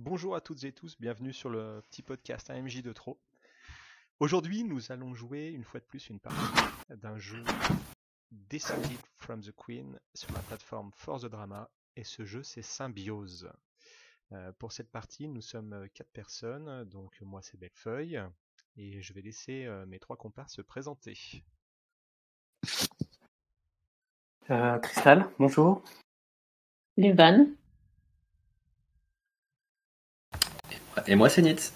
Bonjour à toutes et tous, bienvenue sur le petit podcast AMJ de trop. Aujourd'hui, nous allons jouer une fois de plus une partie d'un jeu Descended from the Queen sur la plateforme Force the Drama et ce jeu c'est Symbiose. Euh, pour cette partie, nous sommes quatre personnes, donc moi c'est Bellefeuille et je vais laisser euh, mes trois compères se présenter. Euh, Cristal, bonjour. Luvan, Et moi, c'est Nitz.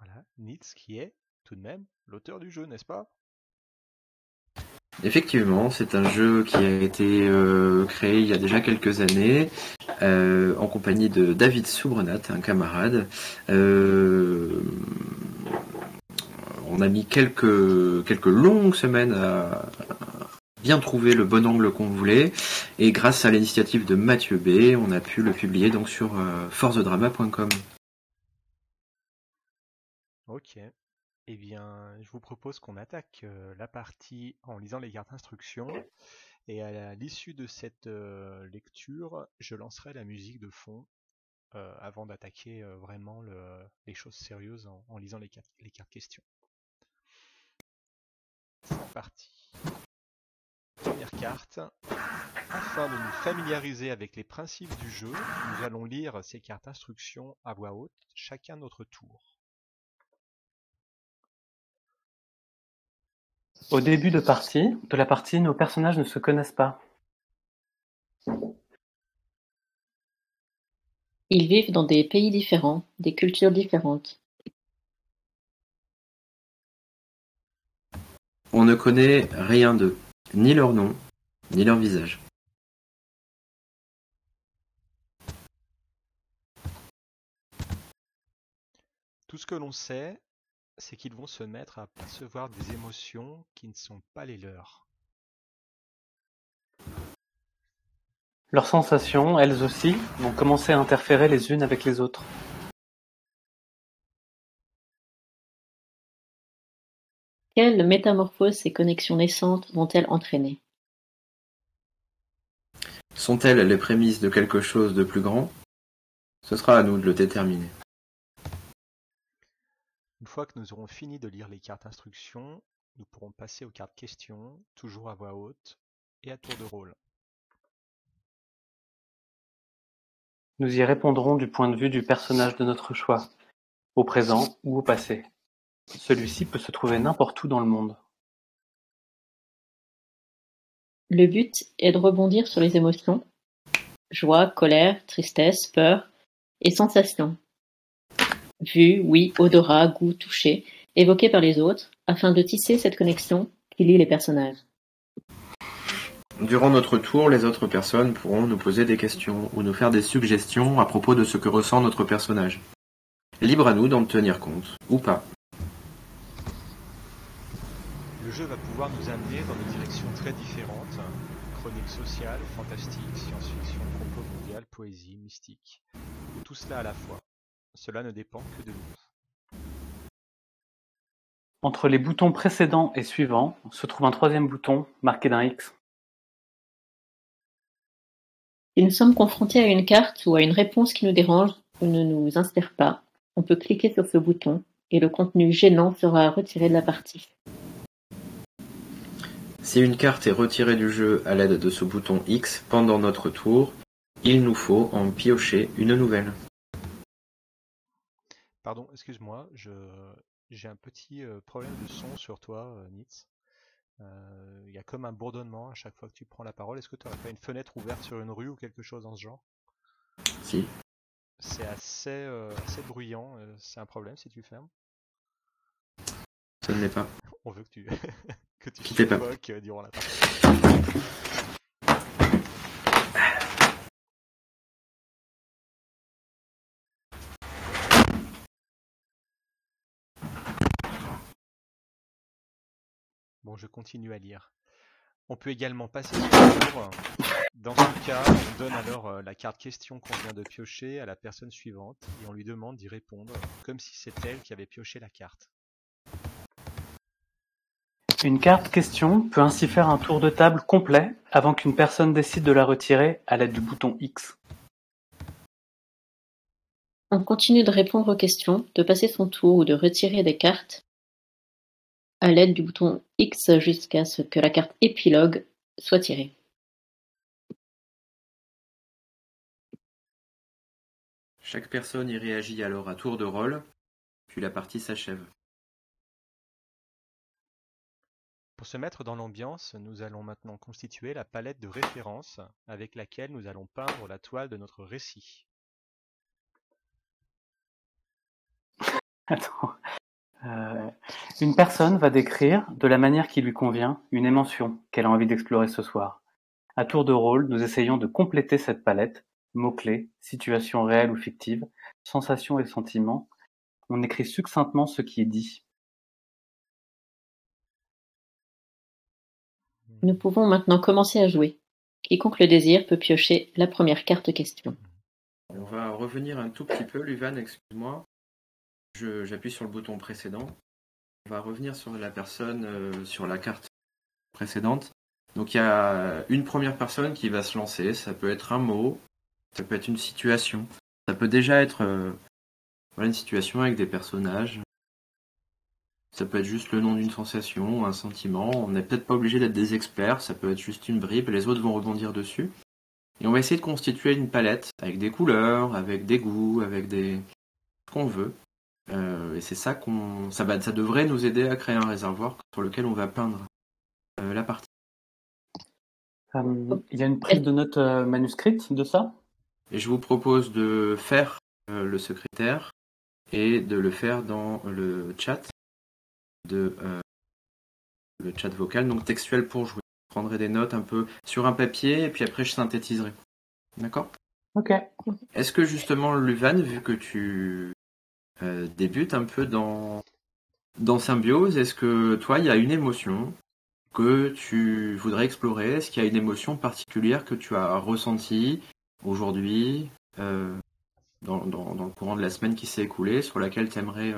Voilà, Nitz qui est tout de même l'auteur du jeu, n'est-ce pas? Effectivement, c'est un jeu qui a été euh, créé il y a déjà quelques années euh, en compagnie de David Soubrenat, un camarade. Euh, on a mis quelques, quelques longues semaines à bien trouver le bon angle qu'on voulait et grâce à l'initiative de Mathieu B, on a pu le publier donc sur euh, forcedrama.com. Ok. Eh bien, je vous propose qu'on attaque euh, la partie en lisant les cartes instructions. Et à l'issue de cette euh, lecture, je lancerai la musique de fond euh, avant d'attaquer euh, vraiment le- les choses sérieuses en, en lisant les cartes, les cartes questions. C'est parti. Première carte. Afin de nous familiariser avec les principes du jeu, nous allons lire ces cartes instructions à voix haute, chacun notre tour. Au début de partie, de la partie, nos personnages ne se connaissent pas. ils vivent dans des pays différents, des cultures différentes. On ne connaît rien d'eux, ni leur nom, ni leur visage. Tout ce que l'on sait, c'est qu'ils vont se mettre à percevoir des émotions qui ne sont pas les leurs. Leurs sensations, elles aussi, vont commencer à interférer les unes avec les autres. Quelles métamorphoses ces connexions naissantes vont-elles entraîner? Sont-elles les prémices de quelque chose de plus grand? Ce sera à nous de le déterminer. Une fois que nous aurons fini de lire les cartes instructions, nous pourrons passer aux cartes questions, toujours à voix haute et à tour de rôle. Nous y répondrons du point de vue du personnage de notre choix, au présent ou au passé. Celui-ci peut se trouver n'importe où dans le monde. Le but est de rebondir sur les émotions, joie, colère, tristesse, peur et sensations. Vue, oui, odorat, goût, toucher, évoqués par les autres, afin de tisser cette connexion qui lie les personnages. Durant notre tour, les autres personnes pourront nous poser des questions ou nous faire des suggestions à propos de ce que ressent notre personnage. Libre à nous d'en tenir compte, ou pas. Le jeu va pouvoir nous amener dans des directions très différentes. Chronique sociale, fantastique, science-fiction, propos mondial, poésie, mystique. Tout cela à la fois. Cela ne dépend que de nous. Entre les boutons précédents et suivants se trouve un troisième bouton marqué d'un X. Si nous sommes confrontés à une carte ou à une réponse qui nous dérange ou ne nous inspire pas, on peut cliquer sur ce bouton et le contenu gênant sera retiré de la partie. Si une carte est retirée du jeu à l'aide de ce bouton X pendant notre tour, il nous faut en piocher une nouvelle. Pardon, excuse-moi, je j'ai un petit euh, problème de son sur toi, euh, Nitz. Euh, Il y a comme un bourdonnement à chaque fois que tu prends la parole. Est-ce que tu n'aurais pas une fenêtre ouverte sur une rue ou quelque chose dans ce genre? Si. C'est assez, euh, assez bruyant. C'est un problème si tu fermes. Ça ne l'est pas. On veut que tu que tu Quittez pas. euh, durant la partie. Bon, je continue à lire. On peut également passer sur le tour. Dans ce cas, on donne alors euh, la carte question qu'on vient de piocher à la personne suivante et on lui demande d'y répondre, comme si c'est elle qui avait pioché la carte. Une carte question peut ainsi faire un tour de table complet avant qu'une personne décide de la retirer à l'aide du bouton X. On continue de répondre aux questions, de passer son tour ou de retirer des cartes à l'aide du bouton X jusqu'à ce que la carte épilogue soit tirée. Chaque personne y réagit alors à tour de rôle, puis la partie s'achève. Pour se mettre dans l'ambiance, nous allons maintenant constituer la palette de référence avec laquelle nous allons peindre la toile de notre récit. Attends. Euh, une personne va décrire, de la manière qui lui convient, une émotion qu'elle a envie d'explorer ce soir. À tour de rôle, nous essayons de compléter cette palette, mots-clés, situations réelles ou fictives, sensations et sentiments. On écrit succinctement ce qui est dit. Nous pouvons maintenant commencer à jouer. Quiconque le désire peut piocher la première carte question. On va revenir un tout petit peu, Luvan, excuse-moi. J'appuie sur le bouton précédent. On va revenir sur la personne, euh, sur la carte précédente. Donc il y a une première personne qui va se lancer. Ça peut être un mot, ça peut être une situation, ça peut déjà être euh, une situation avec des personnages. Ça peut être juste le nom d'une sensation, un sentiment. On n'est peut-être pas obligé d'être des experts. Ça peut être juste une bribe. Les autres vont rebondir dessus. Et on va essayer de constituer une palette avec des couleurs, avec des goûts, avec des ce qu'on veut. Euh, et c'est ça qu'on ça, va- ça devrait nous aider à créer un réservoir sur lequel on va peindre euh, la partie. Euh, Il y a une prise de notes euh, manuscrite de ça? Et je vous propose de faire le secrétaire et de le faire dans le chat de euh, le chat vocal, donc textuel pour jouer. Je prendrai des notes un peu sur un papier et puis après je synthétiserai. D'accord? Ok. Est-ce que justement, Luvan, vu que tu euh, débutes un peu dans, dans Symbiose, est-ce que toi, il y a une émotion que tu voudrais explorer? Est-ce qu'il y a une émotion particulière que tu as ressentie aujourd'hui, euh, dans, dans, dans le courant de la semaine qui s'est écoulée, sur laquelle tu aimerais,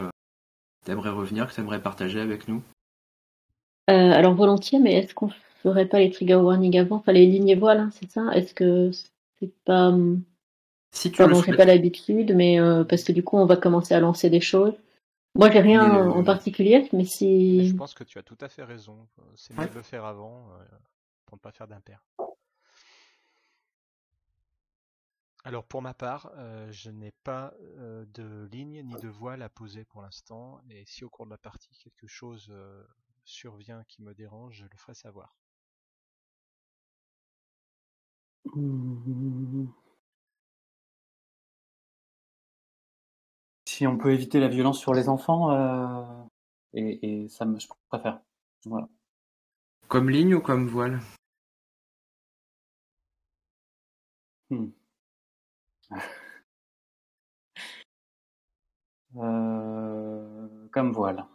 revenir, que tu aimerais partager avec nous? Euh, alors volontiers, mais est-ce qu'on ferait pas les trigger warnings avant, enfin les lignes et voiles, hein, c'est ça? Est-ce que c'est pas... hum, Si tu Pardon, le j'ai pas l'habitude, mais euh, parce que du coup on va commencer à lancer des choses. Moi j'ai rien Mais, euh, en particulier, mais Mais si... je pense que tu as tout à fait raison. C'est mieux Ouais. de le faire avant euh, pour ne pas faire d'impair. Alors pour ma part, euh, je n'ai pas euh, de ligne ni de voile à poser pour l'instant, et si au cours de la partie quelque chose euh, survient qui me dérange, je le ferai savoir. Si on peut éviter la violence sur les enfants, euh, et, et ça me, je préfère. Voilà. Comme ligne ou comme voile? Hmm. Euh, comme voile.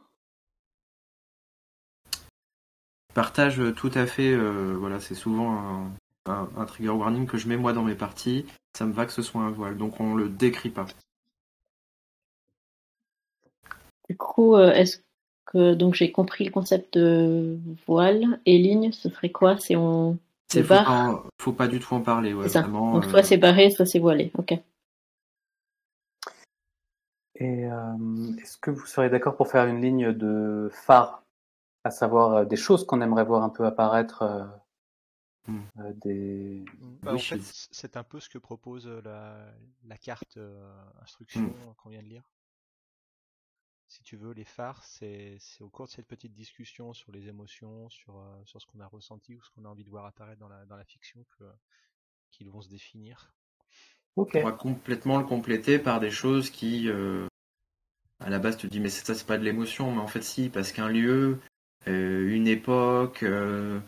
partage tout à fait, euh, voilà, c'est souvent un, un- un trigger warning que je mets moi dans mes parties. Ça me va que ce soit un voile, donc on le décrit pas. Du coup, euh, est-ce que donc j'ai compris le concept de voile et ligne, ce serait quoi Si on C'est faut pas, en- faut pas du tout en parler, ouais, ça. vraiment. Donc euh, soit c'est barré, soit c'est voilé. Ok. Et euh, est-ce que vous serez d'accord pour faire une ligne de phare, à savoir euh, des choses qu'on aimerait voir un peu apparaître, euh, Hmm. euh, des... Bah, en Oui, fait, je- c- c'est un peu ce que propose la, la carte euh, instruction Mm. qu'on vient de lire. Si tu veux, les phares, c'est c'est au cours de cette petite discussion sur les émotions, sur, euh, sur ce qu'on a ressenti ou ce qu'on a envie de voir apparaître dans la, dans la fiction que qu'ils vont se définir. On va complètement le compléter par des choses qui, euh, à la base, te dis mais ça c'est pas de l'émotion, mais en fait si, parce qu'un lieu, euh, une époque, euh,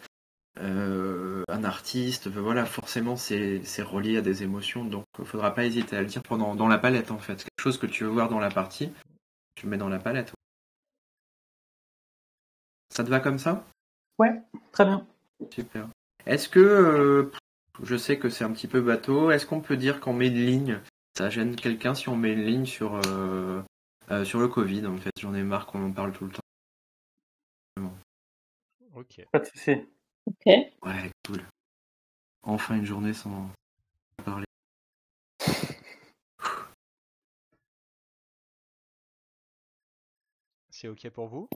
euh, un artiste, ben voilà, forcément c'est c'est relié à des émotions, donc il faudra pas hésiter à le dire pendant dans la palette en fait. Quelque chose que tu veux voir dans la partie, tu mets dans la palette. Ça te va comme ça? Ouais, très bien. Super. Est-ce que, euh, je sais que c'est un petit peu bateau, est-ce qu'on peut dire qu'on met une ligne Ça gêne quelqu'un si on met une ligne sur, euh, euh, sur le Covid, en fait? J'en ai marre qu'on en parle tout le temps. Ok. Pas de souci. Ok. Ouais, cool. Enfin une journée sans parler. C'est ok pour vous?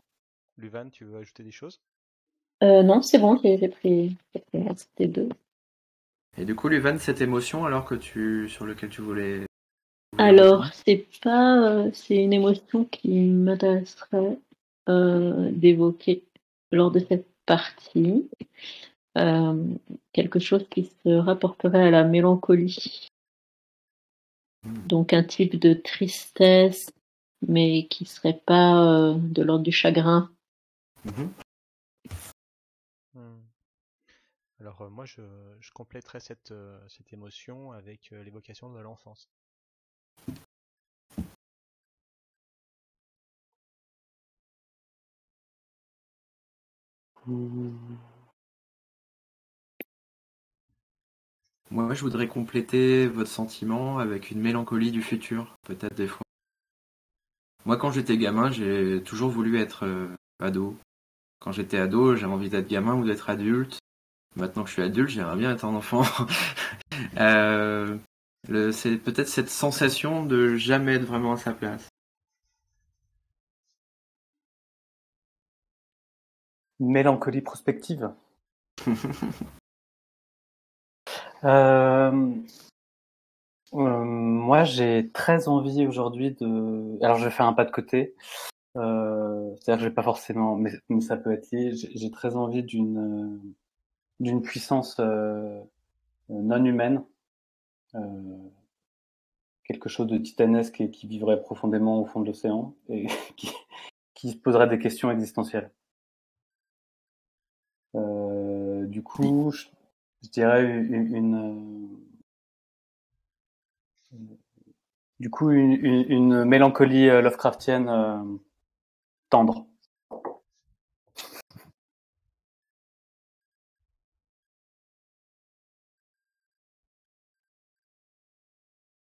Luvan, tu veux ajouter des choses? Euh, non, c'est bon, j'ai pris, c'était deux. Et du coup, Luvan, cette émotion alors que tu sur lequel tu voulais. Alors, c'est pas, euh, c'est une émotion qui m'intéresserait euh, d'évoquer lors de cette partie. Euh, quelque chose qui se rapporterait à la mélancolie. Hmm. Donc un type de tristesse, mais qui serait pas euh, de l'ordre du chagrin. Mhm. Hmm. Alors euh, moi je, je compléterai cette, euh, cette émotion avec euh, l'évocation de l'enfance. Moi, je voudrais compléter votre sentiment avec une mélancolie du futur, peut-être des fois. Moi, quand j'étais gamin, j'ai toujours voulu être euh, ado. Quand j'étais ado, j'avais envie d'être gamin ou d'être adulte. Maintenant que je suis adulte, j'aimerais bien être un enfant. Euh, c'est peut-être cette sensation de jamais être vraiment à sa place. Mélancolie prospective. Euh, euh, moi, j'ai très envie aujourd'hui de. Alors, je vais faire un pas de côté. Euh, C'est-à-dire que j'ai pas forcément, mais, ça peut être lié. J'ai très envie d'une euh, d'une puissance euh, non humaine, euh, quelque chose de titanesque et qui vivrait profondément au fond de l'océan et qui, qui se poserait des questions existentielles. Euh, du coup, je, je dirais une, une, euh, du coup une, mélancolie euh, Lovecraftienne euh, tendre.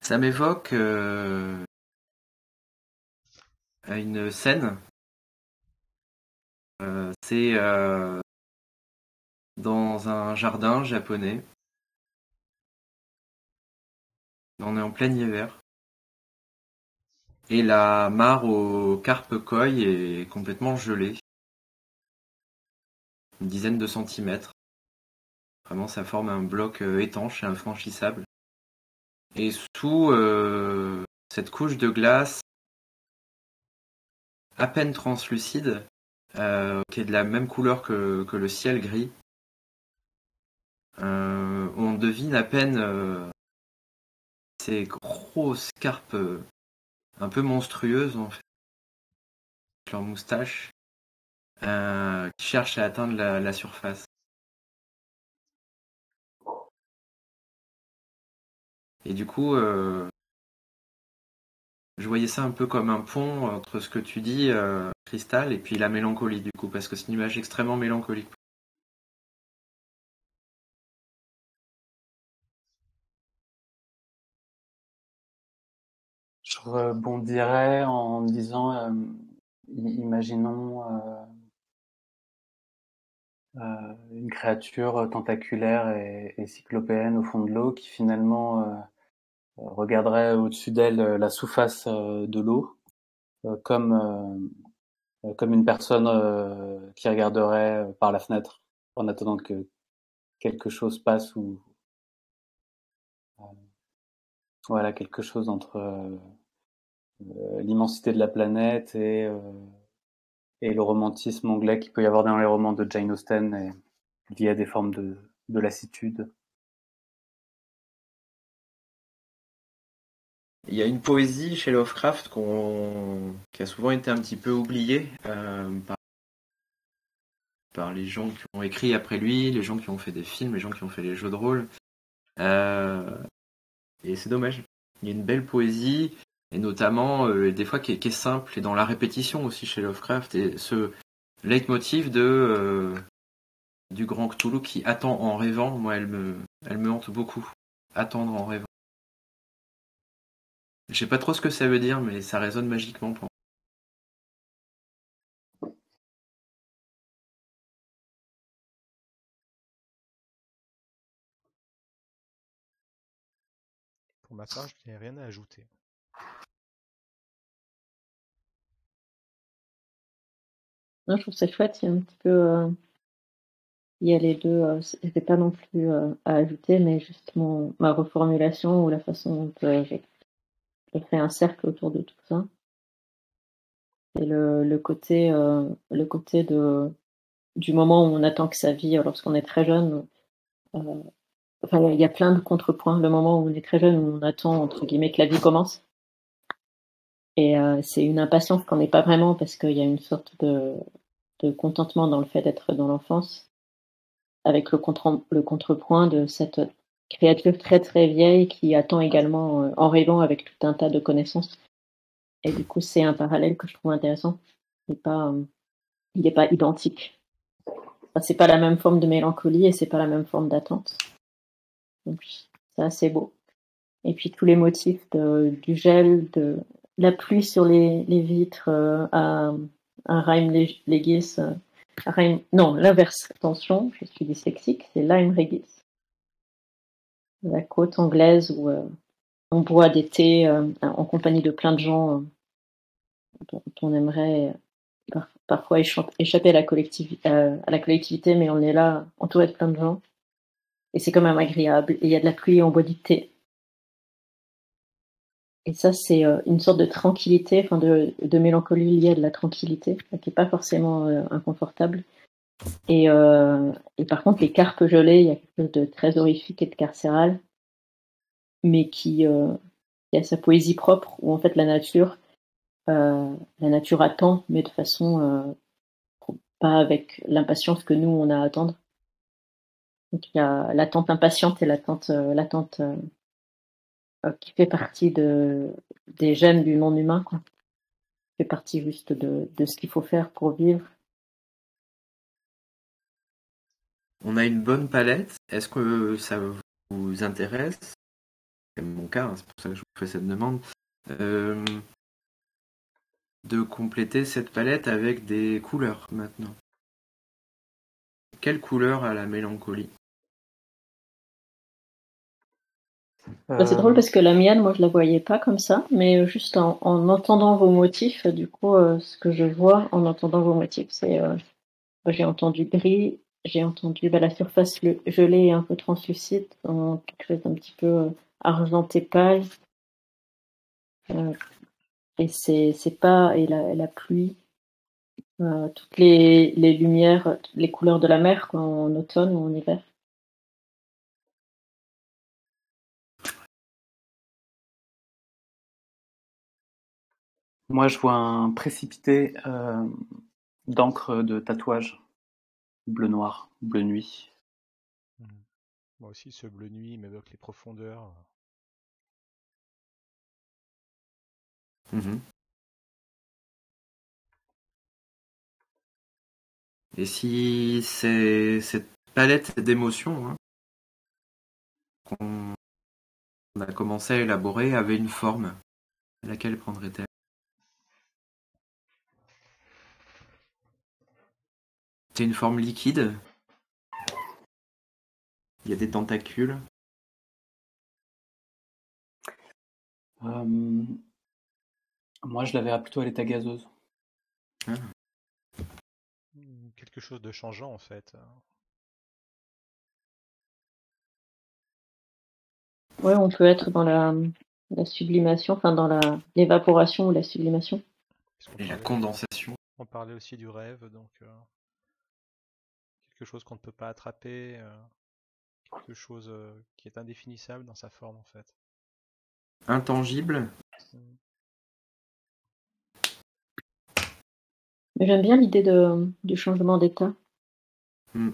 Ça m'évoque euh, une scène. Euh, c'est dans un jardin japonais. On est en plein hiver. Et la mare au carpe koi est complètement gelée. Une dizaine de centimètres. Vraiment, ça forme un bloc euh, étanche et infranchissable. Et sous euh, cette couche de glace à peine translucide, euh, qui est de la même couleur que, que le ciel gris, euh, on devine à peine euh, ces grosses carpes euh, un peu monstrueuses en fait, leurs moustaches, euh, qui cherchent à atteindre la, surface. Et du coup, euh, je voyais ça un peu comme un pont entre ce que tu dis, Cristal, et puis la mélancolie, du coup, parce que c'est une image extrêmement mélancolique. Rebondirais en disant, euh, imaginons euh, euh, une créature tentaculaire et, cyclopéenne au fond de l'eau qui finalement regarderait au-dessus d'elle la sous-face euh, de l'eau, comme comme une personne qui regarderait par la fenêtre en attendant que quelque chose passe ou voilà quelque chose entre l'immensité de la planète et euh, et le romantisme anglais qu'il peut y avoir dans les romans de Jane Austen et à des formes de, de lassitude. Il y a une poésie chez Lovecraft qui a souvent été un petit peu oubliée euh, par... les gens qui ont écrit après lui, les gens qui ont fait des films, les gens qui ont fait les jeux de rôle. Euh, Et c'est dommage. Il y a une belle poésie, et notamment euh, des fois qui est, simple, et dans la répétition aussi chez Lovecraft, et ce leitmotiv de euh, du grand Cthulhu qui attend en rêvant, moi elle me, elle me hante beaucoup. Attendre en rêvant. Je sais pas trop ce que ça veut dire, mais ça résonne magiquement pour. Pour ma part, je n'ai rien à ajouter. Non, je trouve ça chouette. Il y a un petit peu. euh, il y a les deux. Euh, C'était pas non plus euh, à ajouter, mais juste mon, ma reformulation ou la façon dont euh, j'ai fait un cercle autour de tout ça. Et le, côté, le côté de, du moment où on attend que sa vie, euh, lorsqu'on est très jeune, enfin, il y a plein de contrepoints. Le moment où on est très jeune, où on attend, entre guillemets, que la vie commence. Et euh, c'est une impatience qu'on n'est pas vraiment parce qu'il y a une sorte de, contentement dans le fait d'être dans l'enfance, avec le, contre, le contrepoint de cette créature très très vieille qui attend également euh, en rêvant avec tout un tas de connaissances. Et du coup, c'est un parallèle que je trouve intéressant. Il n'est pas, il pas identique. Enfin, c'est pas la même forme de mélancolie et c'est pas la même forme d'attente. Donc, c'est assez beau. Et puis tous les motifs du gel, de la pluie sur les, vitres, euh, à rhyme lég- legis, euh, non, l'inverse, attention, je suis dyslexique, c'est lime regis. La côte anglaise où euh, on boit des thés en compagnie de plein de gens dont on aimerait par- parfois écha- échapper à la, collectivi- à la collectivité, mais on est là entouré de plein de gens. Et c'est quand même agréable. Et il y a de la pluie on boit du thé. Et ça, c'est euh, une sorte de tranquillité, enfin de, de mélancolie liée à de la tranquillité, qui n'est pas forcément euh, inconfortable. Et, euh, et par contre, les carpes gelées, il y a quelque chose de très horrifique et de carcéral, mais qui, a sa poésie propre, où en fait la nature, la nature attend, mais de façon pas avec l'impatience que nous on a à attendre. Donc il y a l'attente impatiente et l'attente, l'attente qui fait partie de, des gènes du non-humain, quoi. Fait partie juste de, de ce qu'il faut faire pour vivre. On a une bonne palette. Est-ce que ça vous intéresse? C'est mon cas, hein, c'est pour ça que je vous fais cette demande. Euh, de compléter cette palette avec des couleurs maintenant. Quelle couleur a la mélancolie? Bah, c'est Euh, drôle parce que la mienne, moi je la voyais pas comme ça, mais euh, juste en, en entendant vos motifs, euh, du coup, euh, ce que je vois en entendant vos motifs, c'est euh, j'ai entendu gris, j'ai entendu bah, la surface gelée et un peu translucide, en quelque chose d'un petit peu euh, argenté pâle. Euh, et c'est pas et la, la pluie, euh, toutes les, les lumières, les couleurs de la mer quoi, en automne ou en hiver. Moi, je vois un précipité euh, d'encre de tatouage bleu-noir, bleu nuit. Mhm. Moi aussi, ce bleu nuit m'évoque les profondeurs. Mhm. Et si c'est cette palette d'émotions hein, qu'on on a commencé à élaborer avait une forme, laquelle prendrait-elle? C'est une forme liquide. Il y a des tentacules. Euh, moi, je la verrais plutôt à l'état gazeuse. Hmm, Quelque chose de changeant en fait. Ouais, on peut être dans la, la sublimation, enfin dans la l'évaporation ou la sublimation. Et la condensation. On parlait aussi du rêve, donc euh, quelque chose qu'on ne peut pas attraper, euh, quelque chose euh, qui est indéfinissable dans sa forme en fait. Intangible. Mais j'aime bien l'idée de, du changement d'état. Hmm.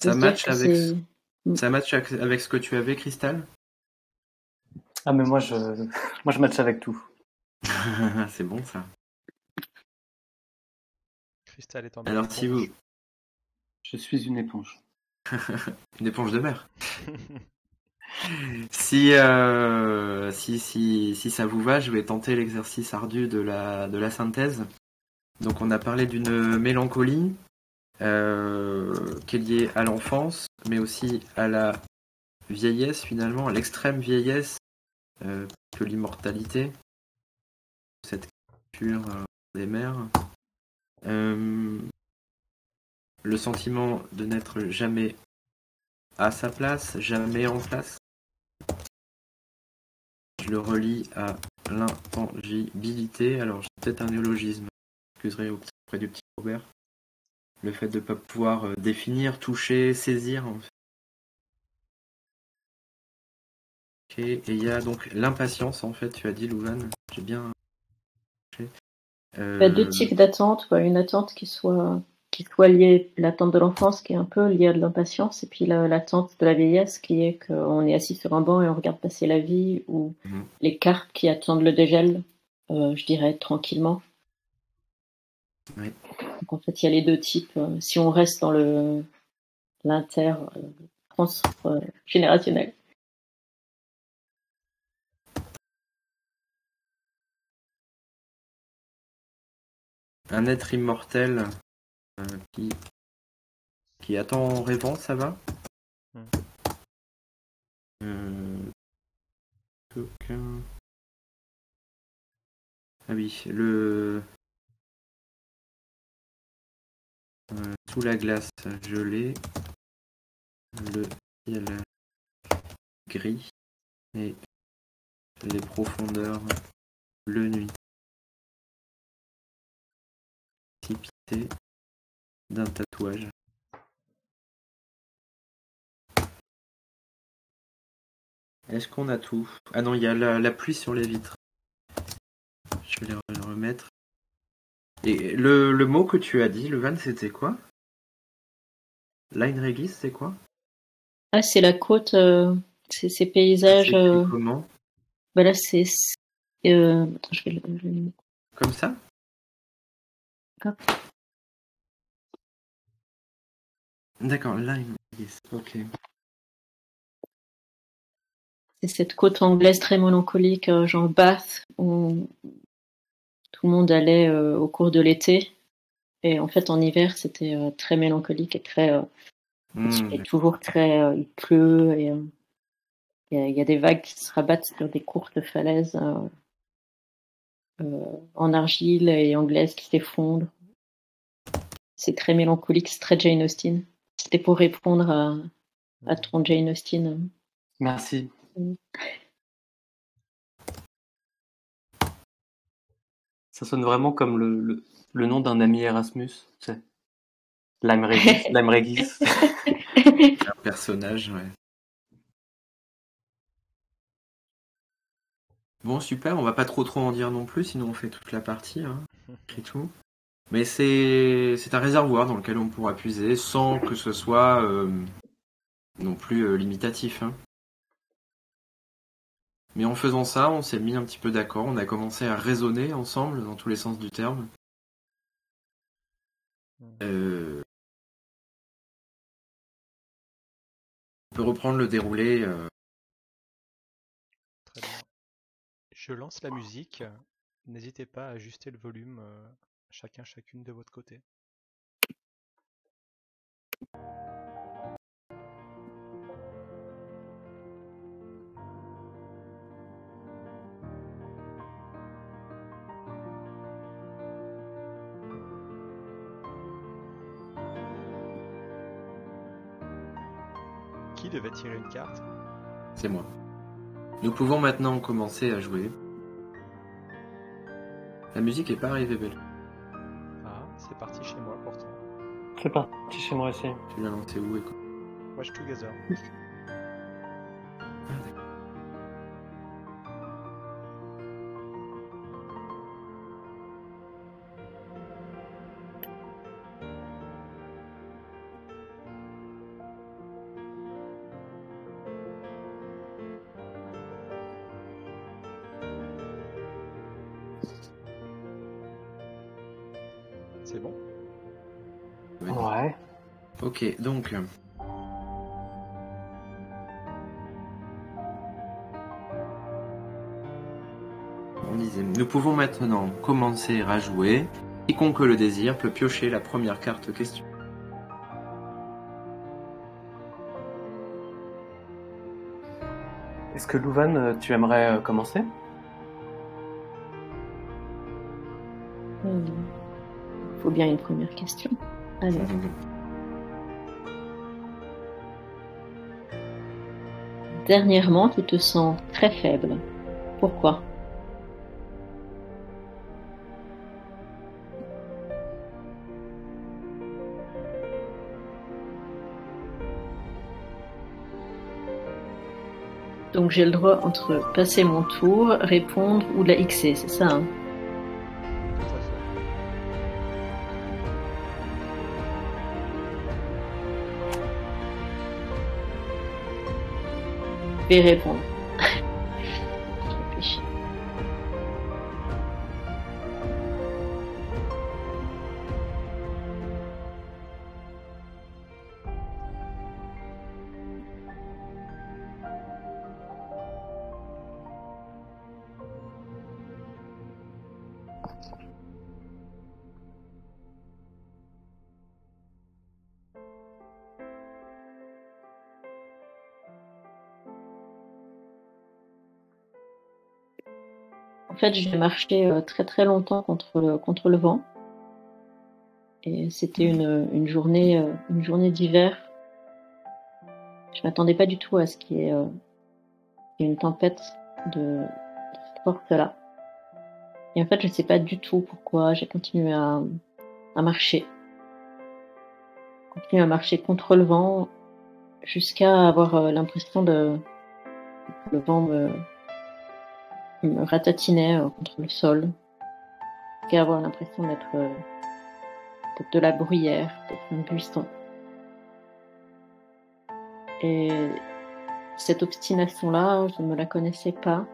Ça match avec c'est- Ça match avec ce que tu avais, Cristal Ah, mais moi, je, moi, je match avec tout. C'est bon ça. Cristal est en Alors si vous... Je suis une éponge. Une éponge de mer. Si, euh, si, si, si ça vous va, je vais tenter l'exercice ardu de la, de la synthèse. Donc on a parlé d'une mélancolie euh, qui est liée à l'enfance, mais aussi à la vieillesse finalement, à l'extrême vieillesse euh, que l'immortalité, cette culture des mers. Le sentiment de n'être jamais à sa place, jamais en place. Je le relie à l'intangibilité. Alors, j'ai peut-être un néologisme. Excuserez auprès du petit Robert. Le fait de ne pas pouvoir euh, définir, toucher, saisir. En fait. Ok, et il y a donc l'impatience, en fait, tu as dit, Louvain. J'ai bien. Il y a deux Euh, types d'attentes. Une attente qui soit, qui soit liée, l'attente de l'enfance qui est un peu liée à de l'impatience, et puis la- l'attente de la vieillesse qui est qu'on est assis sur un banc et on regarde passer la vie, ou Mhm. les cartes qui attendent le dégel, euh, je dirais tranquillement. Oui. Donc en fait, il y a les deux types. Euh, Si on reste dans le l'inter euh, transgénérationnel. un être immortel euh, qui, qui attend réponse, ça va Hmm. Euh, aucun- Ah oui, le... euh, sous la glace gelée, le ciel gris et les profondeurs bleu nuit. précipité d'un tatouage. Est-ce qu'on a tout? Ah non, il y a la, la pluie sur les vitres. Je vais les re- le remettre. Et le, le mot que tu as dit, le van, c'était quoi? Line Regis, c'est quoi? Ah, c'est la côte, euh, c'est ces paysages. s'écrit euh, Comment? bah là, c'est. Euh, attends, je vais le- je vais le- Comme ça? Hop. D'accord, Line Regis, ok. C'est cette côte anglaise très mélancolique, euh, genre Bath, où tout le monde allait euh, au cours de l'été. Et en fait, en hiver, c'était euh, très mélancolique et très. euh, Hmm, et toujours très. il pleut et il y, y a des vagues qui se rabattent sur des courtes falaises en argile et anglaises qui s'effondrent. C'est très mélancolique, c'est très Jane Austen. C'était pour répondre à, à ton Jane Austen. Merci. Ça sonne vraiment comme le, le, le nom d'un ami Erasmus. tu sais. Lime Regis. Lime Regis. un personnage, ouais. Bon, super, on va pas trop trop en dire non plus, sinon on fait toute la partie, hein, et tout. Mais c'est c'est un réservoir dans lequel on pourra puiser sans que ce soit euh, non plus euh, limitatif. hein. Mais en faisant ça, on s'est mis un petit peu d'accord, on a commencé à raisonner ensemble dans tous les sens du terme. Euh, On peut reprendre le déroulé. Très bien. Je lance la musique. N'hésitez pas à ajuster le volume, chacun, chacune de votre côté. Qui devait tirer une carte? C'est moi. Nous pouvons maintenant commencer à jouer. La musique est pas arrivée belle. C'est parti chez moi pourtant. C'est parti chez moi aussi. Tu l'as lancé où et quoi Watch Together. C'est bon Ouais. Ok, donc. On disait, nous pouvons maintenant commencer à jouer. Quiconque le désire peut piocher la première carte question. Est-ce que Louvain, euh, tu aimerais euh, commencer? Bien une première question. Alors, dernièrement, tu te sens très faible. Pourquoi? Donc j'ai le droit entre passer mon tour, répondre ou la XC, c'est ça hein? Vais répondre. Fait, j'ai marché euh, très très longtemps contre le, contre le vent. Et c'était une, une journée, euh, une journée d'hiver. Je m'attendais pas du tout à ce qu'il y ait euh, une tempête de, de cette force-là. Et en fait, je sais pas du tout pourquoi j'ai continué à, à marcher. Continué à marcher contre le vent jusqu'à avoir l'impression de que le vent me, me ratatinait euh, contre le sol, jusqu'à avoir l'impression d'être euh, d'être de la bruyère, d'être un buisson. Et cette obstination-là, je ne la connaissais pas.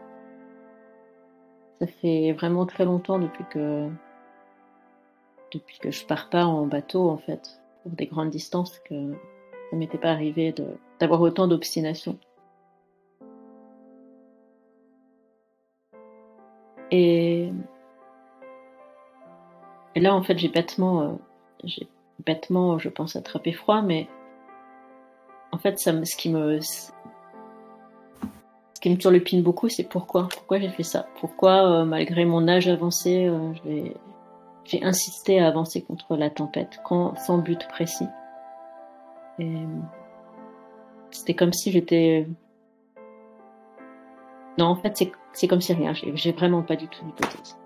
Ça fait vraiment très longtemps depuis que depuis que je pars pas en bateau en fait pour des grandes distances que ça m'était pas arrivé d'avoir autant d'obstination. Et, là, en fait, j'ai bêtement, euh, bêtement, je pense, attrapé froid, mais en fait, ce qui me, ce qui me beaucoup, c'est pourquoi, pourquoi j'ai fait ça, pourquoi, euh, malgré mon âge avancé, euh, j'ai, insisté à avancer contre la tempête, quand, sans but précis. C'était comme si j'étais non, en fait, c'est, c'est comme si rien. J'ai, vraiment pas du tout d'hypothèse.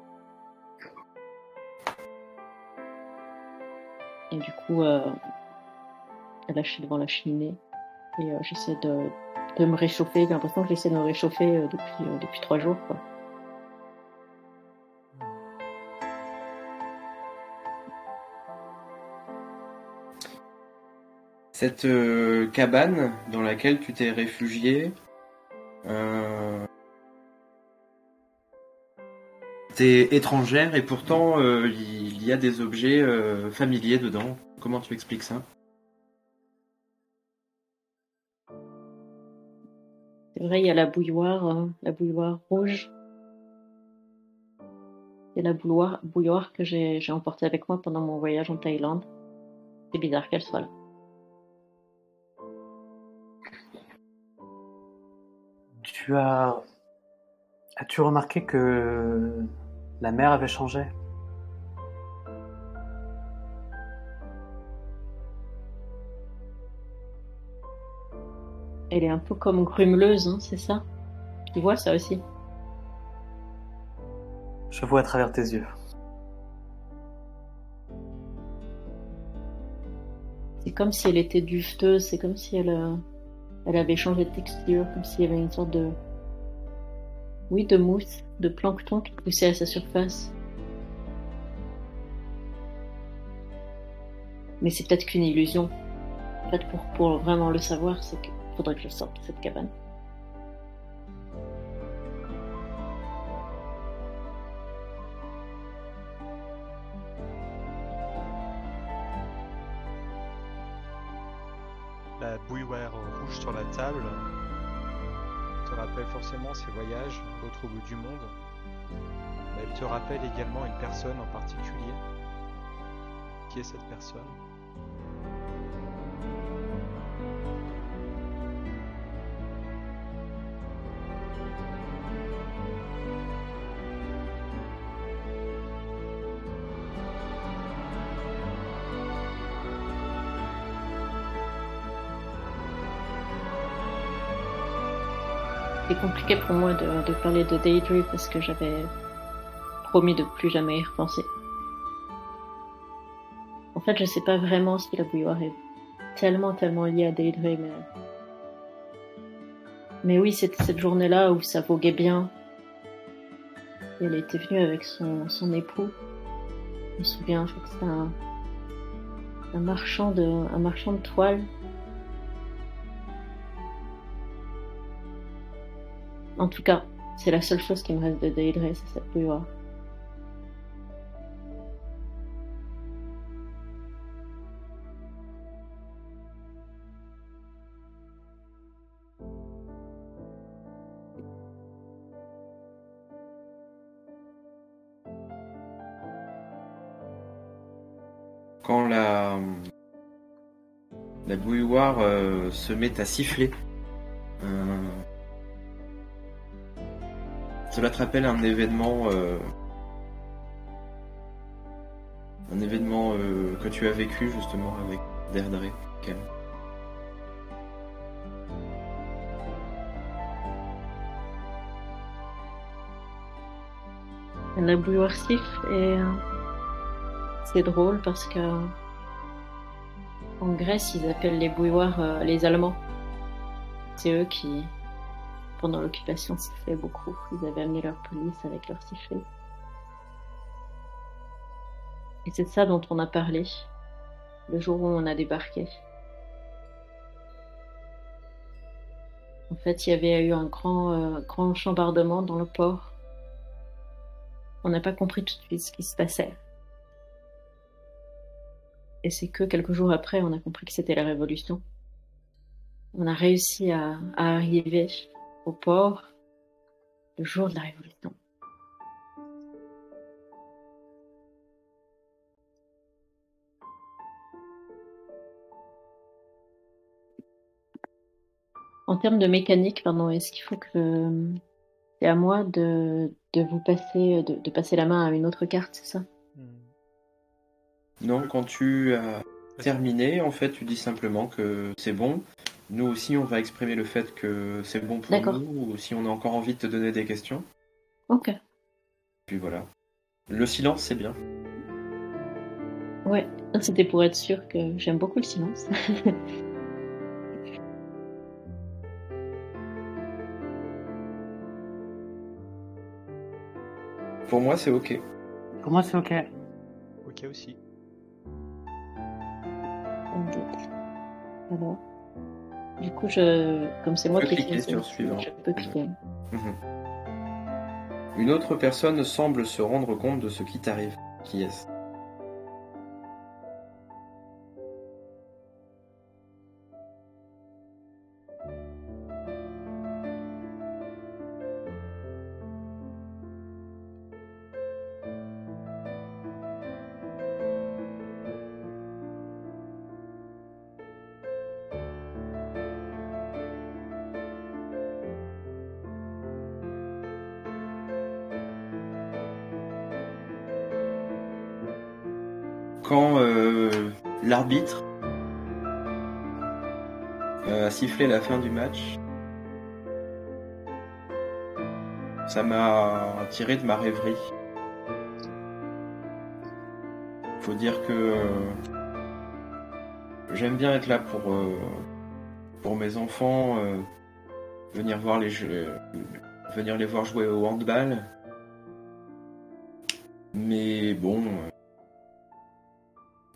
Et du coup, là, je suis devant la cheminée et euh, j'essaie de, de me réchauffer. J'ai l'impression que j'essaie de me réchauffer euh, depuis, euh, depuis trois jours. Quoi. Cette cabane dans laquelle tu t'es réfugié, étrangère et pourtant euh, il y a des objets euh, familiers dedans. Comment tu expliques ça? C'est vrai, il y a la bouilloire, euh, la bouilloire rouge. Il y a la bouilloire, bouilloire que j'ai, j'ai emportée avec moi pendant mon voyage en Thaïlande. C'est bizarre qu'elle soit là. Tu as. As-tu remarqué que la mer avait changé. Elle est un peu comme grumeleuse, hein, c'est ça? Tu vois ça aussi? Je vois à travers tes yeux. C'est comme si elle était duveteuse, c'est comme si elle, euh, elle avait changé de texture, comme s'il y avait une sorte de, oui, de mousse, de plancton qui poussait à sa surface. Mais c'est peut-être qu'une illusion. En fait, pour, pour vraiment le savoir, c'est qu'il faudrait que je sorte de cette cabane. L'autre bout du monde. Elle te rappelle également une personne en particulier. Qui est cette personne? Compliqué pour moi de, parler de Daedry parce que j'avais promis de plus jamais y repenser. En fait, je sais pas vraiment si la bouilloire est tellement, tellement liée à Daedry, mais... Mais oui, c'était cette journée-là où ça voguait bien. Elle était venue avec son, époux. Je me souviens, je crois que c'était marchand de, un marchand de toile. En tout cas, c'est la seule chose qui me reste de Daedra, c'est cette bouilloire. Quand la, bouilloire euh, se met à siffler, cela te rappelle un événement, euh, un événement euh, que tu as vécu justement avec. Quel La bouilloire siffle et euh, c'est drôle parce que en Grèce ils appellent les bouilloires euh, les Allemands. C'est eux qui, pendant l'occupation, sifflaient beaucoup. Ils avaient amené leur police avec leur sifflet. Et c'est ça dont on a parlé le jour où on a débarqué. En fait, il y avait eu un grand, euh, grand chambardement dans le port. On n'a pas compris tout de suite ce qui se passait. Et c'est que quelques jours après, on a compris que c'était la révolution. On a réussi à arriver au port le jour de la révolution. En termes de mécanique, pardon, est-ce qu'il faut que c'est à moi de, vous passer de, passer la main à une autre carte, c'est ça? Non, quand tu as terminé, en fait, tu dis simplement que c'est bon. Nous aussi, on va exprimer le fait que c'est bon pour nous, ou si on a encore envie de te donner des questions. Ok. Puis voilà. Le silence, c'est bien. Ouais, c'était pour être sûr que j'aime beaucoup le silence. Pour moi, c'est ok. Pour moi, c'est ok. Ok aussi. Alors, du coup, je, comme c'est moi qui ai sur suivant. je peux cliquer. Mhm. Une autre personne semble se rendre compte de ce qui t'arrive. Qui est-ce? Euh, a sifflé la fin du match, ça m'a tiré de ma rêverie. Faut dire que euh, j'aime bien être là pour euh, pour mes enfants, venir voir les jeux, venir les voir jouer au handball. Mais bon,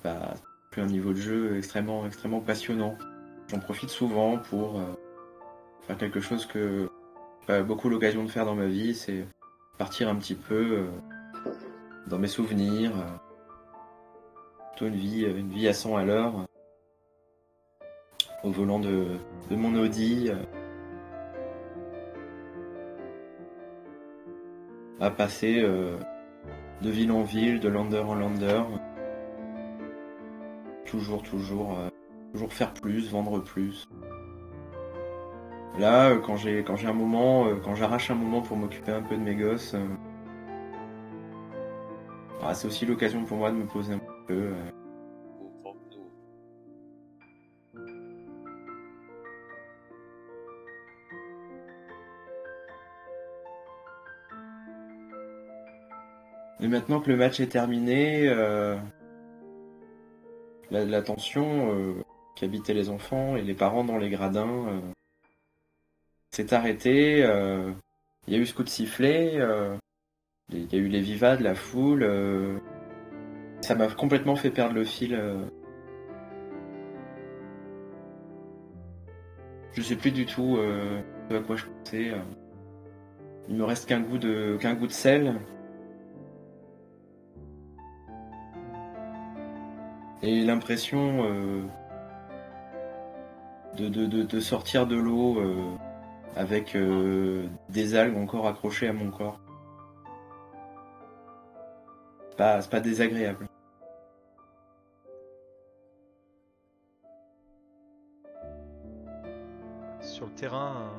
euh, un niveau de jeu extrêmement extrêmement passionnant. J'en profite souvent pour euh, faire quelque chose que pas beaucoup l'occasion de faire dans ma vie, c'est partir un petit peu euh, dans mes souvenirs. euh, plutôt une vie une vie à 100 à l'heure au volant de, de mon Audi. à passer de ville en ville, de lander en lander toujours, toujours, euh, toujours faire plus, vendre plus. Là, euh, quand j'ai quand j'ai un moment, euh, quand j'arrache un moment pour m'occuper un peu de mes gosses, bah, c'est aussi l'occasion pour moi de me poser un peu. Et maintenant que le match est terminé, la, tension euh, qui habitait les enfants et les parents dans les gradins euh, s'est arrêtée. euh, Il y a eu ce coup de sifflet, il y a eu les vivas de la foule. ça m'a complètement fait perdre le fil. Je sais plus du tout à quoi je pensais. Il me reste qu'un goût de sel. Et l'impression euh, de, de, sortir de l'eau euh, avec euh, des algues encore accrochées à mon corps. C'est pas, désagréable. Sur le terrain,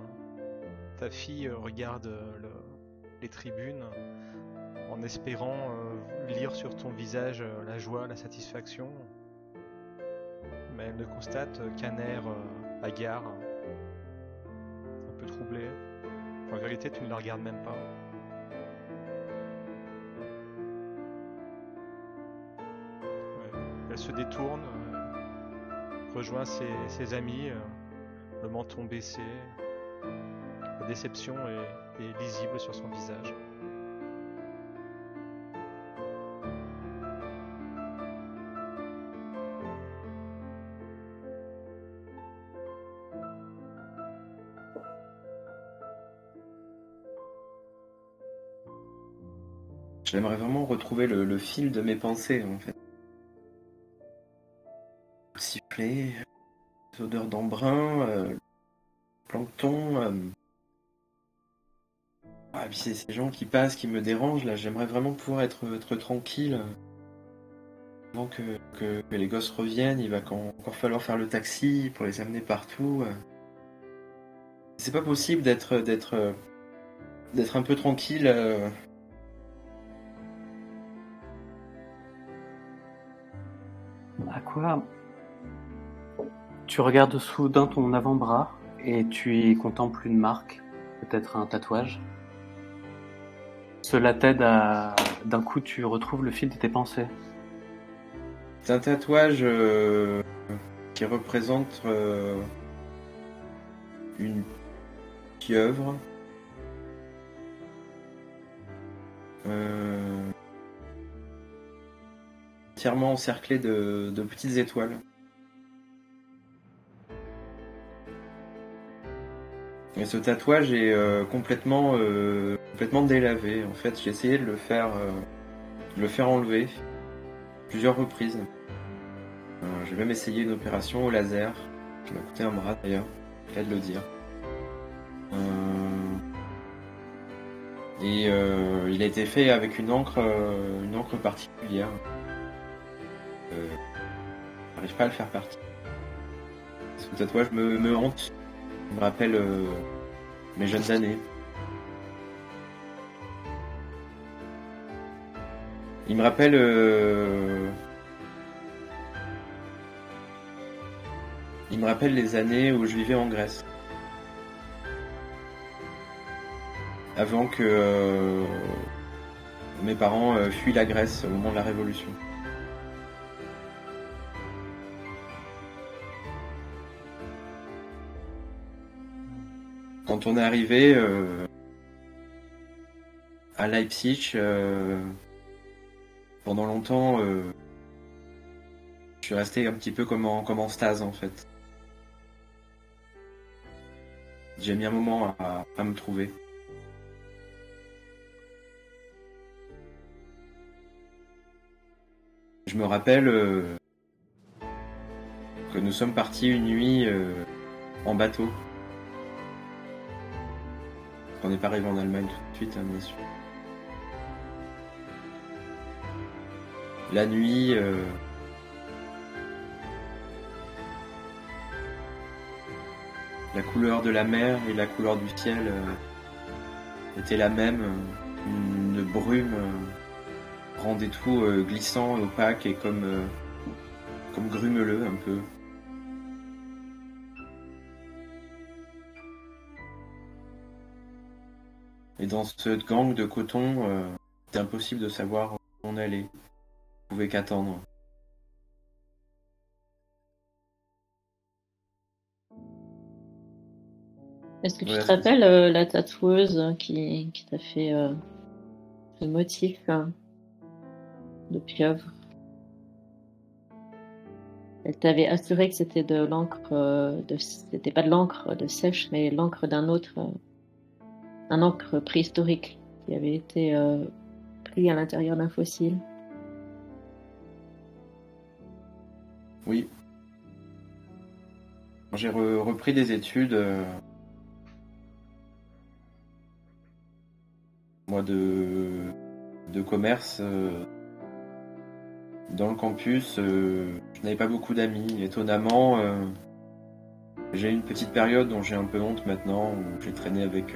ta fille regarde le- les tribunes en espérant euh, lire sur ton visage euh, la joie, la satisfaction. Mais elle ne constate qu'un air euh, hagard, un peu troublé. En vérité, tu ne la regardes même pas. Elle se détourne, rejoint ses, amis, le menton baissé. La déception est lisible sur son visage. J'aimerais vraiment retrouver le, fil de mes pensées en fait. Le sifflet, les odeurs d'embrun, euh, plancton. euh. Ah, ces gens qui passent, qui me dérangent là. J'aimerais vraiment pouvoir être, tranquille. Avant que, les gosses reviennent, il va encore falloir faire le taxi pour les amener partout. euh. C'est pas possible d'être d'être un peu tranquille. À quoi Tu regardes soudain ton avant-bras et tu y contemples une marque, peut-être un tatouage. Cela t'aide à... D'un coup, tu retrouves le fil de tes pensées. C'est un tatouage euh, qui représente euh, une pieuvre. Euh, entièrement encerclée de, petites étoiles. Et ce tatouage est euh, complètement, euh, complètement délavé. En fait, j'ai essayé de le faire, euh, enlever plusieurs reprises. J'ai même essayé une opération au laser, qui m'a coûté un bras d'ailleurs, cas de le dire. Et il a été fait avec une encre, une encre particulière. Euh, J'arrive pas à le faire partir. Ce tatouage me, me hante. Il me rappelle euh, mes jeunes années. Il me rappelle euh, Il me rappelle les années où je vivais en Grèce. Avant que mes parents fuient la Grèce au moment de la Révolution. Quand on est arrivé euh, à Leipzig, euh, pendant longtemps, euh, je suis resté un petit peu comme en, stase en fait. J'ai mis un moment à, me trouver. Je me rappelle que nous sommes partis une nuit en bateau. On n'est pas arrivé en Allemagne tout de suite, hein, bien sûr. La nuit, euh, la couleur de la mer et la couleur du ciel euh, étaient la même. Une brume euh, rendait tout glissant, opaque et comme grumeleux un peu. Et dans ce gang de coton, euh, C'était impossible de savoir où on allait. On pouvait qu'attendre. Est-ce que tu Ouais, te rappelles euh, la tatoueuse qui, qui t'a fait euh, ce motif euh, de pieuvre? Elle t'avait assuré que c'était de l'encre, euh, de, c'était pas de l'encre de sèche, mais l'encre d'un autre, euh, un encre préhistorique qui avait été euh, pris à l'intérieur d'un fossile. Oui. J'ai re- repris des études, euh, moi, de, commerce. euh, dans le campus, je n'avais pas beaucoup d'amis. Étonnamment, j'ai eu une petite période dont j'ai un peu honte maintenant, où j'ai traîné avec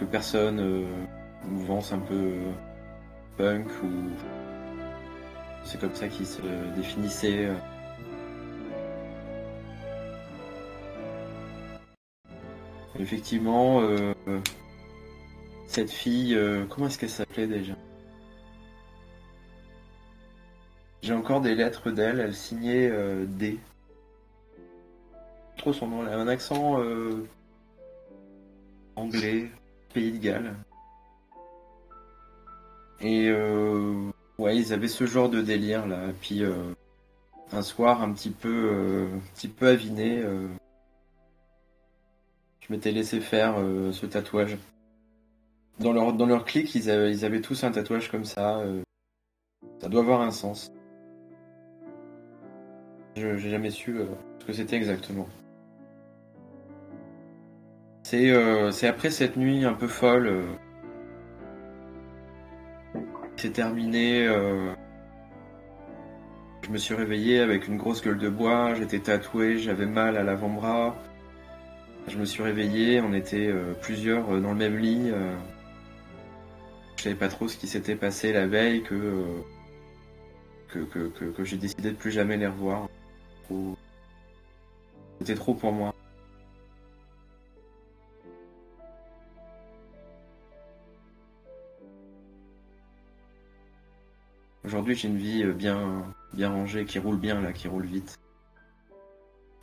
quelques personnes, euh, mouvance un peu euh, punk, ou c'est comme ça qu'ils se définissaient. euh. Effectivement, cette fille, comment est-ce qu'elle s'appelait déjà? J'ai encore des lettres d'elle, elle signait D. Trop son nom, elle a un accent anglais, pays de Galles. Et euh, ouais, ils avaient ce genre de délire là. Puis euh, un soir, un petit peu, euh, aviné, je m'étais laissé faire ce tatouage. Dans leur dans clic, ils avaient, ils avaient tous un tatouage comme ça. ça doit avoir un sens. Je j'ai jamais su ce que c'était exactement. C'est euh, c'est après cette nuit un peu folle. euh, c'est terminé. euh, je me suis réveillé avec une grosse gueule de bois. J'étais tatoué, j'avais mal à l'avant-bras. Je me suis réveillé, on était euh, plusieurs euh, dans le même lit. euh. je savais pas trop ce qui s'était passé la veille que euh, que, que, que, j'ai décidé de plus jamais les revoir. C'était trop pour moi. Aujourd'hui, j'ai une vie euh, bien, bien rangée, qui roule bien là, qui roule vite.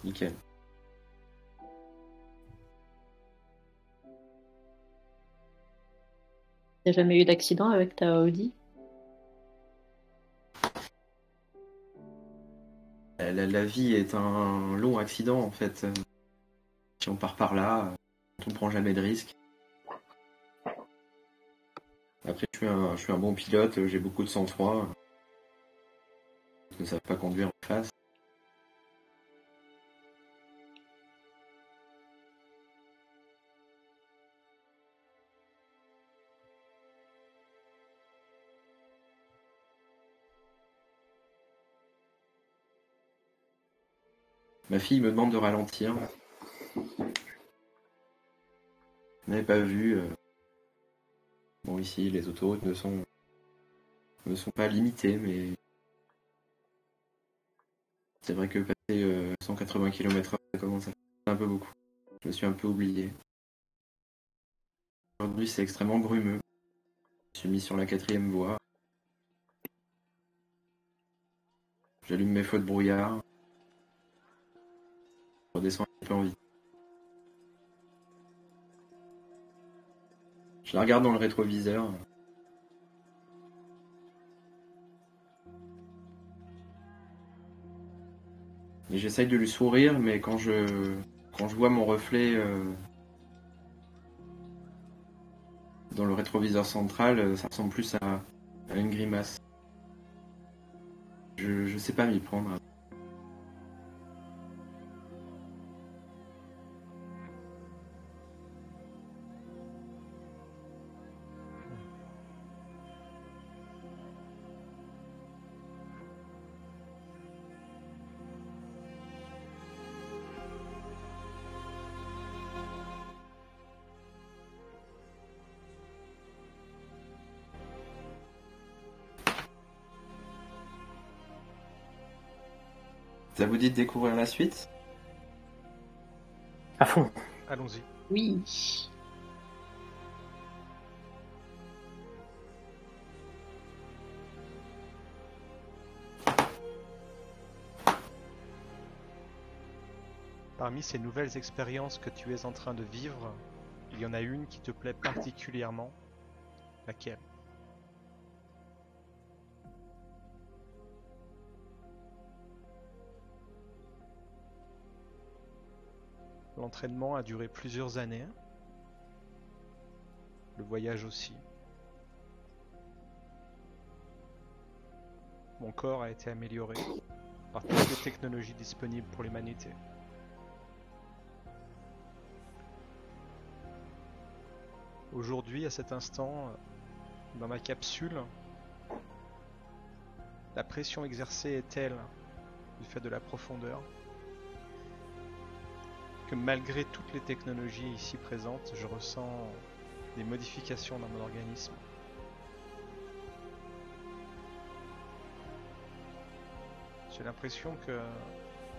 Nickel. T'as jamais eu d'accident avec ta Audi? La, la- la vie est un long accident en fait. Euh, Si on part par là, euh, on prend jamais de risques. Après, je suis un, bon pilote, euh, j'ai beaucoup de sang-froid. Je ne savent pas conduire en face. Ma fille me demande de ralentir. Je n'avais pas vu. euh, Bon, ici, les autoroutes ne sont, ne sont pas limitées, mais c'est vrai que passer euh, 180 km/h, ça commence à faire un peu beaucoup. Je me suis un peu oublié. Aujourd'hui, c'est extrêmement brumeux. Je suis mis sur la quatrième voie. J'allume mes feux de brouillard. Je redescends un peu en vite. Je la regarde dans le rétroviseur. Et j'essaye de lui sourire, mais quand je, quand je vois mon reflet euh, dans le rétroviseur central, euh, ça ressemble plus à, une grimace. Je, je sais pas m'y prendre. vous dit découvrir la suite À fond. Allons-y. Oui. Parmi ces nouvelles expériences que tu es en train de vivre, il y en a une qui te plaît particulièrement. Laquelle? L'entraînement a duré plusieurs années. Le voyage aussi. Mon corps a été amélioré par toutes les technologies disponibles pour l'humanité. Aujourd'hui, à cet instant, dans ma capsule, la pression exercée est telle, du fait de la profondeur, que malgré toutes les technologies ici présentes, je ressens des modifications dans mon organisme. J'ai l'impression que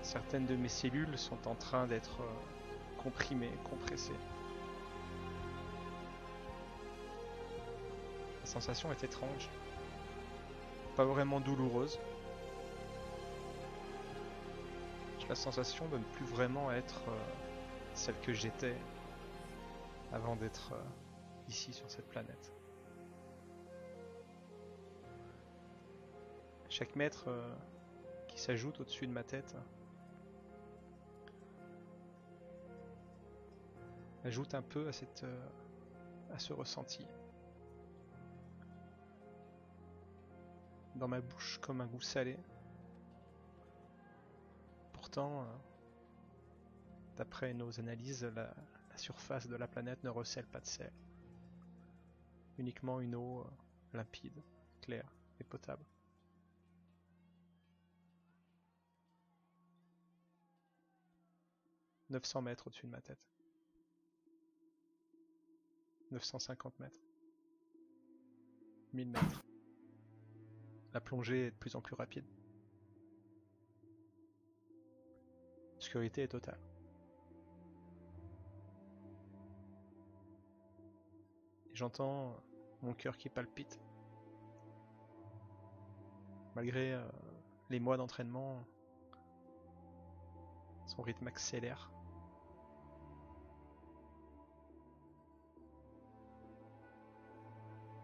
certaines de mes cellules sont en train d'être euh, comprimées, compressées. La sensation est étrange. Pas vraiment douloureuse. La sensation de ne plus vraiment être euh, celle que j'étais avant d'être euh, ici sur cette planète. Chaque mètre euh, qui s'ajoute au-dessus de ma tête ajoute un peu à, cette, à ce ressenti. Dans ma bouche comme un goût salé. Pourtant, d'après nos analyses, la, la, surface de la planète ne recèle pas de sel. Uniquement une eau limpide, claire et potable. « 900 mètres au-dessus de ma tête. 950 mètres. 1000 mètres. La plongée est de plus en plus rapide. L'obscurité est totale. J'entends mon cœur qui palpite. Malgré euh, les mois d'entraînement, son rythme accélère.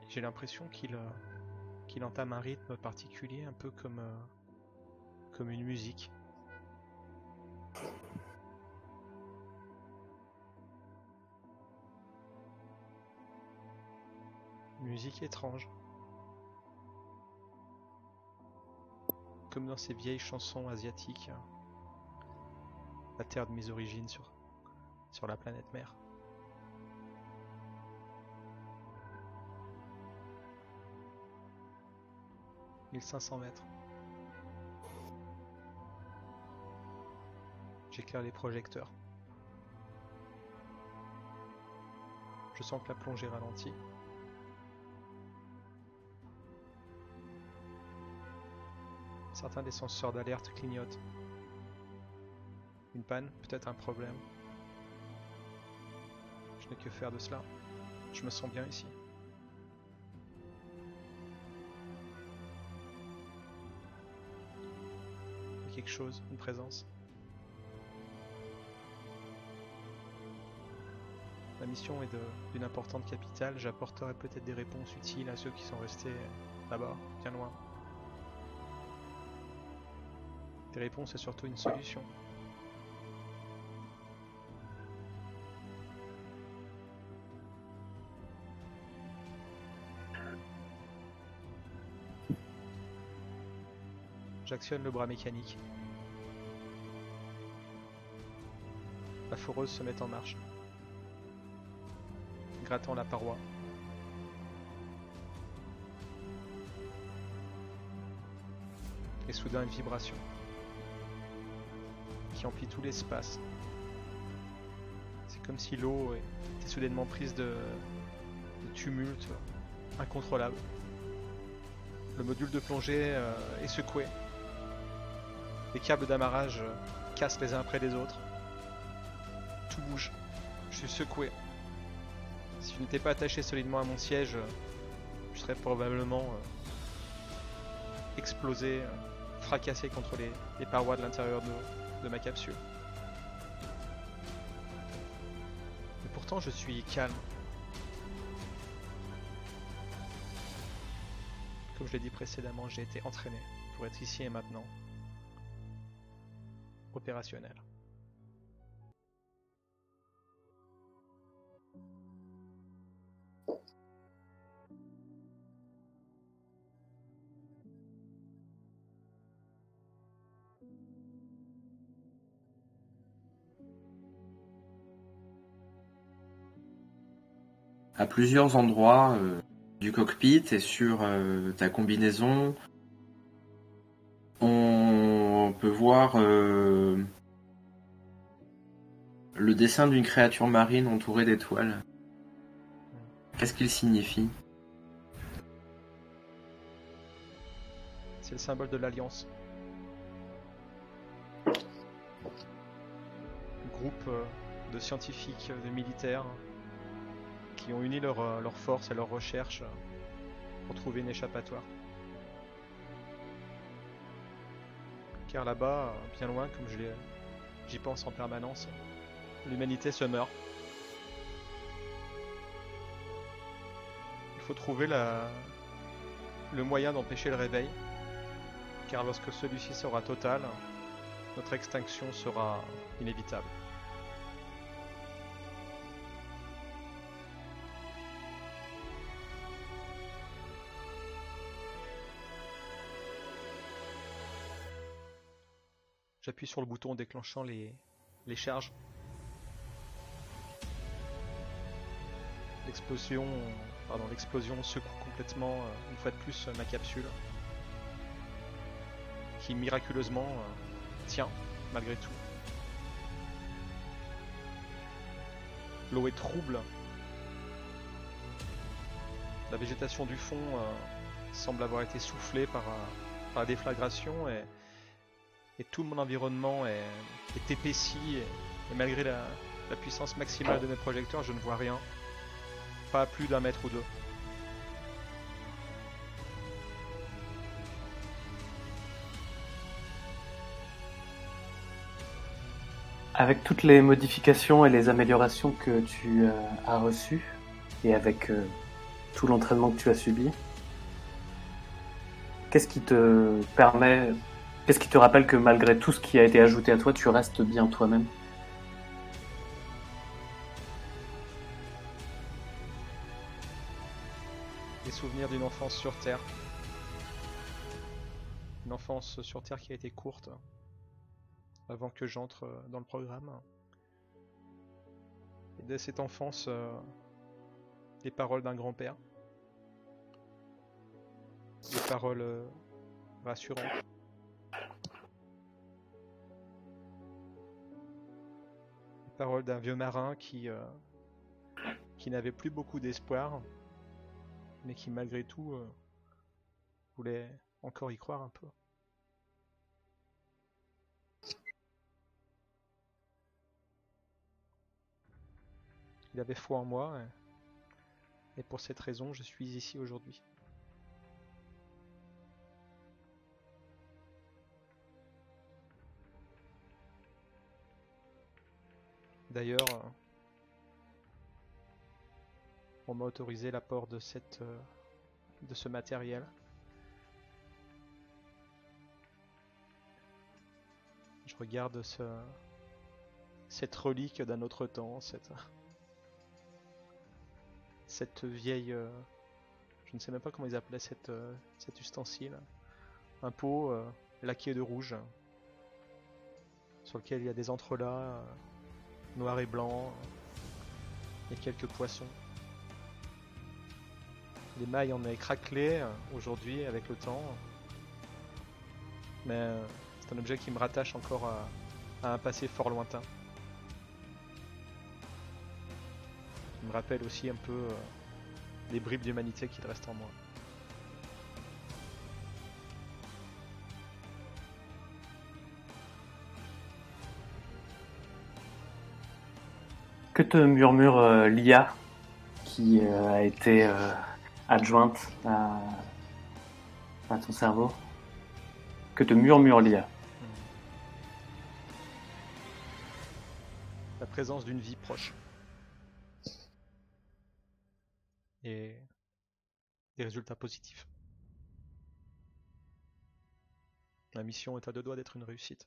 J'ai l'impression qu'il euh, entame un rythme particulier, un peu comme, euh, comme une musique. Musique étrange. Comme dans ces vieilles chansons asiatiques. La terre de mes origines sur, sur la planète mère. 1500 mètres. J'éclaire les projecteurs. Je sens que la plongée ralentit. Certains des senseurs d'alerte clignotent. Une panne, peut-être un problème. Je n'ai que faire de cela. Je me sens bien ici. quelque chose, une présence. Ma mission est d'une importante capitale, j'apporterai peut-être des réponses utiles à ceux qui sont restés là-bas, bien loin. Des réponses et surtout une solution. J'actionne le bras mécanique. La foreuse se met en marche. Grattant la paroi. Et soudain une vibration qui emplit tout l'espace. C'est comme si l'eau était soudainement prise de, de tumulte incontrôlable. Le module de plongée euh, est secoué. Les câbles d'amarrage euh, cassent les uns après les autres. Tout bouge. Je suis secoué. Si je n'étais pas attaché solidement à mon siège, euh, je serais probablement euh, explosé, euh, fracassé contre les, parois de l'intérieur de, de ma capsule. Et pourtant, je suis calme. Comme je l'ai dit précédemment, j'ai été entraîné pour être ici et maintenant opérationnel. Plusieurs endroits euh, du cockpit et sur euh, ta combinaison, on peut voir euh, le dessin d'une créature marine entourée d'étoiles. Qu'est-ce qu'il signifie? C'est le symbole de l'Alliance. Groupe de scientifiques, de militaires, qui ont uni leurs leur forces et leurs recherches euh, pour trouver une échappatoire. Car là-bas, euh, bien loin, comme je j'y pense en permanence, l'humanité se meurt. Il faut trouver le moyen d'empêcher le réveil, car lorsque celui-ci sera total, notre extinction sera inévitable. J'appuie sur le bouton déclenchant les, les charges. L'explosion, pardon, l'explosion secoue complètement euh, une fois de plus ma capsule, qui miraculeusement euh, tient malgré tout. L'eau est trouble. La végétation du fond euh, semble avoir été soufflée par, par la déflagration et, et tout mon environnement est, épaissi et, malgré la, puissance maximale de mes projecteurs, je ne vois rien. Pas plus d'un mètre ou deux. Avec toutes les modifications et les améliorations que tu euh, as reçues, et avec euh, tout l'entraînement que tu as subi, qu'est-ce qui te permet, qu'est-ce qui te rappelle que malgré tout ce qui a été ajouté à toi, tu restes bien toi-même? Des souvenirs d'une enfance sur Terre. Une enfance sur Terre qui a été courte avant que j'entre dans le programme. Et dès cette enfance, euh, les paroles d'un grand-père. Des paroles euh, rassurantes. D'un vieux marin qui, euh, qui n'avait plus beaucoup d'espoir, mais qui malgré tout euh, voulait encore y croire un peu. Il avait foi en moi, et pour cette raison, je suis ici aujourd'hui. D'ailleurs, euh, on m'a autorisé l'apport euh, de ce matériel. Je regarde ce cette relique d'un autre temps, cette vieille euh, je ne sais même pas comment ils appelaient cette, cet ustensile. Un pot laqué de rouge sur lequel il y a des entrelacs noirs et blancs et quelques poissons. Les mailles en est craquelé euh, aujourd'hui avec le temps. Mais euh, c'est un objet qui me rattache encore à, un passé fort lointain. Qui me rappelle aussi un peu euh, les bribes d'humanité qu'il reste en moi. Que te murmure euh, l'IA qui euh, a été euh, adjointe à, à ton cerveau? Que te murmure l'IA? La présence d'une vie proche. et des résultats positifs. La mission est à deux doigts d'être une réussite.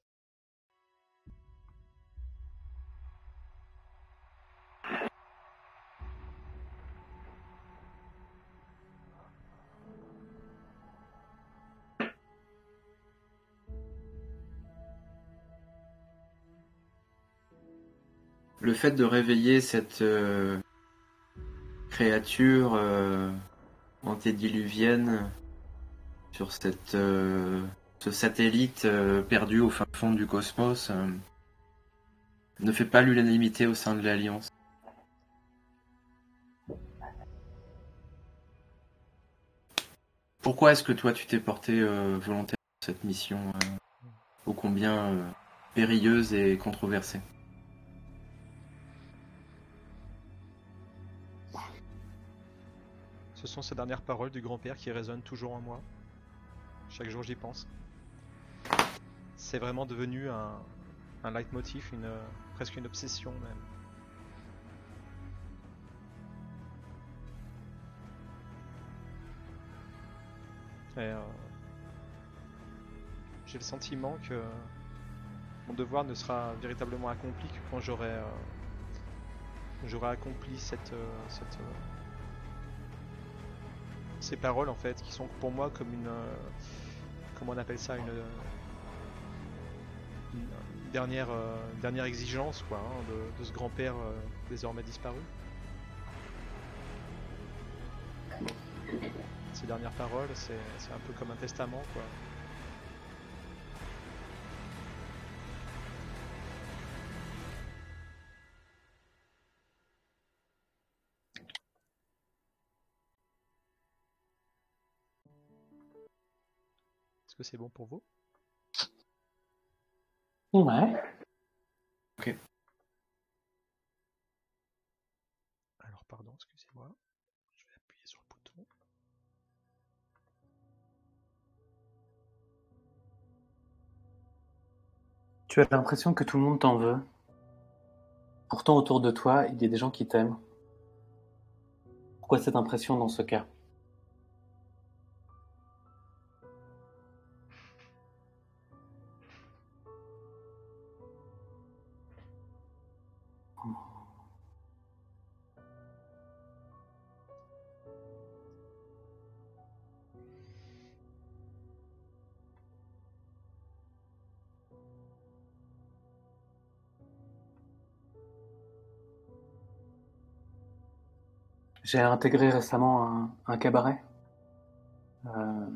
Le fait de réveiller cette euh, créature euh, antédiluvienne sur cette, euh, ce satellite perdu au fin fond du cosmos ne fait pas l'unanimité au sein de l'Alliance. Pourquoi est-ce que toi tu t'es porté volontaire pour cette mission ô combien périlleuse et controversée? Ce sont ces dernières paroles du grand-père qui résonnent toujours en moi. Chaque jour j'y pense. C'est vraiment devenu un, un leitmotiv, une, presque une obsession même. Euh, j'ai le sentiment que mon devoir ne sera véritablement accompli que quand j'aurai euh, accompli cette, euh, cette euh, ces paroles en fait qui sont pour moi comme une euh, comment on appelle ça une, euh, une- dernière euh, dernière exigence quoi hein, de, de ce grand-père désormais disparu. Ces dernières paroles c'est un peu comme un testament quoi que c'est bon pour vous? Ouais. alors pardon excusez-moi je vais appuyer sur le bouton Tu as l'impression que tout le monde t'en veut. Pourtant, autour de toi, il y a des gens qui t'aiment. Pourquoi cette impression dans ce cas? J'ai intégré récemment un, cabaret euh,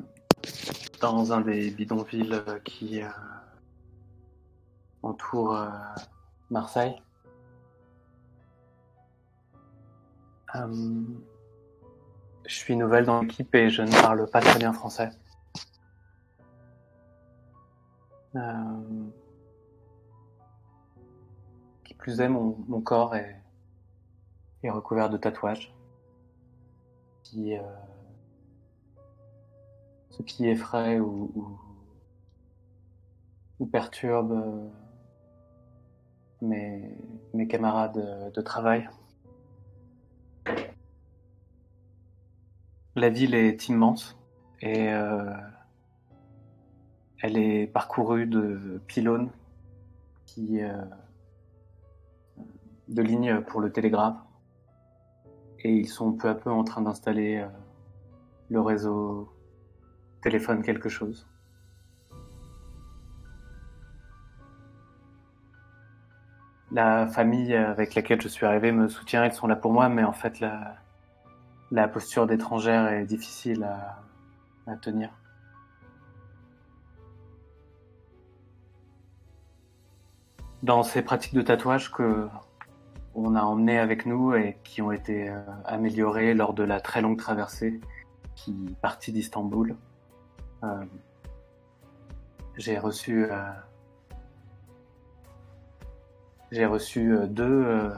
dans un des bidonvilles qui euh, entourent euh, Marseille. Euh, je suis nouvelle dans l'équipe et je ne parle pas très bien français. Qui plus est, mon, corps est recouvert de tatouages euh, ce qui effraie ou, perturbe euh, mes, camarades de, travail. La ville est immense et euh, elle est parcourue de pylônes qui, de lignes pour le télégraphe et ils sont peu à peu en train d'installer euh, le réseau téléphone quelque chose. La famille avec laquelle je suis arrivé me soutient, ils sont là pour moi, mais en fait la, posture d'étrangère est difficile à tenir. Dans ces pratiques de tatouage que on a emmené avec nous et qui ont été euh, améliorées lors de la très longue traversée qui partit d'Istanbul. Euh, j'ai reçu euh, j'ai reçu deux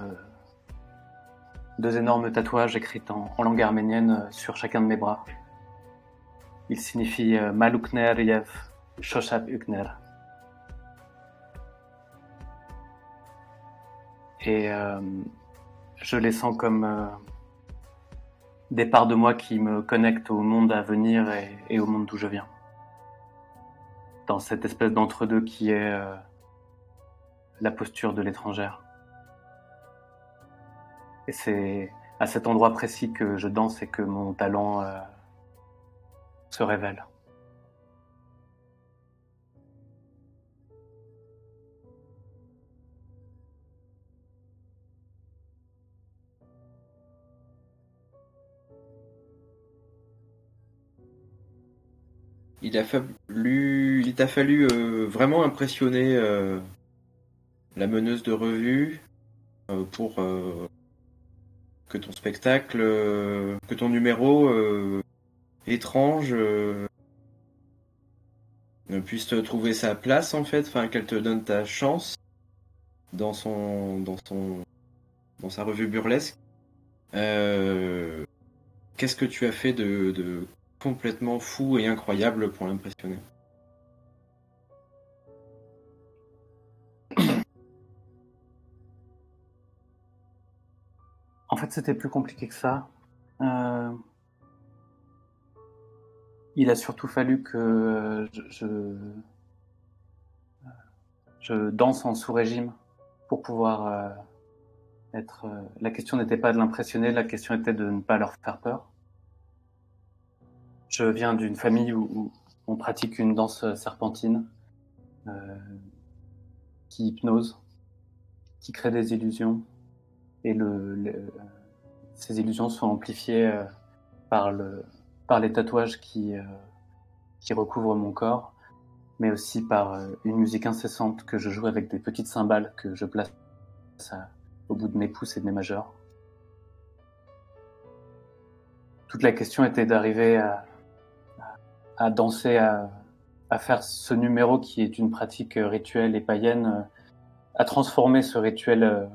deux énormes tatouages écrits en, langue arménienne sur chacun de mes bras. Ils signifient euh, Malukner Yev Shoshab Ukner. Et euh, je les sens comme, euh, des parts de moi qui me connectent au monde à venir et, au monde d'où je viens. Dans cette espèce d'entre-deux qui est euh, la posture de l'étrangère. Et c'est à cet endroit précis que je danse et que mon talent se révèle. Il a fallu, il t'a fallu euh, vraiment impressionner euh, la meneuse de revue euh, pour que ton spectacle, que ton numéro étrange euh, puisse te trouver sa place en fait, enfin qu'elle te donne ta chance dans son, dans son, dans sa revue burlesque. Qu'est-ce que tu as fait de complètement fou et incroyable pour l'impressionner En fait, c'était plus compliqué que ça. Euh, Il a surtout fallu que je, danse en sous-régime pour pouvoir euh, être. euh, La question n'était pas de l'impressionner, la question était de ne pas leur faire peur. Je viens d'une famille où, on pratique une danse serpentine euh, qui hypnose, qui crée des illusions, et le, le- ces illusions sont amplifiées euh, par le par les tatouages qui euh, qui recouvrent mon corps, mais aussi par euh, une musique incessante que je joue avec des petites cymbales que je place au bout de mes pouces et de mes majeurs. Toute la question était d'arriver à, à danser, à, faire ce numéro qui est une pratique euh, rituelle et païenne, euh, à transformer ce rituel euh,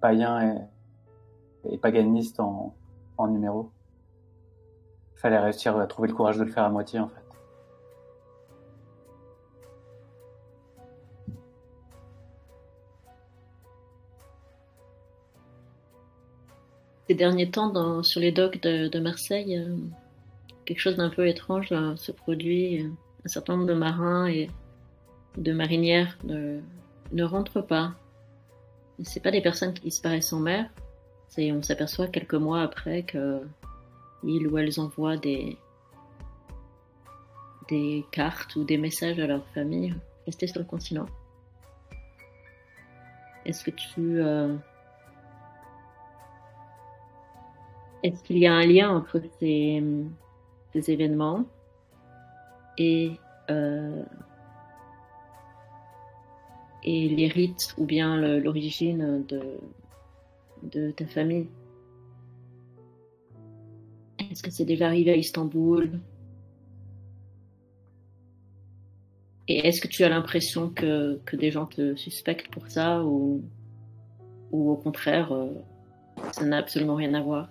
païen et, paganiste en, numéro. Il fallait réussir à trouver le courage de le faire à moitié en fait. Ces derniers temps, sur les docks de, Marseille, quelque chose d'un peu étrange se produit. Un certain nombre de marins et de marinières ne, rentrent pas. C'est pas des personnes qui disparaissent en mer. On s'aperçoit quelques mois après que ils ou elles envoient des des cartes ou des messages à leur famille restée sur le continent. Est-ce que tu euh, Est-ce qu'il y a un lien entre ces, ces événements et, euh, et les rites ou bien l'origine de, de ta famille. Est-ce que c'est déjà arrivé à Istanbul? Et est-ce que tu as l'impression que, que des gens te suspectent pour ça ou, ou au contraire, euh, ça n'a absolument rien à voir?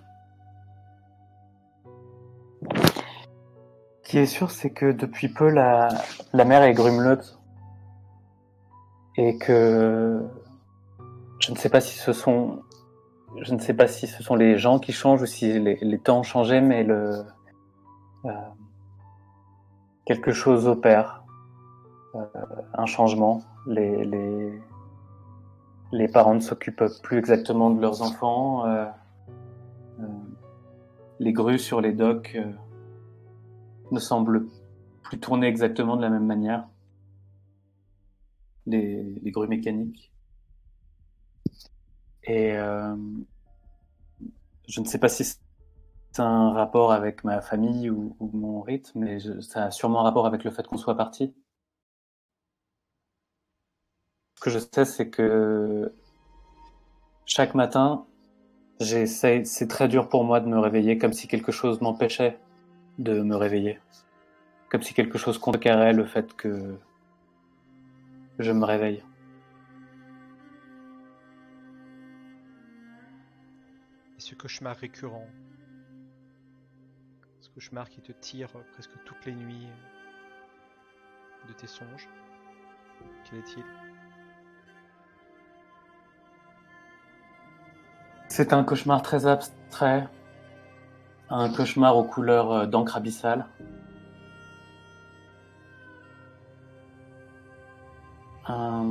Qui est sûr, c'est que depuis peu, la, la mer est grumelote. Et que je ne sais pas si ce sont, ce les gens qui changent ou si les, temps ont changé, mais euh, quelque chose opère, euh, un changement. Les, parents ne s'occupent plus exactement de leurs enfants. euh, les grues sur les docks ne semblent plus tourner exactement de la même manière. Les, les grues mécaniques. Et euh, je ne sais pas si c'est un rapport avec ma famille ou, mon rythme, mais je- ça a sûrement un rapport avec le fait qu'on soit parti. Ce que je sais, c'est que chaque matin, c'est très dur pour moi de me réveiller, comme si quelque chose m'empêchait de me réveiller. Comme si quelque chose contrecarrait le fait que je me réveille. Et ce cauchemar récurrent, ce cauchemar qui te tire presque toutes les nuits de tes songes, quel est-il? C'est un cauchemar très abstrait Un cauchemar aux couleurs euh, d'encre abyssale. Un...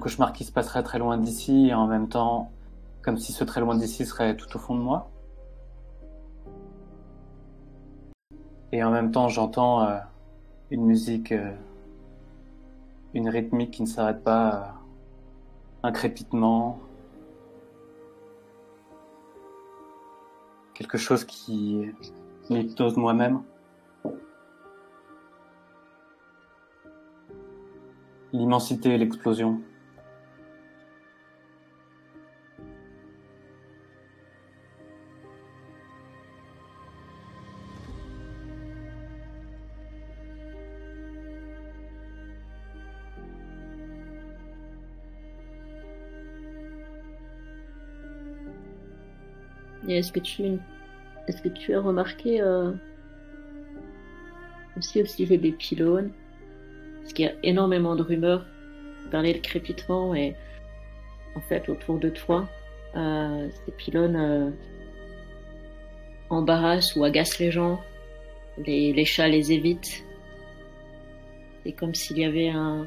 cauchemar qui se passerait très loin d'ici et en même temps comme si ce très loin d'ici serait tout au fond de moi. Et en même temps j'entends euh, une musique, euh, une rythmique qui ne s'arrête pas, un crépitement, quelque chose qui m'hypnose moi-même. L'immensité et l'explosion. Est-ce que tu, as remarqué euh, aussi au sujet des pylônes, parce qu'il y a énormément de rumeurs parler de crépitement et en fait autour de toi, euh, ces pylônes euh, embarrassent ou agacent les gens, les, chats les évitent. C'est comme s'il y avait un,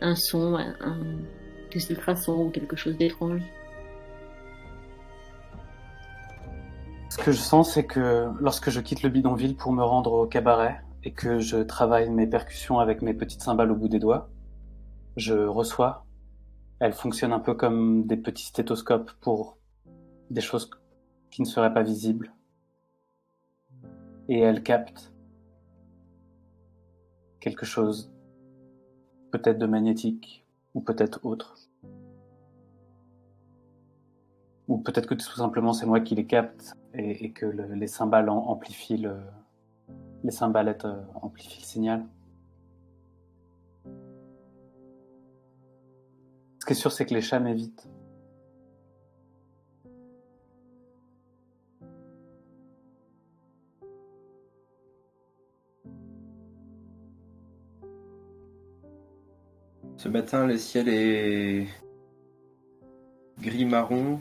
un son, un des ultrasons ou quelque chose d'étrange. Que je sens, c'est que lorsque je quitte le bidonville pour me rendre au cabaret et que je travaille mes percussions avec mes petites cymbales au bout des doigts, je reçois. Elles fonctionnent un peu comme des petits stéthoscopes pour des choses qui ne seraient pas visibles. Et elles captent quelque chose, peut-être de magnétique ou peut-être autre. Ou peut-être que tout simplement c'est moi qui les capte et, que le- les cymbales am- amplifient le, les cymbalettes euh, amplifient le signal. Ce qui est sûr, c'est que les chats m'évitent. Ce matin, le ciel est gris-marron,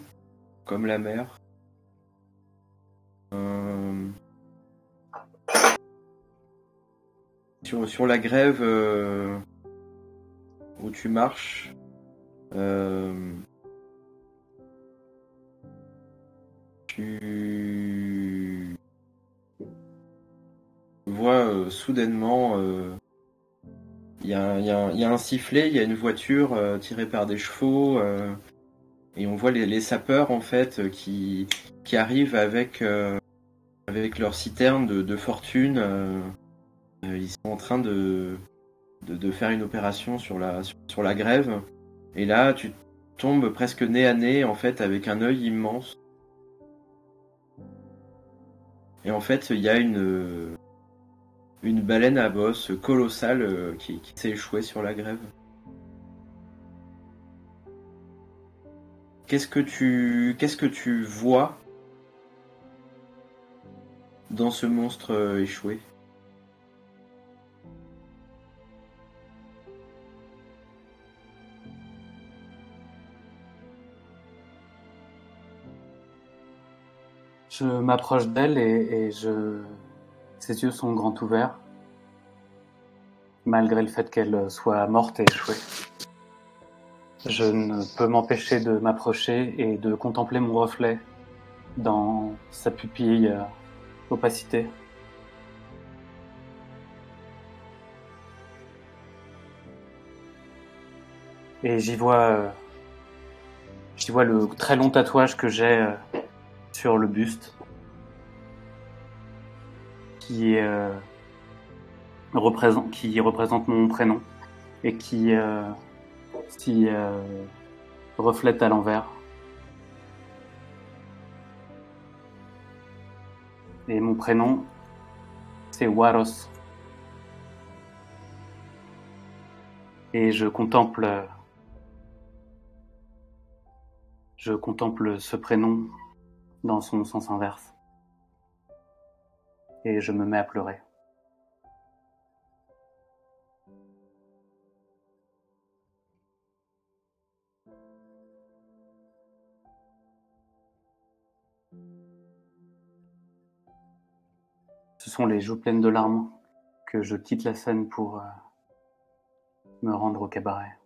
comme la mer. Euh, Sur, sur la grève euh, où tu marches, euh, tu vois soudainement il y, a, un- sifflet, il y a une voiture tirée par des chevaux, et on voit les, sapeurs en fait qui, arrivent avec, avec leur citerne de, fortune. euh, euh, ils sont en train de, faire une opération sur la, grève, et là tu tombes presque nez à nez en fait avec un œil immense. Et en fait, il y a une, baleine à bosse colossale euh, qui, qui s'est échouée sur la grève. Qu'est-ce que tu vois dans ce monstre euh, échoué Je m'approche d'elle et, et je... ses yeux sont grands ouverts, malgré le fait qu'elle soit morte et échouée. Je ne peux m'empêcher de m'approcher et de contempler mon reflet dans sa pupille opacité. Et j'y vois, euh, j'y vois le très long tatouage que j'ai euh, sur le buste, qui euh, représente, qui représente mon prénom et qui s'y reflète à l'envers. Et mon prénom, c'est Waros. Et je contemple, je contemple ce prénom dans son sens inverse. Et je me mets à pleurer. Ce sont les joues pleines de larmes que je quitte la scène pour euh, me rendre au cabaret,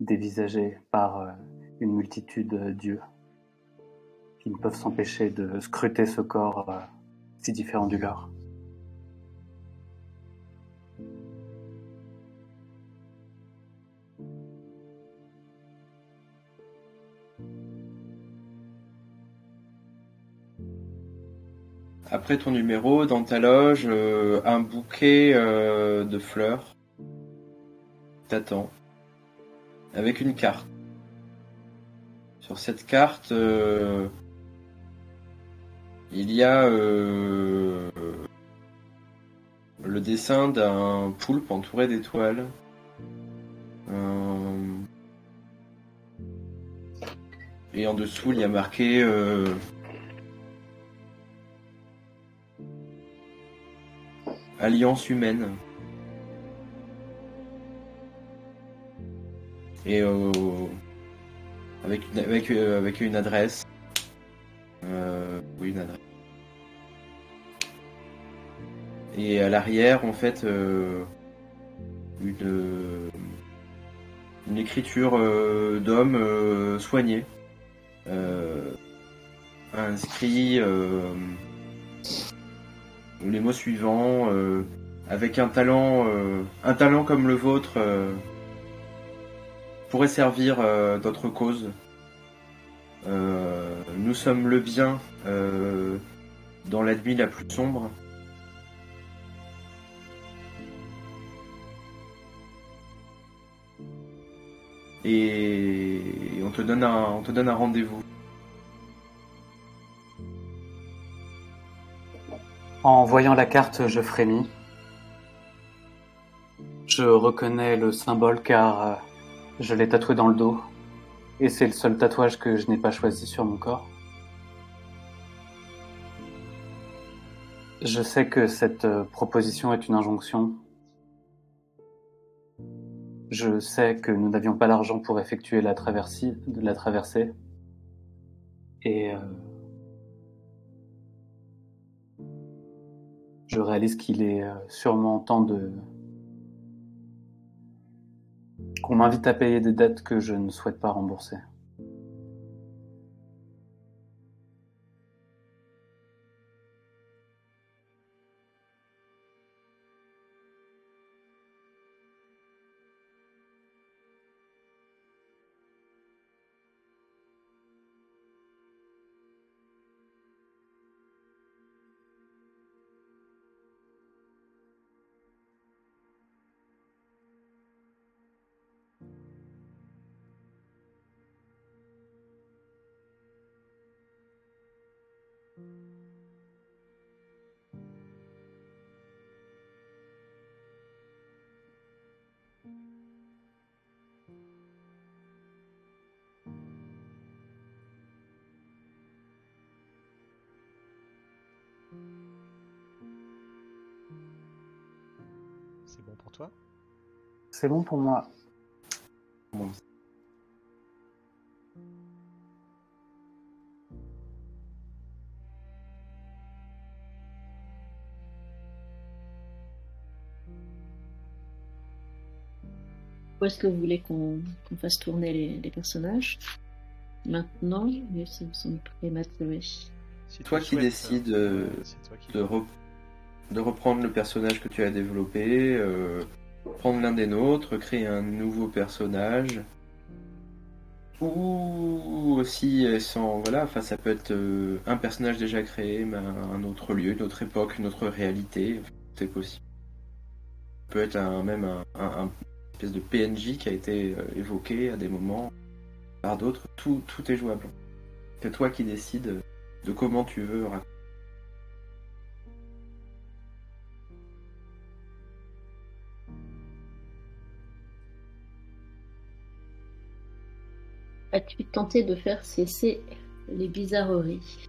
dévisagé par euh, une multitude d'yeux qui ne peuvent s'empêcher de scruter ce corps euh, si différent du leur. Après ton numéro, dans ta loge, euh, un bouquet euh, de fleurs t'attend. Avec une carte. Sur cette carte, euh, il y a le dessin d'un poulpe entouré d'étoiles. Et en dessous, il y a marqué Alliance humaine. Et euh, avec, une, avec, euh, avec une adresse. Euh, oui, une adresse. Et à l'arrière, en fait, euh, une, une écriture euh, d'homme soigné. Inscrit les mots suivants euh, avec un talent euh, un talent comme le vôtre euh, pourrait servir d'autres causes. Nous sommes le bien dans la nuit la plus sombre. Et on te donne un on te donne un rendez-vous En voyant la carte, je frémis. Je reconnais le symbole car euh, je l'ai tatoué dans le dos. Et c'est le seul tatouage que je n'ai pas choisi sur mon corps. Je sais que cette euh, proposition est une injonction. Je sais que nous n'avions pas l'argent pour effectuer la traversée. Et euh, je réalise qu'il est euh, sûrement temps de qu'on m'invite à payer des dettes que je ne souhaite pas rembourser. C'est bon pour toi C'est bon pour moi. Bon. Où est-ce que vous voulez qu'on qu'on fasse tourner les, les personnages Maintenant, mais ça me semble prématuré. Si Toi qui décides, euh, euh, c'est toi qui- de, de reprendre le personnage que tu as développé, euh, prendre l'un des nôtres, créer un nouveau personnage. Ou aussi euh, sans voilà, enfin ça peut être euh, un personnage déjà créé, mais un, autre lieu, une autre époque, une autre réalité, c'est possible. Ça peut être même un, espèce de PNJ qui a été évoqué à des moments par d'autres. Tout, tout est jouable. C'est toi qui décides de comment tu veux raconter. As-tu tenté de faire cesser les bizarreries?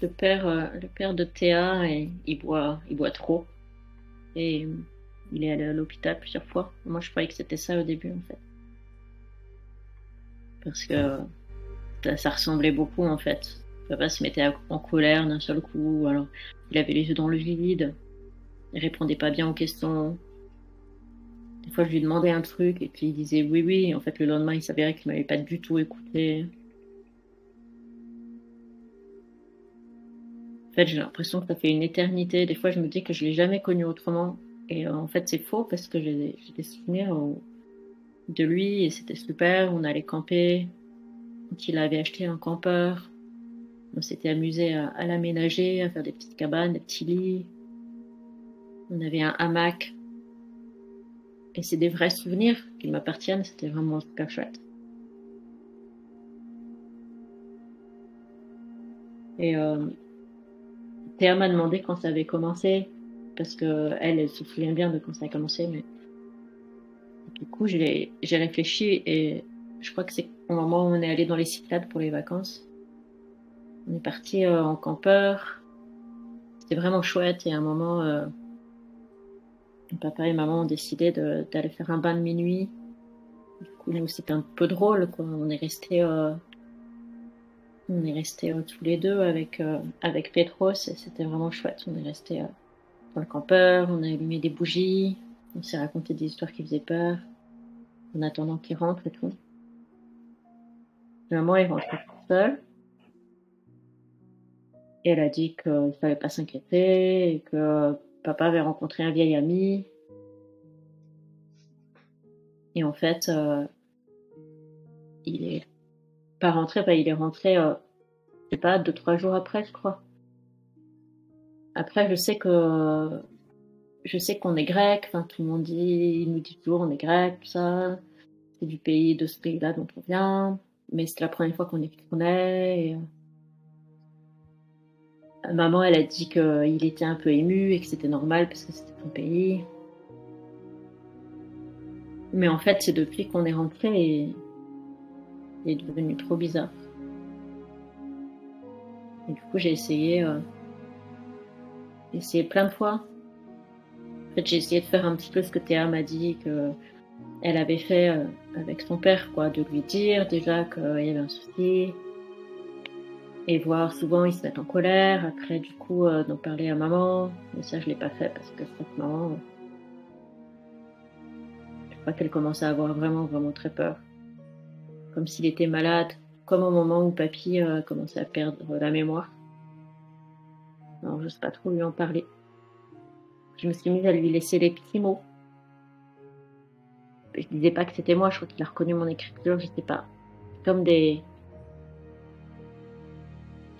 Le père, euh, le père de Théa, il boit, il boit trop. Et euh, il est allé à l'hôpital plusieurs fois. Moi, je croyais que c'était ça au début, en fait. Parce que ça, ça ressemblait beaucoup, en fait. Papa se mettait en colère d'un seul coup. Alors, il avait les yeux dans le vide. Il répondait pas bien aux questions. Des fois, je lui demandais un truc et puis il disait oui, oui. En fait, le lendemain, il s'avérait qu'il m'avait pas du tout écouté. Fait, j'ai l'impression que ça fait une éternité. Des fois, je me dis que je l'ai jamais connu autrement. Et euh, en fait, c'est faux parce que j'ai des souvenirs euh, de lui et c'était super. On allait camper. Donc, il avait acheté un campeur. On s'était amusé à, à l'aménager, à faire des petites cabanes, des petits lits. On avait un hamac. Et c'est des vrais souvenirs qui m'appartiennent. C'était vraiment super chouette. Et euh, Théa m'a demandé quand ça avait commencé, parce que elle, se souvient bien de quand ça a commencé, mais du coup, j'ai réfléchi et je crois que c'est au moment où on est allé dans les Cyclades pour les vacances. On est parti euh, en campeur. C'était vraiment chouette et à un moment, euh, papa et maman ont décidé d'aller faire un bain de minuit. Du coup, c'était un peu drôle, quoi. On est resté, euh, on est resté euh, tous les deux avec euh, avec Petros et c'était vraiment chouette. On est resté euh, dans le campeur, on a allumé des bougies, on s'est raconté des histoires qui faisaient peur, en attendant qu'il rentre et tout. Maman est rentrée seule. Et elle a dit qu'il fallait pas s'inquiéter et que papa avait rencontré un vieil ami. Et en fait, euh, il est pas rentré, il est rentré, euh, je sais pas, deux, trois jours après, je crois. Après, je sais que, je sais qu'on est grec, tout le monde dit, il nous dit toujours, on est grec, tout ça. C'est du pays, de ce pays-là dont on vient. Mais c'est la première fois qu'on. Et... euh, Maman, elle a dit qu'il était un peu ému et que c'était normal parce que c'était son pays. Mais en fait, c'est depuis qu'on est rentré il est devenu trop bizarre. Et du coup, j'ai essayé, euh, essayé plein de fois. J'ai essayé de faire un petit peu ce que Théa m'a dit que elle avait fait euh, avec son père, quoi, de lui dire déjà qu'il y avait un souci et voir souvent il se met en colère. Après, du coup, euh, d'en parler à maman. Mais ça, je l'ai pas fait parce que cette maman, je crois qu'elle commençait à avoir vraiment, vraiment très peur. Comme s'il était malade, comme au moment où papy euh, commençait à perdre la mémoire. Alors, je sais pas trop lui en parler. Je me suis mise à lui laisser les petits mots. Je disais pas que c'était moi, je crois qu'il a reconnu mon écriture, je sais pas. Comme des,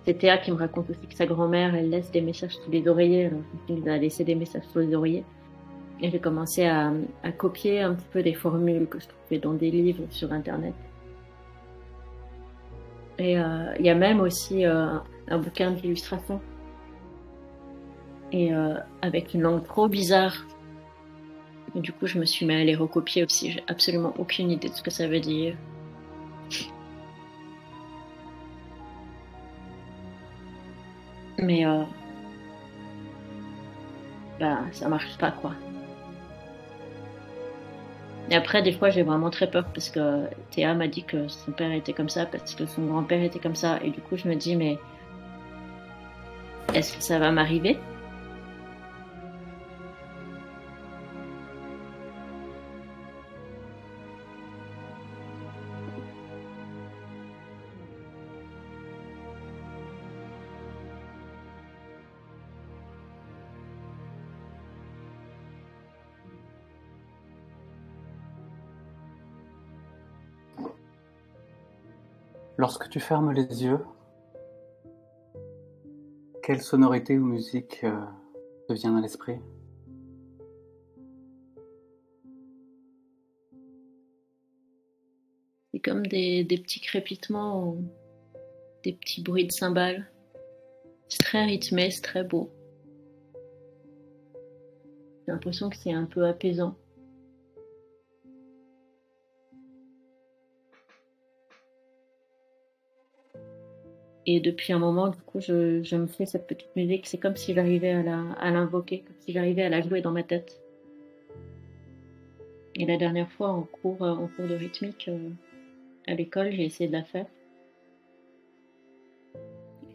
c'est Théa qui me raconte aussi que sa grand-mère, elle laisse des messages sous les oreillers. Alors, a laissé des messages sous les oreillers. Et j'ai commencé à, à copier un petit peu des formules que je trouvais dans des livres sur Internet. Et euh, il y a même aussi euh, un, bouquin d'illustration. Et euh, avec une langue trop bizarre. Et du coup, je me suis mis à les recopier aussi. J'ai absolument aucune idée de ce que ça veut dire. Mais euh, bah, ça marche pas quoi. Et après, des fois, j'ai vraiment très peur parce que Théa m'a dit que son père était comme ça, parce que son grand-père était comme ça. Et du coup, je me dis, mais est-ce que ça va m'arriver? Lorsque tu fermes les yeux, quelle sonorité ou musique euh, te vient à l'esprit? C'est comme des, petits crépitements, des petits bruits de cymbales. C'est très rythmé, c'est très beau. J'ai l'impression que c'est un peu apaisant. Et depuis un moment, du coup, je, me fais cette petite musique. C'est comme si j'arrivais à l'invoquer, comme si j'arrivais à la jouer dans ma tête. Et la dernière fois, en cours, euh, en cours de rythmique, euh, à l'école, j'ai essayé de la faire.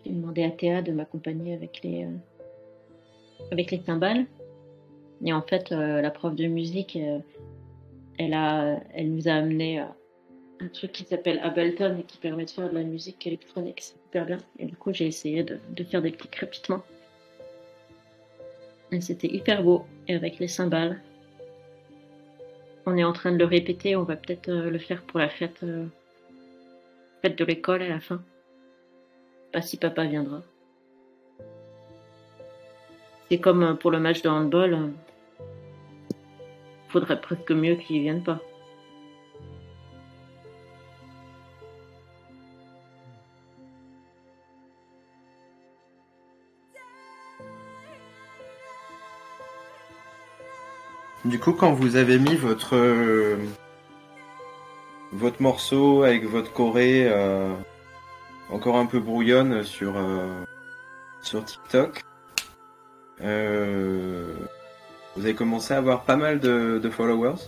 J'ai demandé à Théa de m'accompagner avec les, euh, avec les cymbales. Et en fait, la prof de musique, elle, a, elle nous a amené un truc qui s'appelle Ableton et qui permet de faire de la musique électronique. C'est super bien. Et du coup, j'ai essayé de, faire des petits crépitements. Et c'était hyper beau. Et avec les cymbales. On est en train de le répéter. On va peut-être euh, le faire pour la fête, euh, fête de l'école à la fin. Pas si papa viendra. C'est comme euh, pour le match de handball. euh, Faudrait presque mieux qu'il vienne pas. Du coup, quand vous avez mis votre euh, votre morceau avec votre choré euh, encore un peu brouillonne sur euh, sur TikTok, vous avez commencé à avoir pas mal de, followers.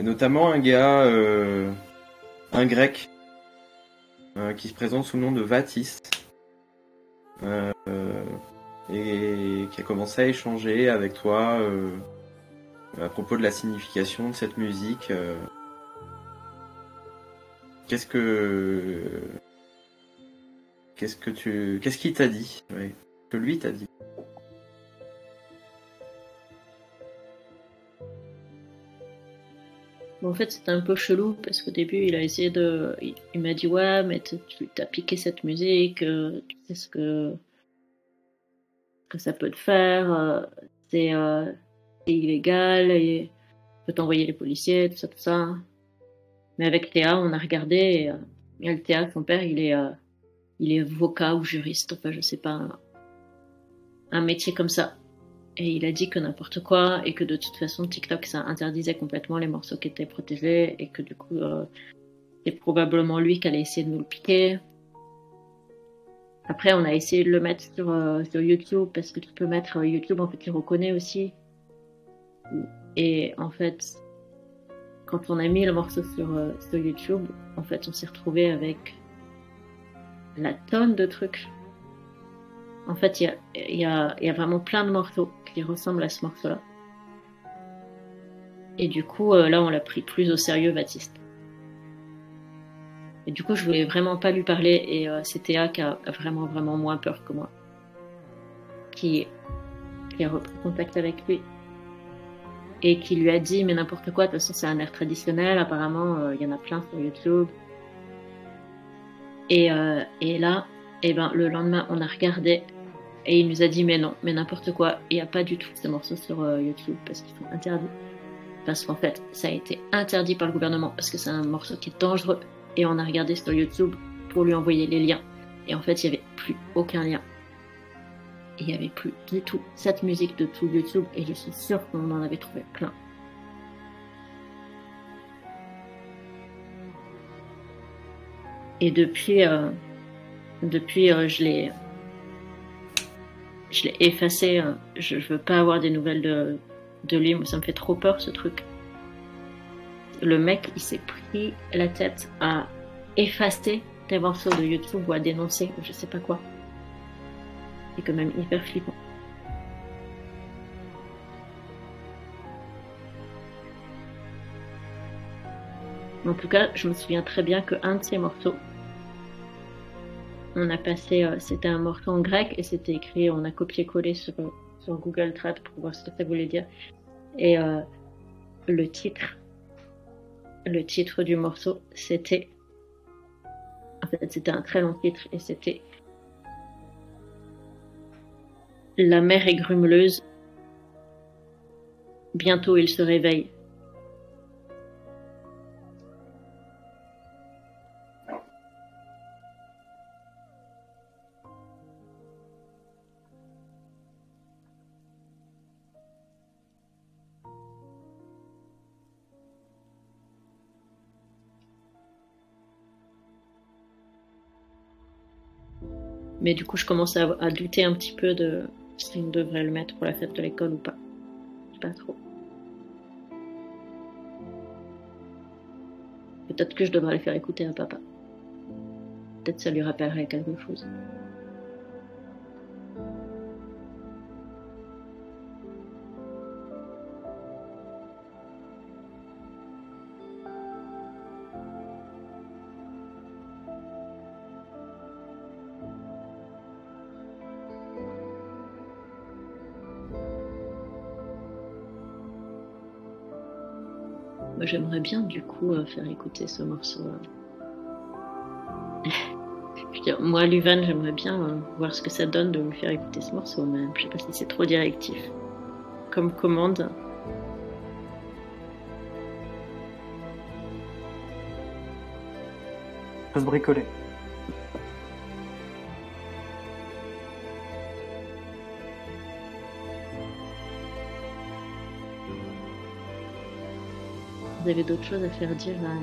Et notamment un gars, un grec, qui se présente sous le nom de Vatis. Et qui a commencé à échanger avec toi euh, à propos de la signification de cette musique. euh. Qu'est-ce que qu'est-ce que tu qu'est-ce qu'il t'a dit? Ouais. Que lui t'a dit. En fait, c'était un peu chelou parce qu'au début, il a essayé de. Il, m'a dit Ouais, mais tu t'as piqué cette musique, euh, tu sais ce que, que ça peut te faire, euh, c'est euh, c'est illégal, et peut t'envoyer les policiers, tout ça, tout ça. Mais avec Théa, on a regardé, et, euh, et le Théa, son père, il est, euh, il est avocat ou juriste, enfin, je sais pas, un, métier comme ça. Et il a dit que n'importe quoi et que de toute façon TikTok ça interdisait complètement les morceaux qui étaient protégés et que du coup euh, c'est probablement lui qui allait essayer de nous le piquer. Après on a essayé de le mettre sur, euh, YouTube parce que tu peux mettre euh, YouTube en fait il reconnaît aussi. Et en fait quand on a mis le morceau sur, euh, sur YouTube en fait on s'est retrouvé avec la tonne de trucs. En fait, il y a, y, a, vraiment plein de morceaux qui ressemblent à ce morceau-là. Et du coup, là, on l'a pris plus au sérieux, Baptiste. Et du coup, je voulais vraiment pas lui parler, et euh, c'est Théa qui a, a vraiment, vraiment moins peur que moi. Qui, a repris contact avec lui. Et qui lui a dit, mais n'importe quoi, de toute façon, c'est un air traditionnel, apparemment, euh, il y en a plein sur YouTube. Et, euh, là, et ben, le lendemain, on a regardé et il nous a dit mais non, mais n'importe quoi, il n'y a pas du tout ces morceaux sur YouTube parce qu'ils sont interdits. Parce qu'en fait, ça a été interdit par le gouvernement parce que c'est un morceau qui est dangereux. Et on a regardé sur YouTube pour lui envoyer les liens. Et en fait, il n'y avait plus aucun lien. Il n'y avait plus du tout cette musique de tout YouTube et je suis sûre qu'on en avait trouvé plein. Et depuis, euh, depuis, euh, je l'ai, je l'ai effacé. euh, Je, je veux pas avoir des nouvelles de, de lui. Ça me fait trop peur ce truc. Le mec, il s'est pris la tête à effacer des morceaux de YouTube ou à dénoncer, je sais pas quoi. C'est quand même hyper flippant. En tout cas, je me souviens très bien qu'un de ces morceaux, on a passé, euh, c'était un morceau en grec et c'était écrit, on a copié-collé sur, sur Google Trad pour voir ce que ça voulait dire. Et euh, le titre, le titre du morceau, c'était, en fait, c'était un très long titre et c'était La mer est grumeleuse. Bientôt il se réveille. Mais du coup, je commence à, douter un petit peu de si on devrait le mettre pour la fête de l'école ou pas. Pas trop. Peut-être que je devrais le faire écouter à papa. Peut-être ça lui rappellerait quelque chose. J'aimerais bien du coup euh, faire écouter ce morceau. euh. Moi, Luvan, j'aimerais bien euh, voir ce que ça donne de lui faire écouter ce morceau, mais je sais pas si c'est trop directif. Comme commande. se bricoler. Vous avez d'autres choses à faire dire à...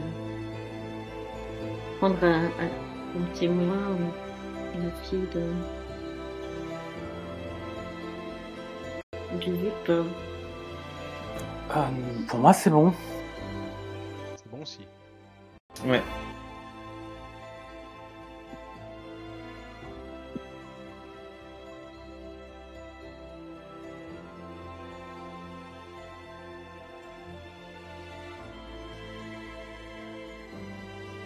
Prendre un, un- un témoin ou une fille de... Du VIP. euh, Euh, pour moi, c'est bon. C'est bon aussi. Ouais.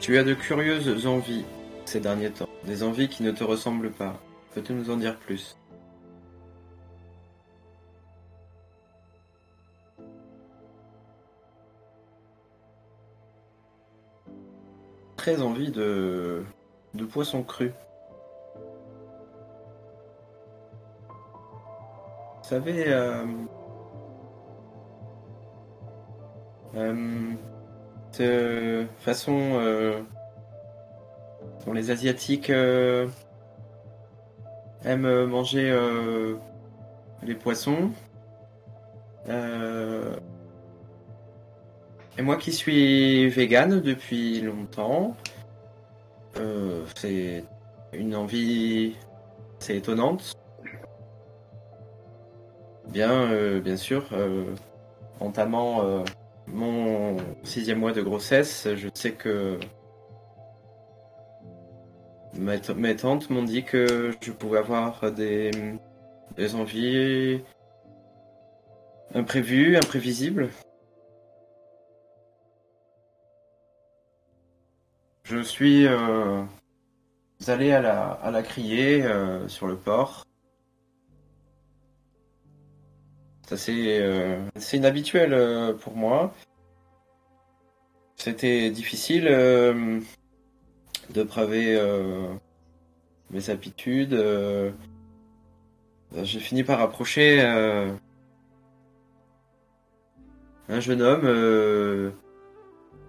Tu as de curieuses envies ces derniers temps, des envies qui ne te ressemblent pas. Peux-tu nous en dire plus? Très envie de de poisson cru. Vous savez, euh, euh, de façon euh, dont les Asiatiques euh, aiment manger euh, les poissons. Euh, et moi qui suis vegan depuis longtemps, euh, c'est une envie assez étonnante. Bien, euh, bien sûr, euh, entamant euh, mon sixième mois de grossesse, je sais que mes, tantes m'ont dit que je pouvais avoir des, envies imprévues, imprévisibles. Je suis euh, allé à la, à euh, sur le port. C'est assez, euh, inhabituel euh, pour moi. C'était difficile euh, de braver euh, mes habitudes. euh. J'ai fini par approcher un jeune homme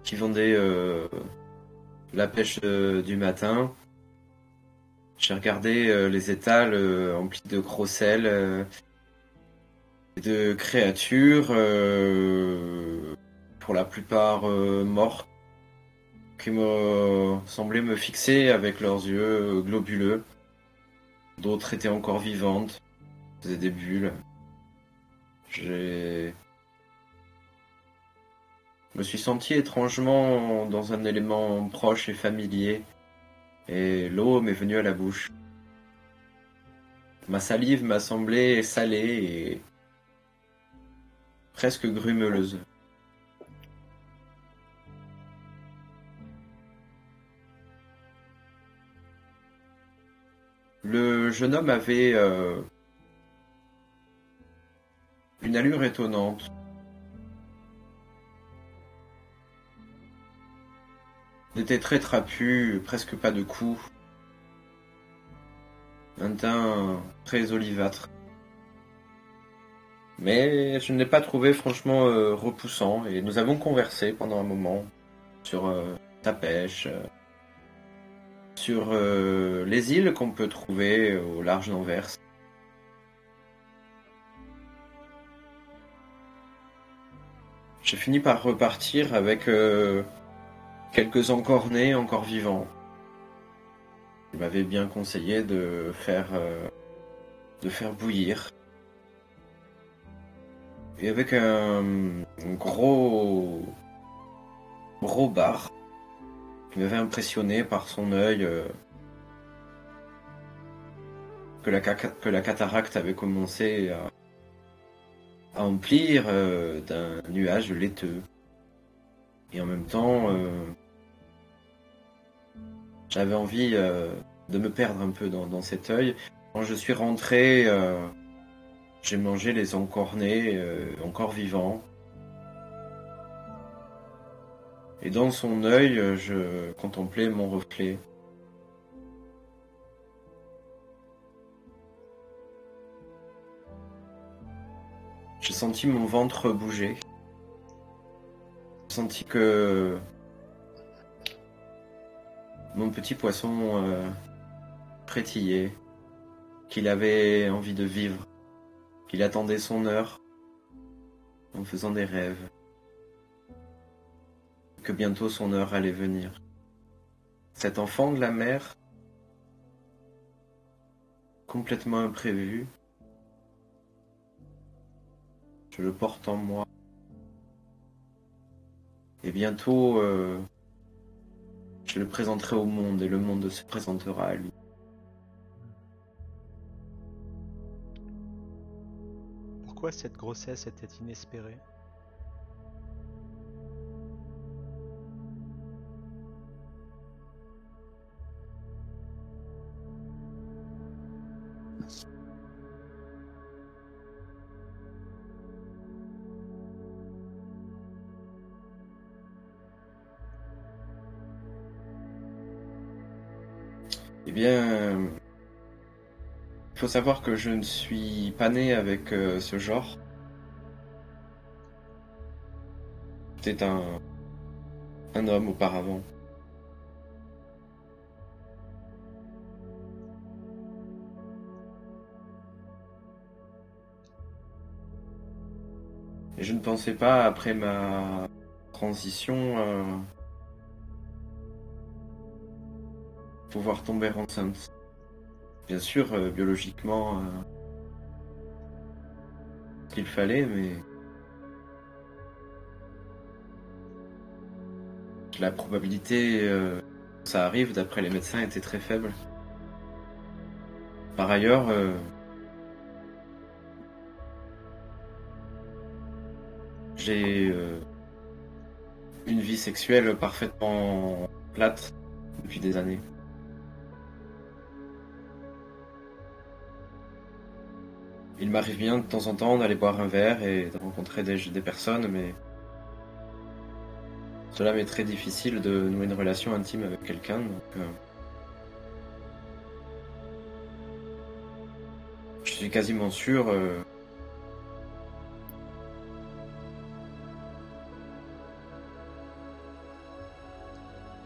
qui vendait la pêche du matin. J'ai regardé les étals emplis de gros de créatures, euh, pour la plupart euh, mortes, qui me semblaient me fixer avec leurs yeux euh, globuleux. D'autres étaient encore vivantes, faisaient des bulles. J'ai me suis senti étrangement dans un élément proche et familier, et l'eau m'est venue à la bouche. Ma salive m'a semblé salée et presque grumeleuse. Le jeune homme avait euh, une allure étonnante. Il était très trapu, presque pas de cou. Un teint très olivâtre. Mais je ne l'ai pas trouvé franchement euh, repoussant et nous avons conversé pendant un moment sur euh, sa pêche, euh, sur euh, les îles qu'on peut trouver au large d'Anvers. J'ai fini par repartir avec quelques encornés encore vivants. Il m'avait bien conseillé de faire, de faire bouillir. Et avec un, gros, gros bar qui m'avait impressionné par son œil euh, que, la, cataracte avait commencé à, emplir euh, d'un nuage laiteux. Et en même temps, euh, j'avais envie de me perdre un peu dans, dans cet œil. Quand je suis rentré, j'ai mangé les encornés euh, encore vivants. Et dans son œil, euh, je contemplais mon reflet. J'ai senti mon ventre bouger. J'ai senti que mon petit poisson euh, frétillait, qu'il avait envie de vivre, qu'il attendait son heure en faisant des rêves, que bientôt son heure allait venir. Cet enfant de la mer, complètement imprévu, je le porte en moi. Et bientôt, euh, je le présenterai au monde et le monde se présentera à lui. Pourquoi cette grossesse était inespérée? Eh bien, faut savoir que je ne suis pas né avec euh, ce genre. C'était un, homme auparavant. Et je ne pensais pas, après ma transition, euh, pouvoir tomber enceinte. Bien sûr, euh, biologiquement, euh, ce qu'il fallait, mais la probabilité euh, que ça arrive, d'après les médecins, était très faible. Par ailleurs, euh, j'ai euh, une vie sexuelle parfaitement plate depuis des années. Il m'arrive bien de temps en temps d'aller boire un verre et de rencontrer des, personnes, mais cela m'est très difficile de nouer une relation intime avec quelqu'un. Euh, je suis quasiment sûr. euh,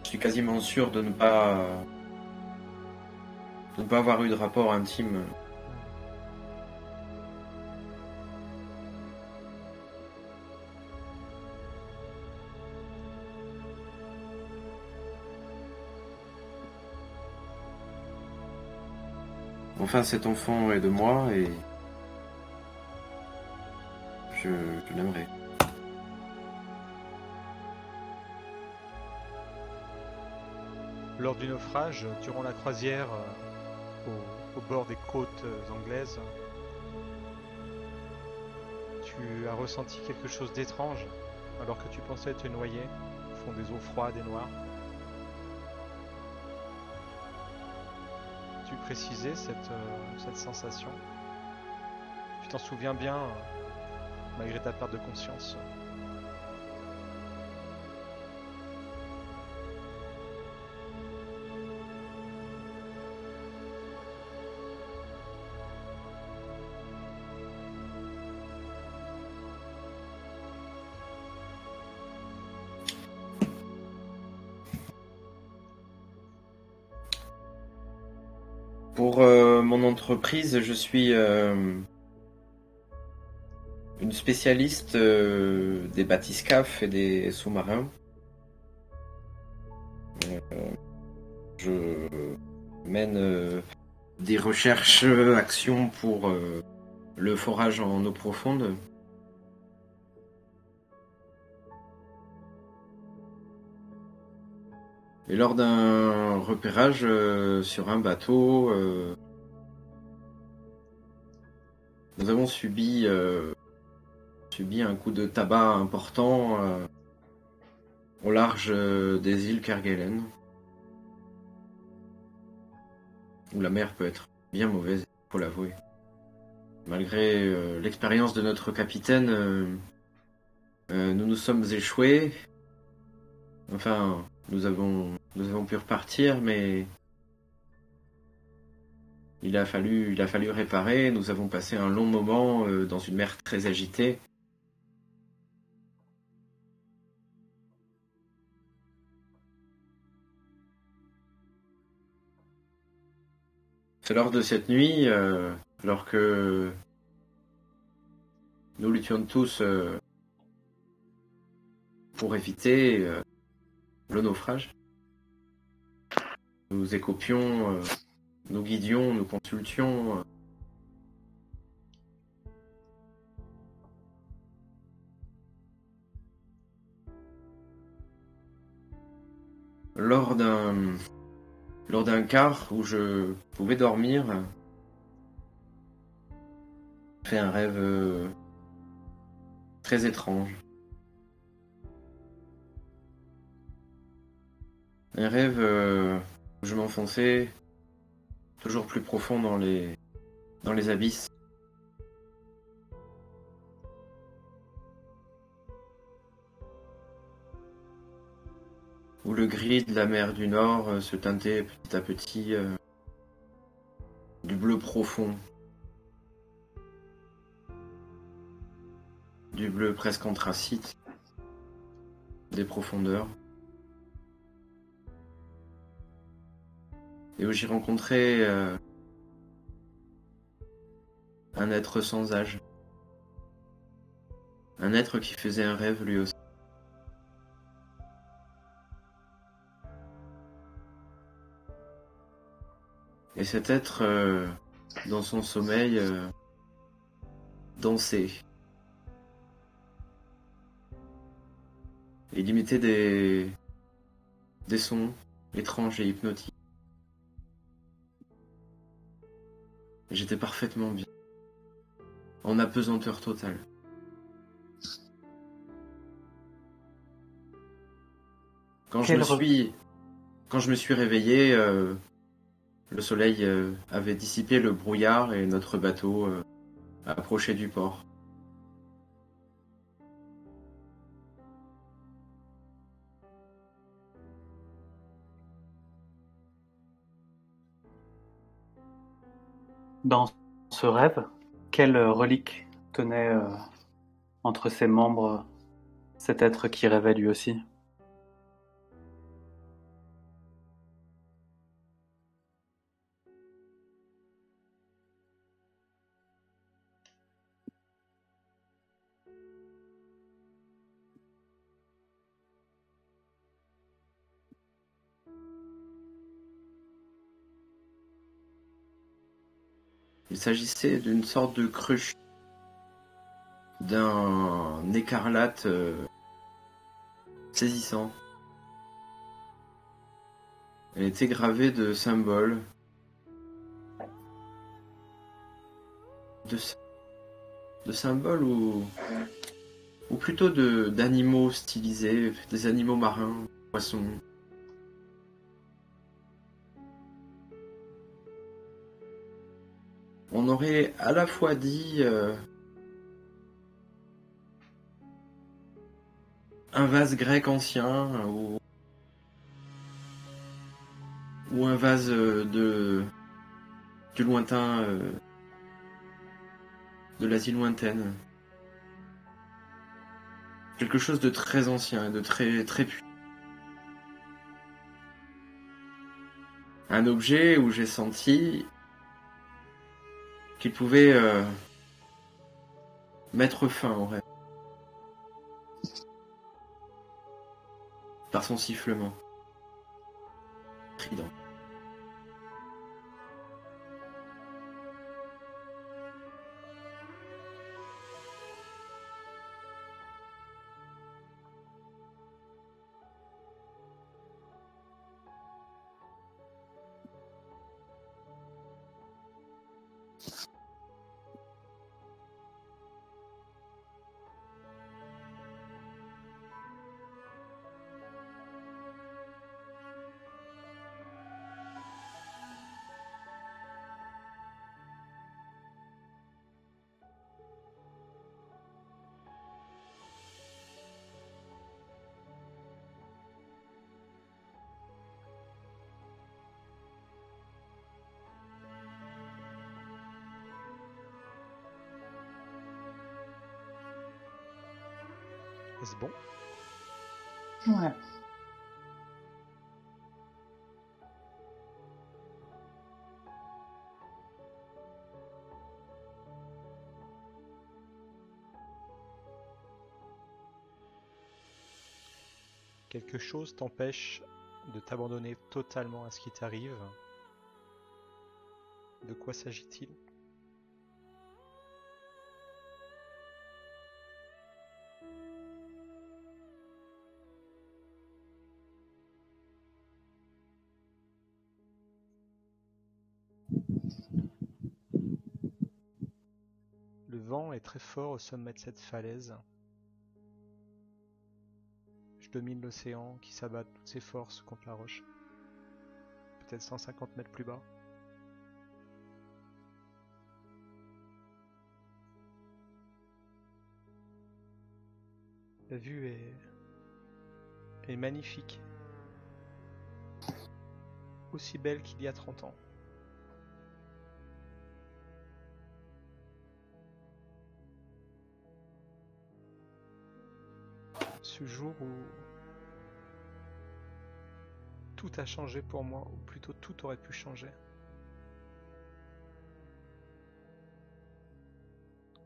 je suis quasiment sûr de ne pas de ne pas avoir eu de rapport intime Enfin, cet enfant est de moi et je, je l'aimerais. Lors du naufrage, durant la croisière euh, au, bord des côtes anglaises, tu as ressenti quelque chose d'étrange alors que tu pensais te noyer au fond des eaux froides et noires. Tu précisais cette, euh, cette sensation? Tu t'en souviens bien euh, malgré ta perte de conscience? Entreprise, je suis euh, une spécialiste euh, des bathyscaphes et des sous-marins. Euh, je mène des recherches, actions pour le forage en eau profonde. Et lors d'un repérage sur un bateau, nous avons subi, euh, subi un coup de tabac important euh, au large euh, des îles Kerguelen, où la mer peut être bien mauvaise, faut l'avouer. Malgré l'expérience de notre capitaine, nous nous sommes échoués. Enfin, nous avons, nous avons pu repartir, mais il a fallu, il a fallu réparer. Nous avons passé un long moment euh, dans une mer très agitée. C'est lors de cette nuit, euh, alors que nous luttions tous euh, pour éviter euh, le naufrage. Nous écopions, euh, nous guidions, nous consultions. Lors d'un lors d'un quart où je pouvais dormir, j'ai fait un rêve euh, très étrange. Un rêve euh, où je m'enfonçais toujours plus profond dans les, dans les abysses. Où le gris de la mer du Nord euh, se teintait petit à petit euh, du bleu profond. Du bleu presque anthracite des profondeurs. Et où j'y rencontrais euh, un être sans âge. Un être qui faisait un rêve lui aussi. Et cet être, euh, dans son sommeil, euh, dansait. Il imitait des, des sons étranges et hypnotiques. J'étais parfaitement bien. En apesanteur totale. Quand je, me re- suis, quand je me suis réveillé, euh, le soleil euh, avait dissipé le brouillard et notre bateau euh, approchait du port. Dans ce rêve, quelle relique tenait euh, entre ses membres cet être qui rêvait lui aussi? S'agissait d'une sorte de cruche, d'un écarlate euh, saisissant. Elle était gravée de symboles, de, sy- de symboles ou, ou plutôt d'animaux stylisés, des animaux marins, poissons. On aurait à la fois dit euh, un vase grec ancien ou, ou un vase euh, de du lointain euh, de l'Asie lointaine. Quelque chose de très ancien et de très très puissant. Un objet où j'ai senti qu'il pouvait euh, mettre fin au rêve. Par son sifflement. Bon. Quelque chose t'empêche de t'abandonner totalement à ce qui t'arrive. De quoi s'agit-il? Très fort au sommet de cette falaise. Je domine l'océan qui s'abat toutes ses forces contre la roche. Peut-être 150 mètres plus bas. La vue est, est magnifique. Aussi belle qu'il y a 30 ans. Ce jour où tout a changé pour moi, ou plutôt tout aurait pu changer.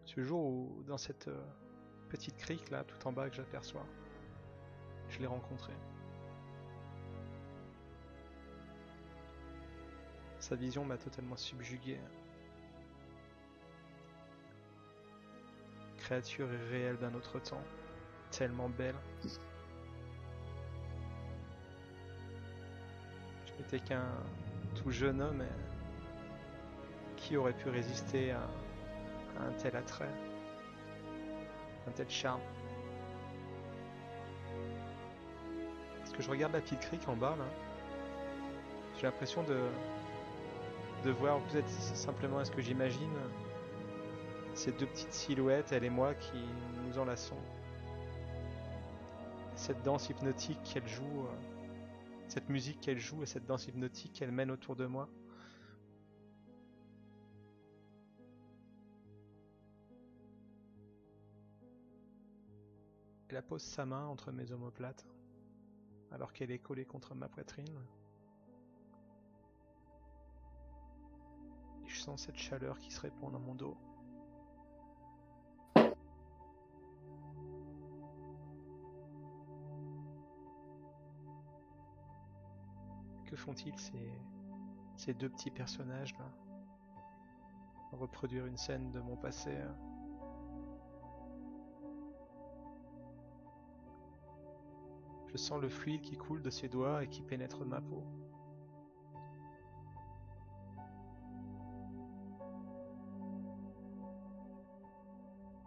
Ce jour où, dans cette euh, petite crique là, tout en bas que j'aperçois, je l'ai rencontré. Sa vision m'a totalement subjugué. Créature irréelle d'un autre temps, tellement belle. Je n'étais qu'un tout jeune homme qui aurait pu résister à, un tel attrait, un tel charme? Parce que je regarde la petite crique en bas là, j'ai l'impression de de voir peut-être simplement à ce que j'imagine ces deux petites silhouettes, elle et moi, qui nous enlaçons. Cette danse hypnotique qu'elle joue, euh, cette musique qu'elle joue et cette danse hypnotique qu'elle mène autour de moi. Elle pose sa main entre mes omoplates, alors qu'elle est collée contre ma poitrine. Et je sens cette chaleur qui se répand dans mon dos. Que font-ils ces, ces deux petits personnages là? Reproduire une scène de mon passé. euh. Je sens le fluide qui coule de ses doigts et qui pénètre ma peau.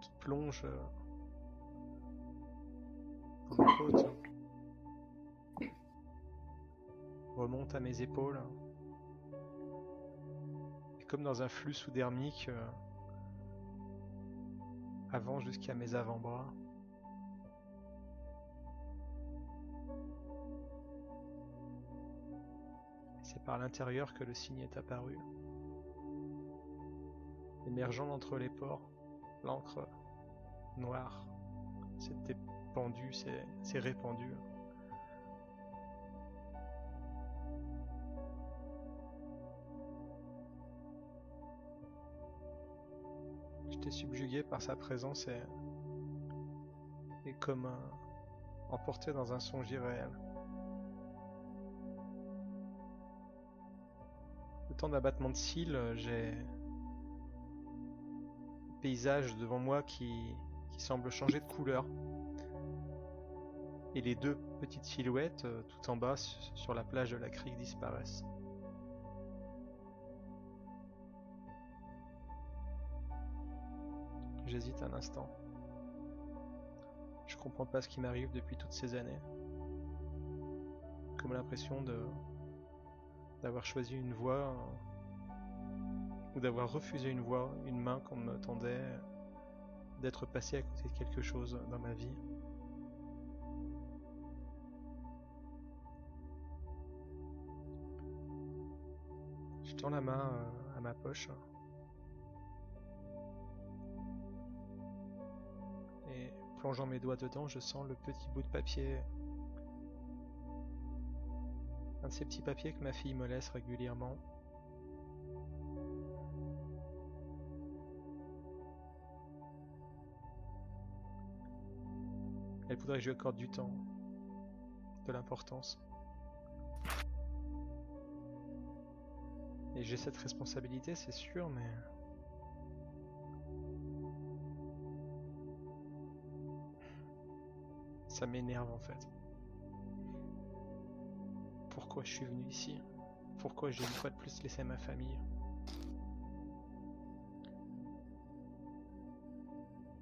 Qui plonge euh, dans côtes. Remonte à mes épaules. Et comme dans un flux sous-dermique, euh, avance jusqu'à mes avant-bras. C'est par l'intérieur que le signe est apparu. Émergeant d'entre les pores, l'encre noire s'est s'est s'est répandue. Subjugué par sa présence et, comme emporté dans un songe irréel. Le temps d'abattement de cils, euh, j'ai le paysage devant moi qui, semble changer de couleur. Et les deux petites silhouettes euh, tout en bas su- sur la plage de la crique disparaissent. J'hésite un instant. Je comprends pas ce qui m'arrive depuis toutes ces années. Comme l'impression de d'avoir choisi une voie ou d'avoir refusé une voie, une main qu'on me tendait, d'être passé à côté de quelque chose dans ma vie. Je tends la main euh, à ma poche. Plongeant mes doigts dedans, je sens le petit bout de papier. Un de ces petits papiers que ma fille me laisse régulièrement. Elle voudrait que je lui accorde du temps, de l'importance. Et j'ai cette responsabilité, c'est sûr, mais... Ça m'énerve en fait. Pourquoi je suis venu ici? Pourquoi j'ai une fois de plus laissé ma famille?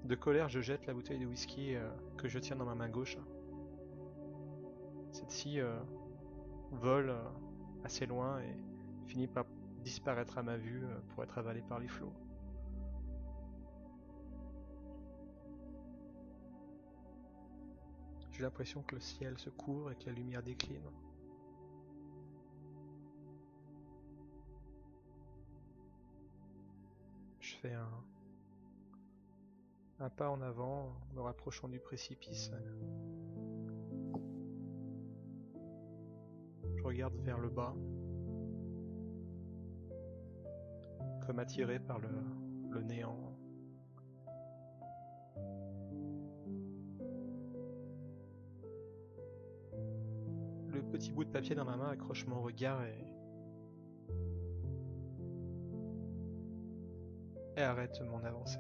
De colère, je jette la bouteille de whisky euh, que je tiens dans ma main gauche. Celle-ci euh, vole euh, assez loin et finit par disparaître à ma vue pour être avalée par les flots. J'ai l'impression que le ciel se couvre et que la lumière décline. Je fais un, pas en avant, me rapprochant du précipice. Je regarde vers le bas, comme attiré par le néant. Le petit bout de papier dans ma main accroche mon regard et, arrête mon avancée.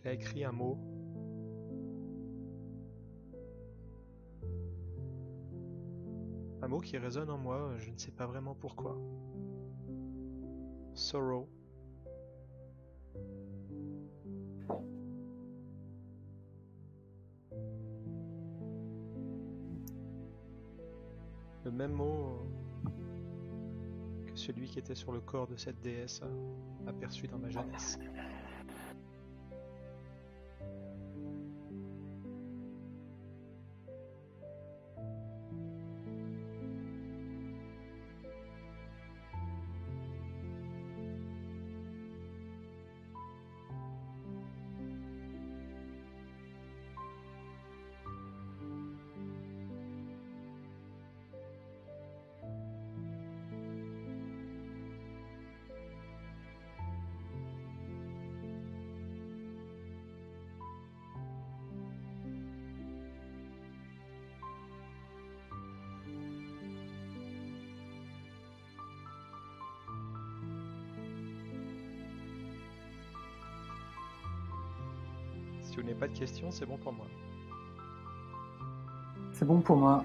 Il a écrit un mot. Un mot qui résonne en moi, je ne sais pas vraiment pourquoi. Sorrow. Le même mot que celui qui était sur le corps de cette déesse aperçu dans ma jeunesse. C'est bon pour moi. C'est bon pour moi.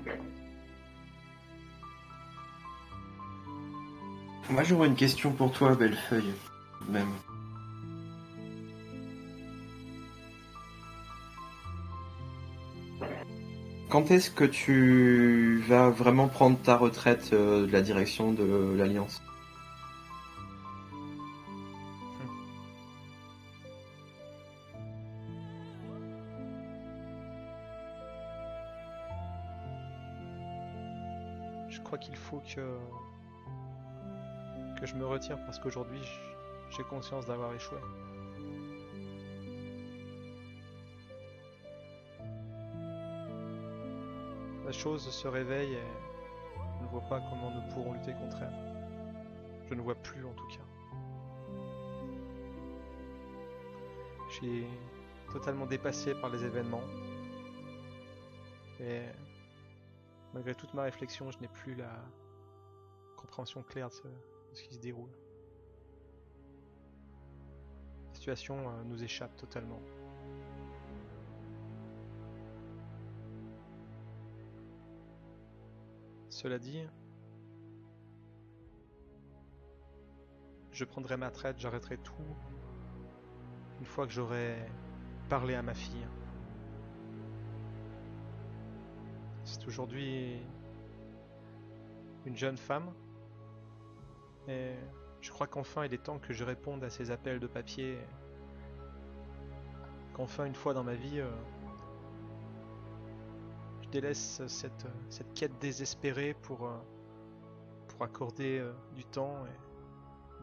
Moi j'aurais une question pour toi, Bellefeuille. Même. Quand est-ce que tu vas vraiment prendre ta retraite euh, de la direction de l'Alliance? Parce qu'aujourd'hui j'ai conscience d'avoir échoué. La chose se réveille et je ne vois pas comment nous pourrons lutter contre elle. Je ne vois plus en tout cas. Je suis totalement dépassé par les événements. Et malgré toute ma réflexion, je n'ai plus la compréhension claire de ce, ce qui se déroule. La situation euh, nous échappe totalement. Cela dit, je prendrai ma traite, j'arrêterai tout une fois que j'aurai parlé à ma fille. C'est aujourd'hui une jeune femme et je crois qu'enfin il est temps que je réponde à ces appels de papier. Qu'enfin une fois dans ma vie, euh, je délaisse cette, quête désespérée pour, euh, accorder euh, du temps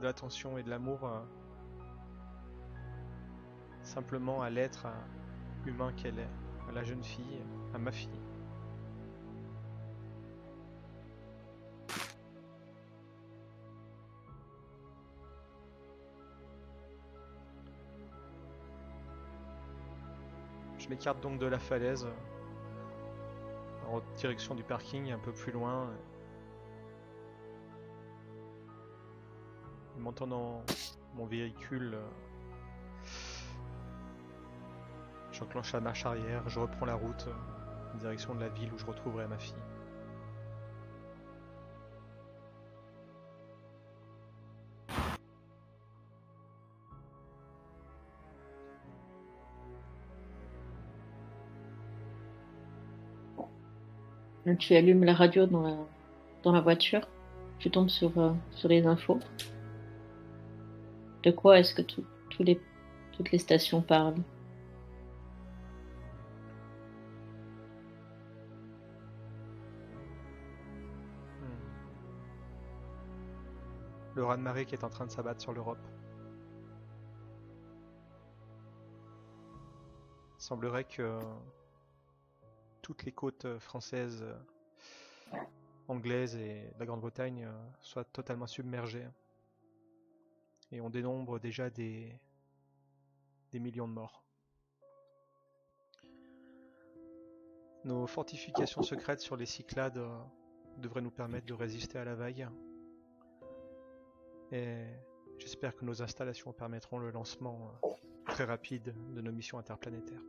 de l'attention et de l'amour simplement à l'être humain qu'elle est, à la jeune fille, à ma fille. Je m'écarte donc de la falaise euh, en direction du parking un peu plus loin. Dans mon véhicule, euh, j'enclenche la marche arrière, je reprends la route euh, en direction de la ville où je retrouverai ma fille. Tu allumes la radio dans la, dans la voiture. Tu tombes sur, euh, les infos. De quoi est-ce que toutes les stations parlent? Hmm. Le raz-de-marée qui est en train de s'abattre sur l'Europe. Il semblerait que toutes les côtes euh, françaises, euh, anglaises et la Grande-Bretagne euh, soient totalement submergées. Et on dénombre déjà des, millions de morts. Nos fortifications secrètes sur les Cyclades devraient nous permettre de résister à la vague. Et j'espère que nos installations permettront le lancement très rapide de nos missions interplanétaires.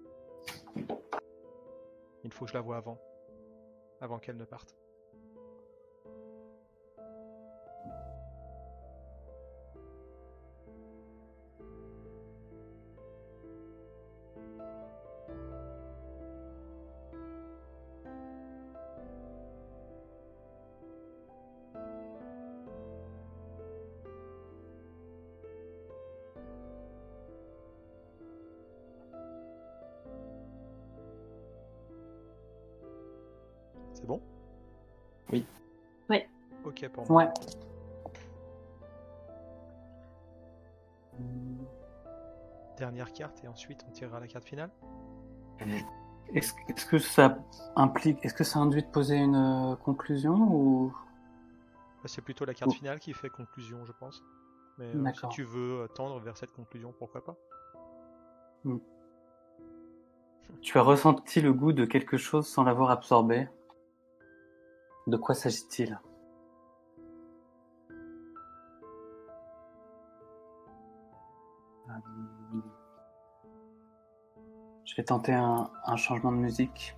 Il faut que je la voie avant, avant qu'elle ne parte. Ok pour moi. Ouais. Dernière carte et ensuite on tirera la carte finale. Est-ce que ça implique, est-ce que ça induit de poser une euh, conclusion ou? Bah, C'est plutôt la carte finale qui fait conclusion, je pense. Mais euh, si tu veux tendre vers cette conclusion, pourquoi pas tu as ressenti le goût de quelque chose sans l'avoir absorbé? De quoi s'agit-il? Je vais tenter un, un changement de musique.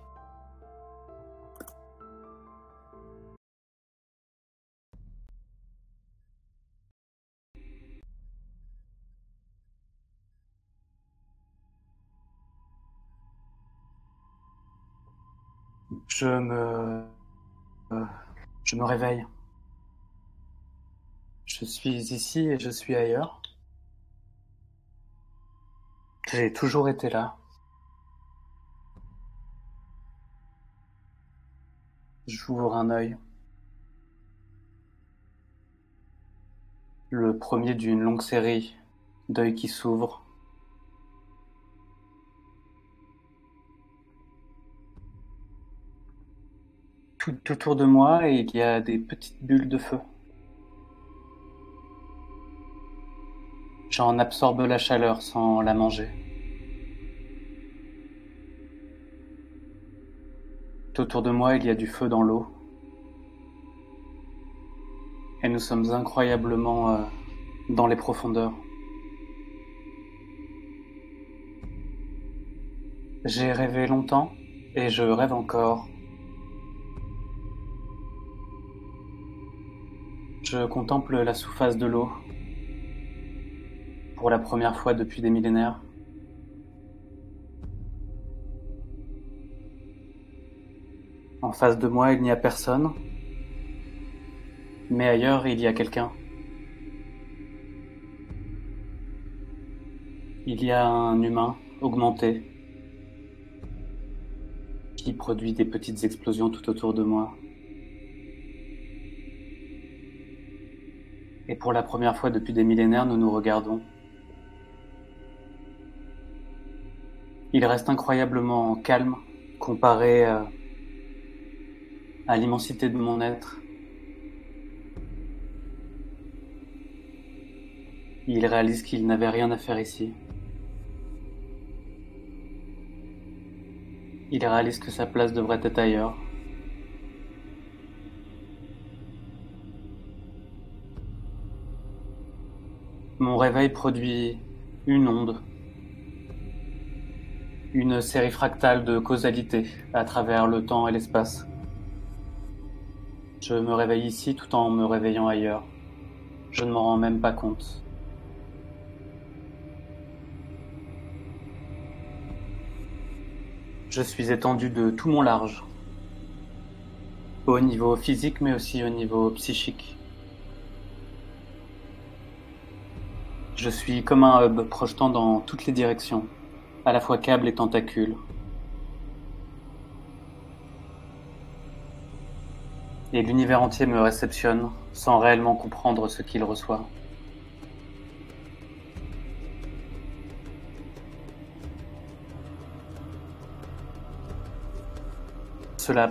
Je me... euh, je me réveille. Je suis ici et je suis ailleurs. J'ai toujours été là. J'ouvre un œil. Le premier d'une longue série d'œils qui s'ouvrent. Tout autour de moi, il y a des petites bulles de feu. J'en absorbe la chaleur sans la manger. Autour de moi, il y a du feu dans l'eau. Et nous sommes incroyablement euh, dans les profondeurs. J'ai rêvé longtemps et je rêve encore. Je contemple la surface de l'eau pour la première fois depuis des millénaires. En face de moi, il n'y a personne, mais ailleurs, il y a quelqu'un. Il y a un humain augmenté qui produit des petites explosions tout autour de moi. Et pour la première fois depuis des millénaires, nous nous regardons. Il reste incroyablement calme comparé euh, à l'immensité de mon être. Il réalise qu'il n'avait rien à faire ici. Il réalise que sa place devrait être ailleurs. Mon réveil produit une onde, une série fractale de causalité à travers le temps et l'espace. Je me réveille ici tout en me réveillant ailleurs. Je ne m'en rends même pas compte. Je suis étendu de tout mon large, au niveau physique mais aussi au niveau psychique. Je suis comme un hub projetant dans toutes les directions, à la fois câble et tentacule. Et l'univers entier me réceptionne sans réellement comprendre ce qu'il reçoit. Cela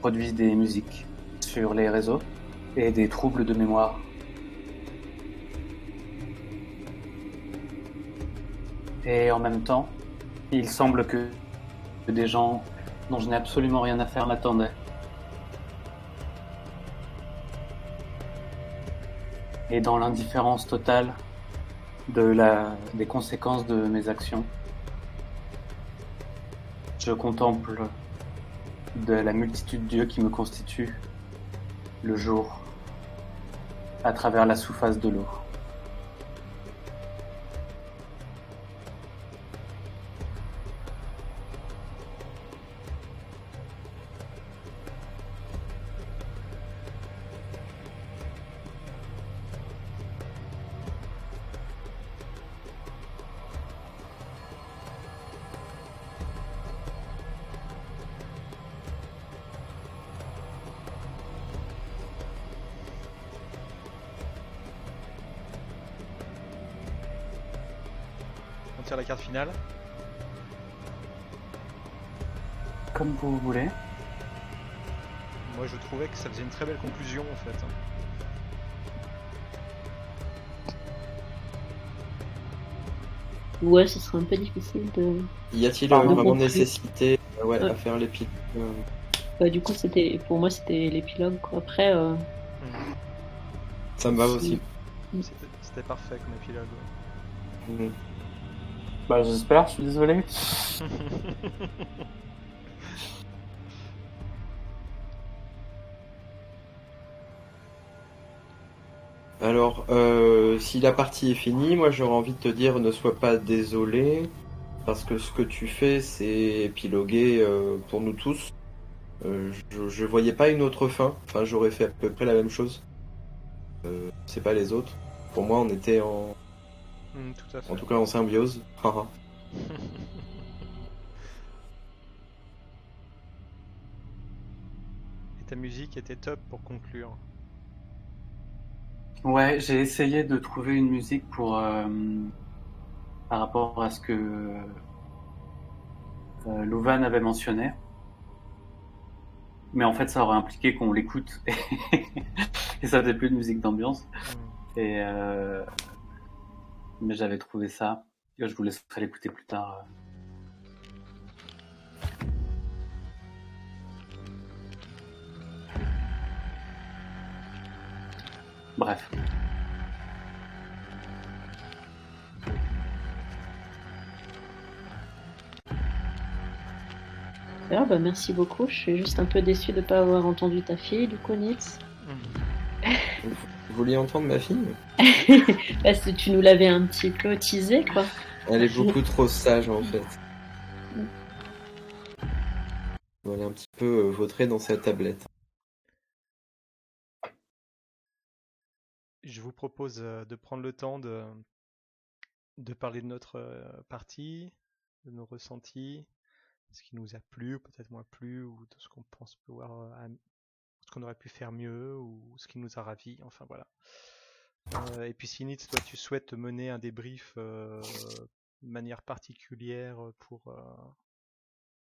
produit des musiques sur les réseaux et des troubles de mémoire. Et en même temps, il semble que des gens dont je n'ai absolument rien à faire m'attendaient. Et dans l'indifférence totale de la, des conséquences de mes actions, je contemple de la multitude d'yeux qui me constituent le jour à travers la sous-face de l'eau. Finale. Comme vous voulez. Moi je trouvais que ça faisait une très belle conclusion en fait. Ouais, ce serait un peu difficile de. Y a-t-il vraiment nécessité euh, ouais, Ouais. à faire l'épilogue euh, Bah, du coup, c'était pour moi, c'était l'épilogue. quoi. Après, euh. Ça me va Si. aussi. C'était parfait comme épilogue. ouais. Mhm. Bah j'espère, je suis désolé. Alors, euh, si la partie est finie, moi j'aurais envie de te dire ne sois pas désolé, parce que ce que tu fais, c'est épiloguer euh, pour nous tous. Euh, je, je voyais pas une autre fin, enfin j'aurais fait à peu près la même chose. C'est pas les autres. Pour moi, on était en, Mhm, tout à fait. en tout cas en symbiose. Et ta musique était top pour conclure. Ouais, j'ai essayé de trouver une musique pour euh, par rapport à ce que euh, Louvain avait mentionné. Mais en fait, ça aurait impliqué qu'on l'écoute et ça faisait plus de musique d'ambiance. Mhm. Et euh, mais j'avais trouvé ça. Je vous laisserai l'écouter plus tard. Bref. ah, bah, merci beaucoup. Je suis juste un peu déçu de ne pas avoir entendu ta fille, du coup. Mhm. Vous vouliez entendre ma fille Parce que tu nous l'avais un petit peu teasé, quoi. Elle est beaucoup trop sage en fait. Elle est un petit peu euh, vautrée dans sa tablette. Je vous propose euh, de prendre le temps de, de parler de notre euh, partie, de nos ressentis, ce qui nous a plu, peut-être moins plu, ou de ce qu'on pense pouvoir, qu'on aurait pu faire mieux, ou ce qui nous a ravis, enfin voilà. Euh, et puis Sinitz, toi tu souhaites mener un débrief euh, de manière particulière pour euh,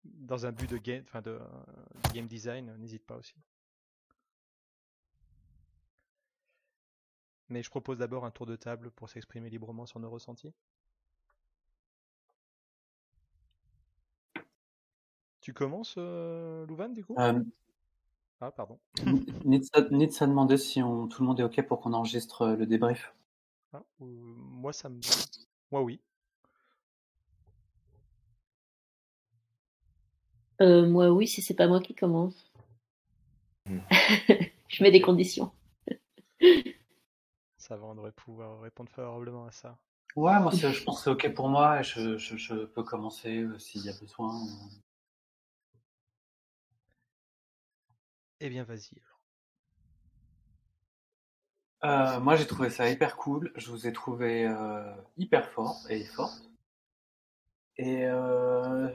dans un but de game, enfin de game design, n'hésite pas aussi. Mais je propose d'abord un tour de table pour s'exprimer librement sur nos ressentis. Tu commences, Louvain, du coup? Ah, pardon. Nitz a Nitz a demandé si on, tout le monde est OK pour qu'on enregistre euh, le débrief. Ah, euh, moi, ça me. Moi, oui. Euh, moi, oui, si c'est pas moi qui commence. Hmm. Je mets des conditions. Ça va, on devrait pouvoir répondre favorablement à ça. Ouais, moi, je pense que c'est OK pour moi et je, je- je peux commencer euh, s'il y a besoin. Eh bien, vas-y. Euh, moi, j'ai trouvé ça hyper cool. Je vous ai trouvé euh, hyper fort et forte. Et euh,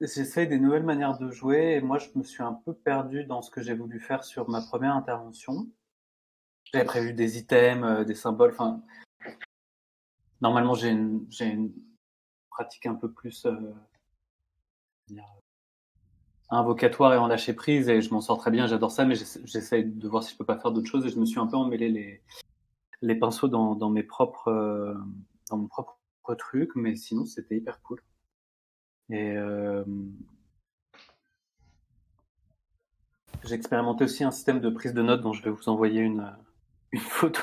j'essaye des nouvelles manières de jouer. Et moi, je me suis un peu perdu dans ce que j'ai voulu faire sur ma première intervention. J'avais prévu des items, des symboles. Enfin, normalement, j'ai une, pratique un peu plus invocatoire et en lâcher prise et je m'en sors très bien, j'adore ça, mais j'essa- j'essaye de voir si je peux pas faire d'autres choses et je me suis un peu emmêlé les, les pinceaux dans, dans mes propres, euh, dans mon propre truc, mais sinon c'était hyper cool. Et euh, j'ai expérimenté aussi un système de prise de notes dont je vais vous envoyer une, une photo.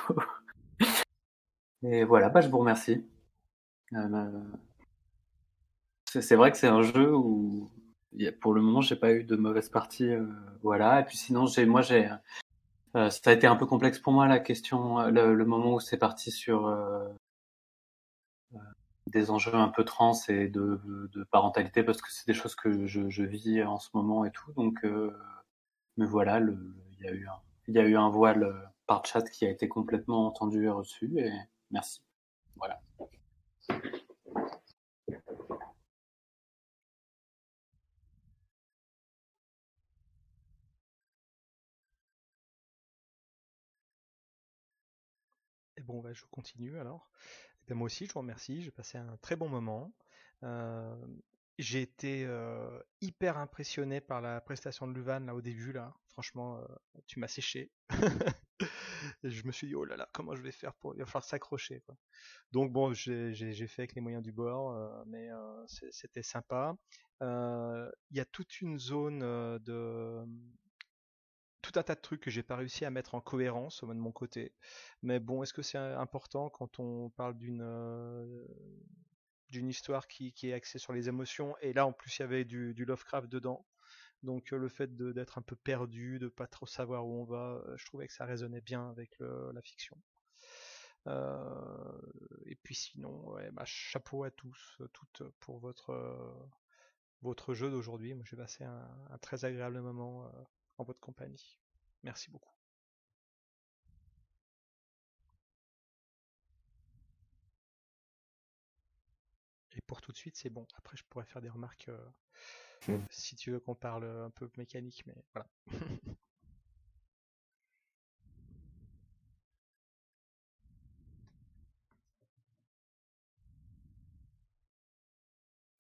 Et voilà, bah, je vous remercie. Euh, c'est vrai que c'est un jeu où pour le moment j'ai pas eu de mauvaise partie, euh, voilà. Et puis sinon j'ai, moi j'ai, euh, ça a été un peu complexe pour moi la question, euh, le, le moment où c'est parti sur euh, euh, des enjeux un peu trans et de, de parentalité parce que c'est des choses que je, je vis en ce moment et tout. Donc, euh, mais voilà, il y a eu un, il y a eu un voile euh, par chat qui a été complètement entendu et reçu et merci. Voilà. Bon, bah, je continue alors. Eh bien, moi aussi, je vous remercie. J'ai passé un très bon moment. Euh, j'ai été euh, hyper impressionné par la prestation de Luvan là au début là. Franchement, euh, tu m'as séché. Je me suis dit oh là là, comment je vais faire pour il va falloir s'accrocher. Donc bon, j'ai fait avec les moyens du bord, mais c'était sympa. Il y a toute une zone de tout un tas de trucs que j'ai pas réussi à mettre en cohérence au moins de mon côté. Mais bon, est-ce que c'est important quand on parle d'une euh, d'une histoire qui, qui est axée sur les émotions? Et là en plus il y avait du, Lovecraft dedans. Donc euh, le fait d'être un peu perdu, de pas trop savoir où on va, euh, je trouvais que ça résonnait bien avec le- la fiction. Et puis sinon, ouais, bah, chapeau à tous, toutes pour votre votre jeu d'aujourd'hui. Moi j'ai passé un, très agréable moment en votre compagnie. Merci beaucoup. Et pour tout de suite, c'est bon. Après, je pourrais faire des remarques euh, Mm. si tu veux qu'on parle un peu mécanique, mais voilà.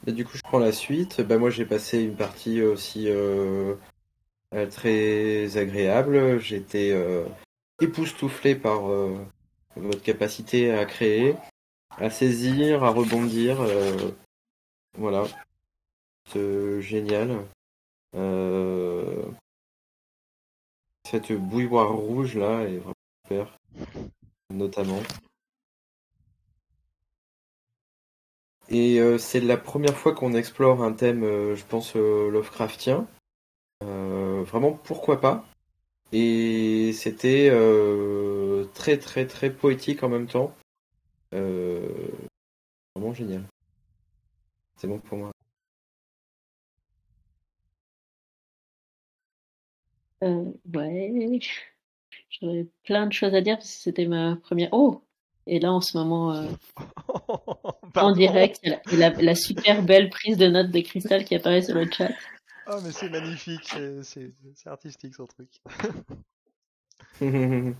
Et du coup, je prends la suite. Bah, moi, j'ai passé une partie aussi euh, euh, très agréable. J'étais euh, époustouflé par euh, votre capacité à créer, à saisir, à rebondir. euh, voilà. C'est génial. Euh, cette bouilloire rouge là est vraiment super, notamment. Et euh, c'est la première fois qu'on explore un thème, euh, je pense, euh, Lovecraftien. Euh, vraiment, pourquoi pas. Et c'était euh, très très très poétique en même temps. Euh, vraiment génial. C'est bon pour moi. Euh, ouais, j'aurais plein de choses à dire parce que c'était ma première. Oh! Et là, en ce moment, euh, en direct, il y a la, il y a la- la super belle prise de notes de cristal qui apparaît sur le chat. Ah, mais c'est magnifique, c'est- artistique son truc.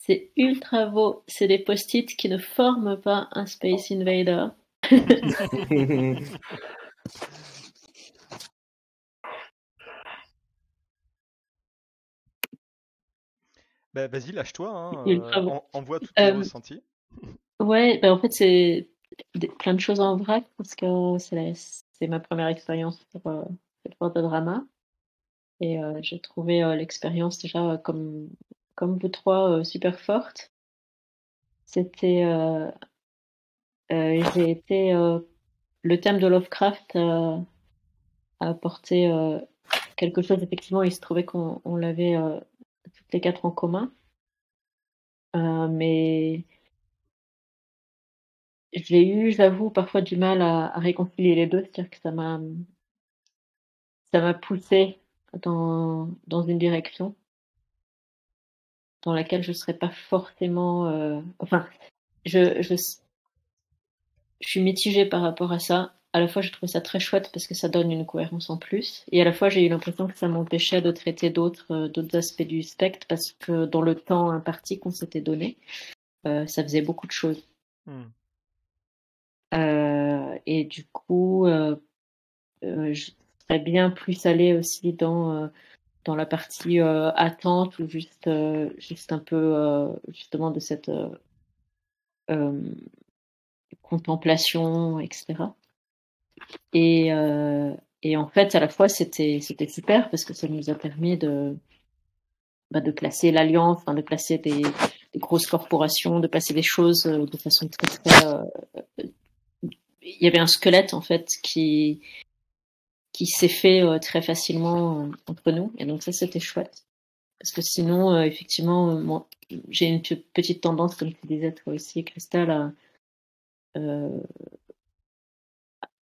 C'est ultra beau. C'est des post-it qui ne forment pas un Space Invader. Bah, vas-y, lâche-toi. Hein, euh, bon. en- envoie tous tes Euh, ressentis. Ouais, ben en fait, c'est plein de choses en vrac parce que c'est la- c'est ma première expérience sur euh, cette forme de drama. Et euh, j'ai trouvé euh, l'expérience déjà comme, comme vous trois super forte. C'était. j'ai été. le thème de Lovecraft a apporté quelque chose, effectivement, il se trouvait qu'on on l'avait toutes les quatre en commun. Mais j'ai eu, j'avoue, parfois du mal à, réconcilier les deux, c'est-à-dire que ça m'a ça m'a poussé dans, dans une direction dans laquelle je serais pas forcément euh, enfin je, je je suis mitigée par rapport à ça à la fois j'ai trouvé ça très chouette parce que ça donne une cohérence en plus et à la fois j'ai eu l'impression que ça m'empêchait de traiter d'autres euh, d'autres aspects du spectre parce que dans le temps imparti qu'on s'était donné euh, ça faisait beaucoup de choses Hmm. Euh, et du coup, euh, euh, je serais bien plus allée aussi dans, dans la partie euh, attente ou juste, euh, juste un peu euh, justement de cette contemplation, etc. Et, et en fait, à la fois, c'était c'était super parce que ça nous a permis de, bah, de placer l'alliance, enfin, de placer des, des grosses corporations, de placer des choses de façon très très il y avait un squelette en fait qui qui s'est fait euh, très facilement euh, entre nous. Et donc ça c'était chouette. Parce que sinon euh, effectivement j'ai une pe- petite tendance comme tu disais toi aussi Cristal à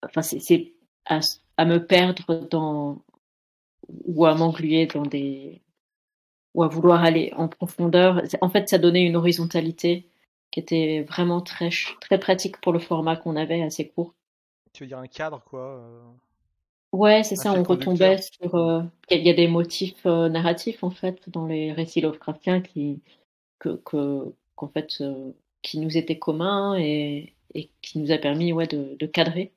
enfin c'est à me perdre dans ou à m'engluer dans des ou à vouloir aller en profondeur. En fait ça donnait une horizontalité qui était vraiment très très pratique pour le format qu'on avait assez court Tu veux dire un cadre, quoi euh, Ouais, c'est ça, on retombait sur. euh, Il y, a- il y a des motifs euh, narratifs en fait dans les récits Lovecraftiens qui que que fait euh, qui nous étaient communs et et qui nous a permis ouais de, de cadrer.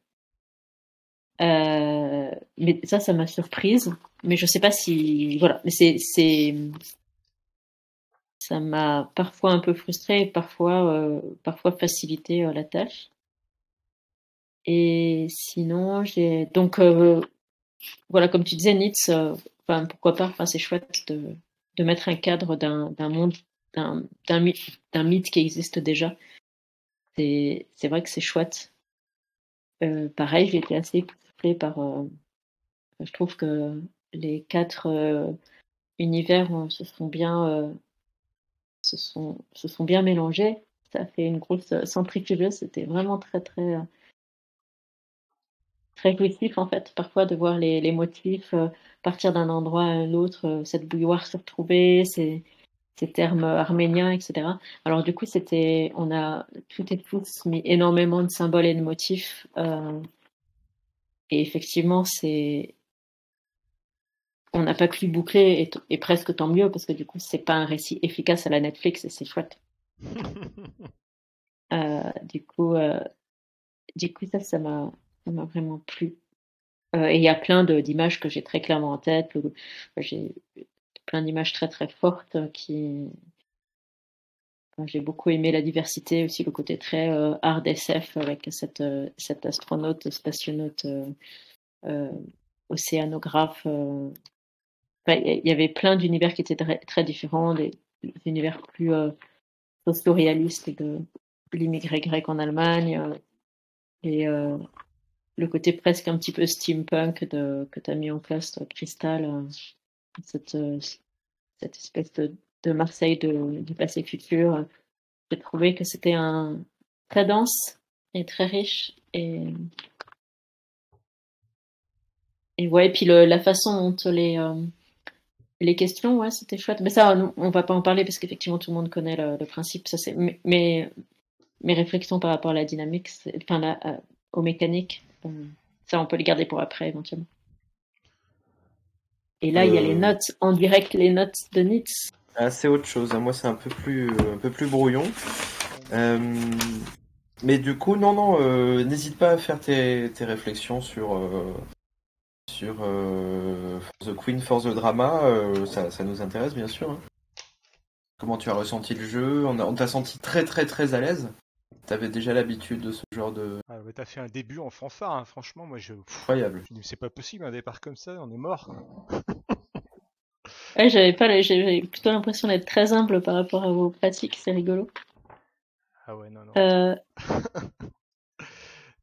Mais ça, ça m'a surprise. Mais je sais pas si voilà, mais c'est ça m'a parfois un peu frustrée, et parfois euh, parfois facilité euh, la tâche. Et sinon, j'ai donc euh, voilà, comme tu disais, Nitz, euh, enfin, pourquoi pas, enfin, c'est chouette de, de mettre un cadre d'un d'un monde, d'un d'un mythe, mythe qui existe déjà. C'est c'est vrai que c'est chouette. Euh, pareil, j'ai été assez époustouflée par. euh, je trouve que les quatre univers se sont bien se sont se sont bien mélangés. Ça fait une grosse centrifugeuse. C'était vraiment très très euh, très jouissif en fait parfois de voir les, les motifs euh, partir d'un endroit à un autre, euh, cette bouilloire se retrouver, ces, ces termes arméniens, etc. Alors du coup c'était, on a tout et tous mis énormément de symboles et de motifs et effectivement c'est, on n'a pas pu boucler et, presque tant mieux parce que du coup c'est pas un récit efficace à la Netflix et c'est chouette. Euh, du coup, euh, du coup ça, ça m'a, ça m'a vraiment plu. Euh, et il y a plein de- d'images que j'ai très clairement en tête. J'ai plein d'images très très fortes qui. enfin, J'ai beaucoup aimé la diversité, aussi le côté très hard SF avec cette, euh, cet astronaute, spationaute, océanographe. Il y avait plein d'univers qui étaient très, différents, des, univers plus euh, socio-réalistes de, l'immigré grec en Allemagne. euh, et euh, le côté presque un petit peu steampunk que tu as mis en place, toi, Crystal, euh, cette, cette espèce de, Marseille du passé futur. J'ai trouvé que c'était un très dense et très riche. Et, et ouais, et puis la façon dont les, les questions, ouais, c'était chouette. Mais ça, on, on va pas en parler parce qu'effectivement, tout le monde connaît le, le principe. Ça, c'est, mais, mais mes réflexions par rapport à la dynamique, enfin, la, à- aux mécaniques, euh, ça, on peut les garder pour après, éventuellement. Et là, il y a les Euh. notes, en direct, les notes de Nitz. Ah, c'est autre chose. hein. Moi, c'est un peu plus, euh, un peu plus brouillon. Euh, mais du coup, non, non, euh, n'hésite pas à faire tes, tes réflexions sur, euh, sur euh, For the Queen for the Drama. euh, ça, ça nous intéresse, bien sûr. hein. Comment tu as ressenti le jeu? On a- on t'a senti très, très, très à l'aise? T'avais déjà l'habitude de ce genre de Ah, ouais, t'as fait un début en fanfare, hein. franchement, moi je. incroyable. C'est pas possible un départ comme ça, on est mort. Ouais, j'avais pas, j'avais plutôt l'impression d'être très humble par rapport à vos pratiques, c'est rigolo. Ah ouais, non, non. Euh,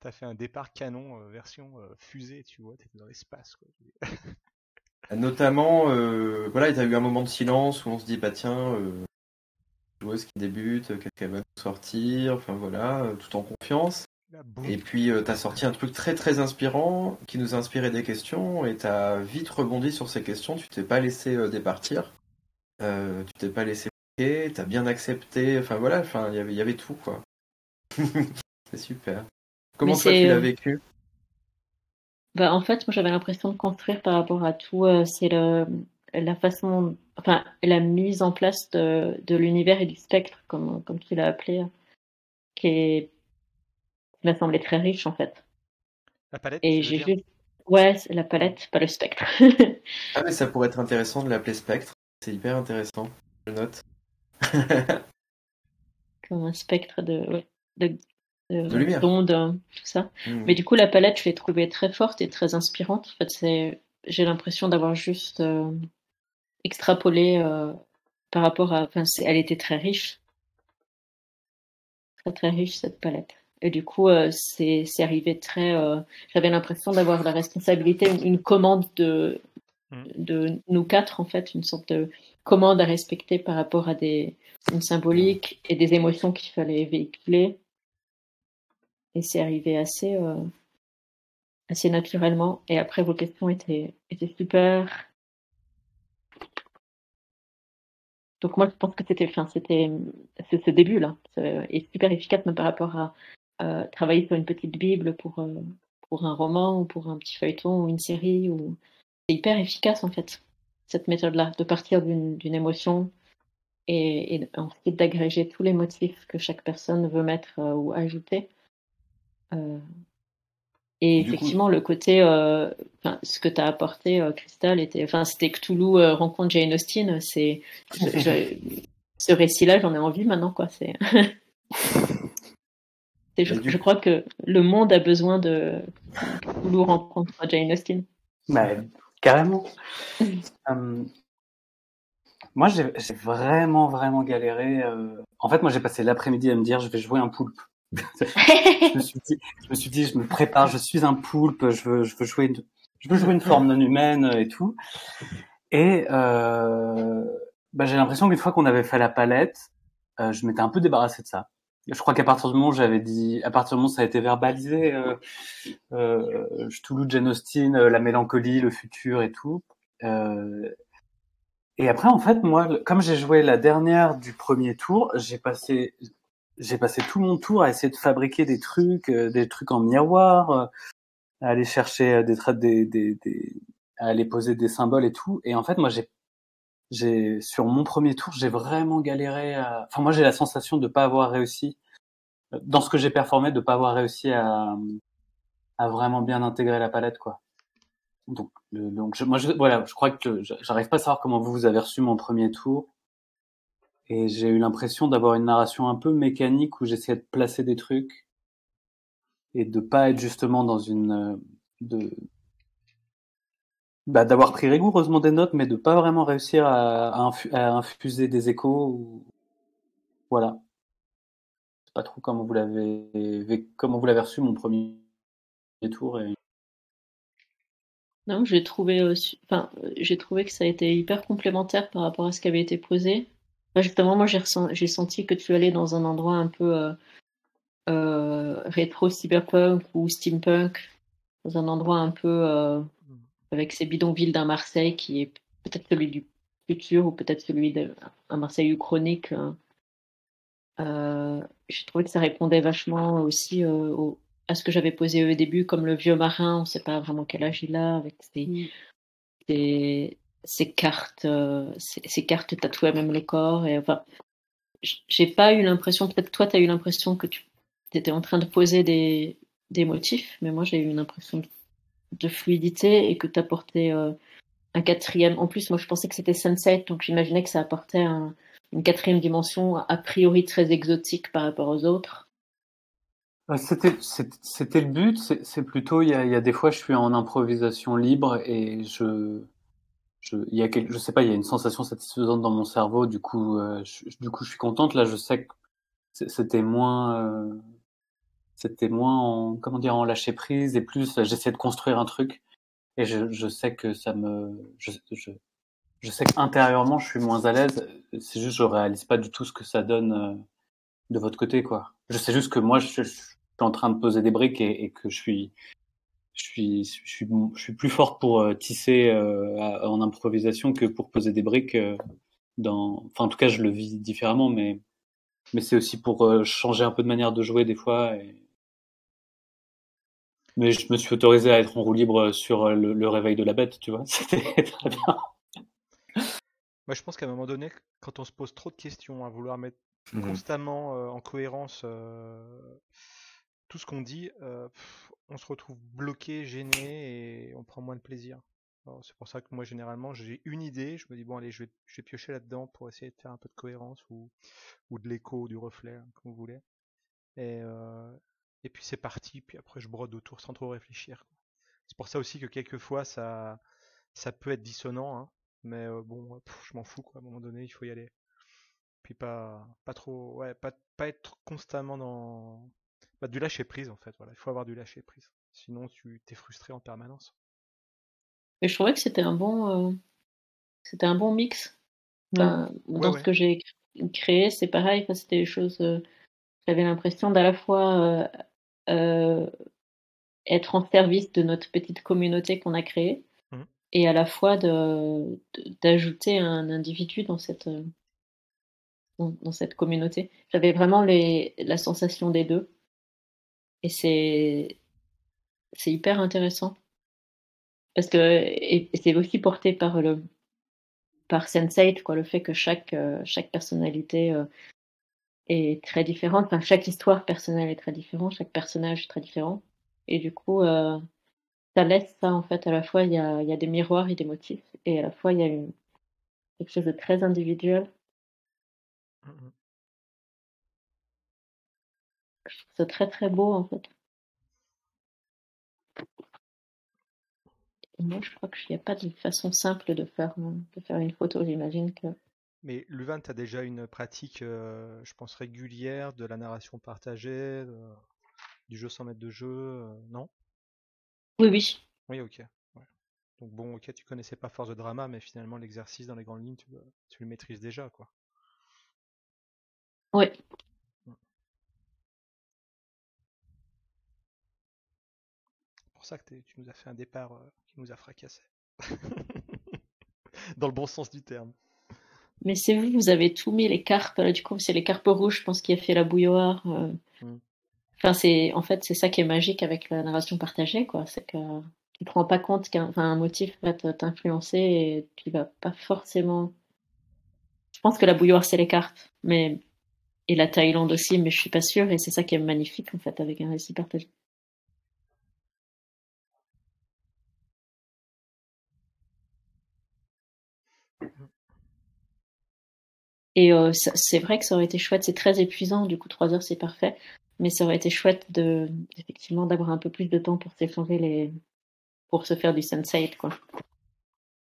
T'as fait un départ canon euh, version euh, fusée, tu vois, t'étais dans l'espace. quoi. Notamment, euh, voilà, il y a eu un moment de silence où on se dit, bah tiens, euh, joueuse qui débute, quelqu'un va nous sortir, enfin voilà, tout en confiance. Et puis, euh, t'as sorti un truc très très inspirant qui nous a inspiré des questions et t'as vite rebondi sur ces questions. Tu t'es pas laissé départir, tu t'es pas laissé bloquer, t'as bien accepté. Enfin voilà, enfin il y avait il y avait tout quoi. C'est super. Comment toi tu l'as euh, vécu? bah, en fait, moi j'avais l'impression de construire par rapport à tout, euh, c'est le, la façon, enfin, la mise en place de, de l'univers et du spectre, comme, comme tu l'as appelé, qui est, qui m'a semblé très riche en fait. La palette, Et j'ai ouais, c'est la palette, pas le spectre. Ah mais ça pourrait être intéressant de l'appeler Spectre. C'est hyper intéressant. Je note. comme un spectre de, ouais, de, de, d'ondes, euh, tout ça. Hmm. Mais du coup, la palette, je l'ai trouvée très forte et très inspirante. En fait, c'est, j'ai l'impression d'avoir juste euh, extrapolé euh, par rapport à. Enfin, c'est- elle était très riche, très très riche cette palette. Et du coup, euh, c'est, c'est arrivé très. euh, j'avais l'impression d'avoir la responsabilité, une, une commande de Mm. de nous quatre en fait, une sorte de commande à respecter par rapport à des une symbolique et des émotions qu'il fallait véhiculer. Et c'est arrivé assez, euh, assez naturellement. Et après, vos questions étaient, étaient super. Donc moi, je pense que c'était, enfin, c'était, ce début-là c'est- est super efficace même par rapport à euh, travailler sur une petite bible pour euh, pour un roman ou pour un petit feuilleton ou une série. Ou c'est hyper efficace en fait cette méthode-là, de partir d'une émotion et, ensuite d'agréger tous les motifs que chaque personne veut mettre euh, ou ajouter. Euh, et Du coup- effectivement, le côté, euh, ce que tu as apporté, euh, Crystal, était, enfin, c'était Cthulhu rencontre Jane Austen. C'est, ce récit-là, j'en ai envie maintenant, quoi. C'est, je, du crois que le monde a besoin de Cthulhu rencontre Jane Austen. Bah, carrément. Euh, moi, j'ai j'ai vraiment, vraiment galéré. euh. En fait, moi, j'ai passé l'après-midi à me dire, je vais jouer un poulpe. Je me suis dit, je me prépare, je suis un poulpe, je veux, je veux jouer, une, je veux jouer une forme non humaine et tout. Et euh, bah, j'ai l'impression qu'une fois qu'on avait fait la palette, euh, je m'étais un peu débarrassé de ça. Je crois qu'à partir du moment où j'avais dit, à partir du moment où ça a été verbalisé, euh, euh, Cthulhu, Jane Austen, euh, la mélancolie, le futur et tout. Euh, et après, en fait, moi, comme j'ai joué la dernière du premier tour, j'ai passé, j'ai passé tout mon tour à essayer de fabriquer des trucs, euh, des trucs en miroir, euh, à aller chercher euh, des traits, des, des, des, à aller poser des symboles et tout. Et en fait, moi, j'ai, j'ai, sur mon premier tour, j'ai vraiment galéré à, enfin, moi, j'ai la sensation de pas avoir réussi, euh, dans ce que j'ai performé, de pas avoir réussi à, à vraiment bien intégrer la palette, quoi. Donc, donc je, moi, je, voilà, je crois que j'arrive pas à savoir comment vous, vous avez reçu mon premier tour. Et j'ai eu l'impression d'avoir une narration un peu mécanique où j'essayais de placer des trucs et de pas être justement dans une, euh, de, bah, d'avoir pris rigoureusement des notes, mais de pas vraiment réussir à, à, infu- à infuser des échos voilà. Sais pas trop comment vous l'avez, comment vous l'avez reçu mon premier tour Non, j'ai trouvé, euh, su- enfin, euh, j'ai trouvé que ça a été hyper complémentaire par rapport à ce qui avait été posé. Enfin, justement, moi, j'ai ressent- j'ai senti que tu allais dans un endroit un peu euh, euh, rétro cyberpunk ou steampunk, dans un endroit un peu euh, avec ces bidonvilles d'un Marseille qui est peut-être celui du futur ou peut-être celui d'un Marseille uchronique. hein. Euh, j'ai trouvé que ça répondait vachement aussi euh, au- à ce que j'avais posé au début, comme le vieux marin, on ne sait pas vraiment quel âge il a, avec ses, ses, ces cartes, euh, ces, ces cartes tatouées même le corps. Et enfin, j'ai pas eu l'impression, peut-être toi, tu as eu l'impression que tu étais en train de poser des, des motifs, mais moi, j'ai eu une impression de, fluidité et que tu apportais un quatrième. En plus, moi, je pensais que c'était Sunset, donc j'imaginais que ça apportait un- une quatrième dimension a priori très exotique par rapport aux autres. Euh, C'était, le but. C'est plutôt, il y a, il y a des fois, je suis en improvisation libre et je, je, il y a je sais pas, il y a une sensation satisfaisante dans mon cerveau. Du coup, euh, je, du coup, je suis contente. Là, je sais que c'était moins, euh, c'était moins en, comment dire, en lâcher prise et plus, j'essaie de construire un truc et je, je sais que ça me, je, je, je sais qu'intérieurement, je suis moins à l'aise. C'est juste, je réalise pas du tout ce que ça donne euh, de votre côté, quoi. Je sais juste que moi, je, je suis en train de poser des briques et, et que je suis, je suis, je suis, je suis plus forte pour euh, tisser euh, à- en improvisation que pour poser des briques. euh, dans, enfin, en tout cas, je le vis différemment, mais, mais c'est aussi pour euh, changer un peu de manière de jouer des fois. Et... Mais je me suis autorisé à être en roue libre sur euh, le, le réveil de la bête, tu vois. C'était très bien. Moi, je pense qu'à un moment donné, quand on se pose trop de questions, à vouloir mettre Mhm. constamment euh, en cohérence euh, tout ce qu'on dit, on se retrouve bloqué, gêné et on prend moins de plaisir. C'est pour ça que moi, généralement, j'ai une idée, je me dis, bon, allez, je vais, je vais piocher là-dedans pour essayer de faire un peu de cohérence ou, ou de l'écho du reflet, hein, comme vous voulez. Et, et puis c'est parti, puis après, je brode autour sans trop réfléchir. C'est pour ça aussi que quelquefois, ça, ça peut être dissonant, hein, mais bon, je m'en fous, quoi. À un moment donné, il faut y aller. Puis pas, pas trop, ouais, pas, pas être constamment dans, bah, du lâcher prise en fait. Voilà, il faut avoir du lâcher prise. Sinon, tu t'es frustré en permanence. Et je trouvais que c'était un bon, euh, c'était un bon mix. Enfin, Ouais, dans ouais. ce que j'ai cré- créé, c'est pareil. Enfin, c'était des choses. euh, J'avais l'impression d'à la fois euh, être en service de notre petite communauté qu'on a créée Mhm. et à la fois de, de- d'ajouter un individu dans cette, dans cette communauté. J'avais vraiment les, la sensation des deux. Et c'est, c'est hyper intéressant. Parce que, c'est aussi porté par le, par Sense8, quoi, le fait que chaque, euh, chaque personnalité euh, est très différente. Enfin, chaque histoire personnelle est très différente, chaque personnage est très différent. Et du coup, euh, ça laisse ça, en fait, à la fois, il y a, y a des miroirs et des motifs, et à la fois, il y a quelque chose de très individuel. Ça très, très beau, en fait. Et moi, je crois qu'il n'y a pas de façon simple de faire, euh, de faire une photo, j'imagine que... Mais Luvan, tu as déjà une pratique, euh, je pense, régulière de la narration partagée, du jeu sans maître de jeu, euh, non? Oui, oui. Oui, ok. ouais. Donc bon, ok, tu connaissais pas Force de Drama, mais finalement l'exercice dans les grandes lignes, tu, le- tu le maîtrises déjà, quoi. Ouais. Pour ça que tu nous as fait un départ euh, qui nous a fracassé. Dans le bon sens du terme. Mais c'est vous, vous avez tout mis les carpes. là, du coup, c'est les carpes rouges, je pense, qui a fait la bouilloire. euh. Mm. Enfin, c'est en fait, c'est ça qui est magique avec la narration partagée, quoi. C'est que tu te rends pas compte qu'un un motif va t'influencer et tu vas pas forcément. Je pense que la bouilloire, c'est les cartes, mais et la Thaïlande aussi, mais je suis pas sûre. Et c'est ça qui est magnifique, en fait, avec un récit partagé. Et euh, c'est vrai que ça aurait été chouette, c'est très épuisant, du coup trois heures c'est parfait, mais ça aurait été chouette de effectivement d'avoir un peu plus de temps pour s'échanger les pour se faire du sunset quoi.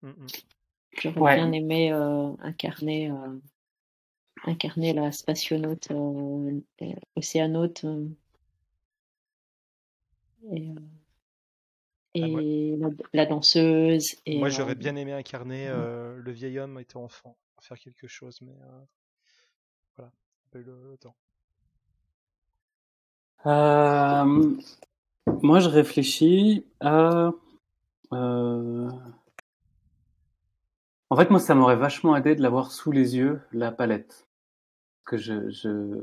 Mm. J'aurais Ouais. bien aimé euh, incarner euh, incarner la spationaute, euh, euh, océanaute euh, et, euh, et Ah, moi- la, la danseuse et Moi, euh, j'aurais bien aimé incarner euh, le vieil homme étant enfant, faire quelque chose, mais euh, voilà, pas eu le, temps. Euh, moi, je réfléchis à. euh, En fait, moi, ça m'aurait vachement aidé de l'avoir sous les yeux, la palette. Que je, je...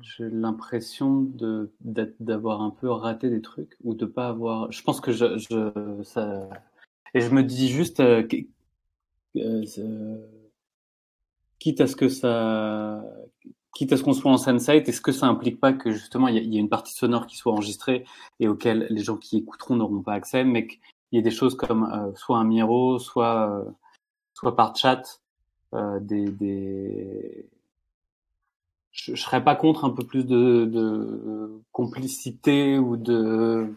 j'ai l'impression de d'avoir un peu raté des trucs ou de pas avoir. Je pense que je, je ça. Et je me dis juste, euh, quitte à ce que ça, quitte à ce qu'on soit en Sensate, est-ce que ça implique pas que justement il y, a- il y a une partie sonore qui soit enregistrée et auquel les gens qui écouteront n'auront pas accès, mais qu'il y ait des choses comme euh, soit un Miro, soit euh, soit par chat, euh, des, des... Je, je serais pas contre un peu plus de, de complicité ou de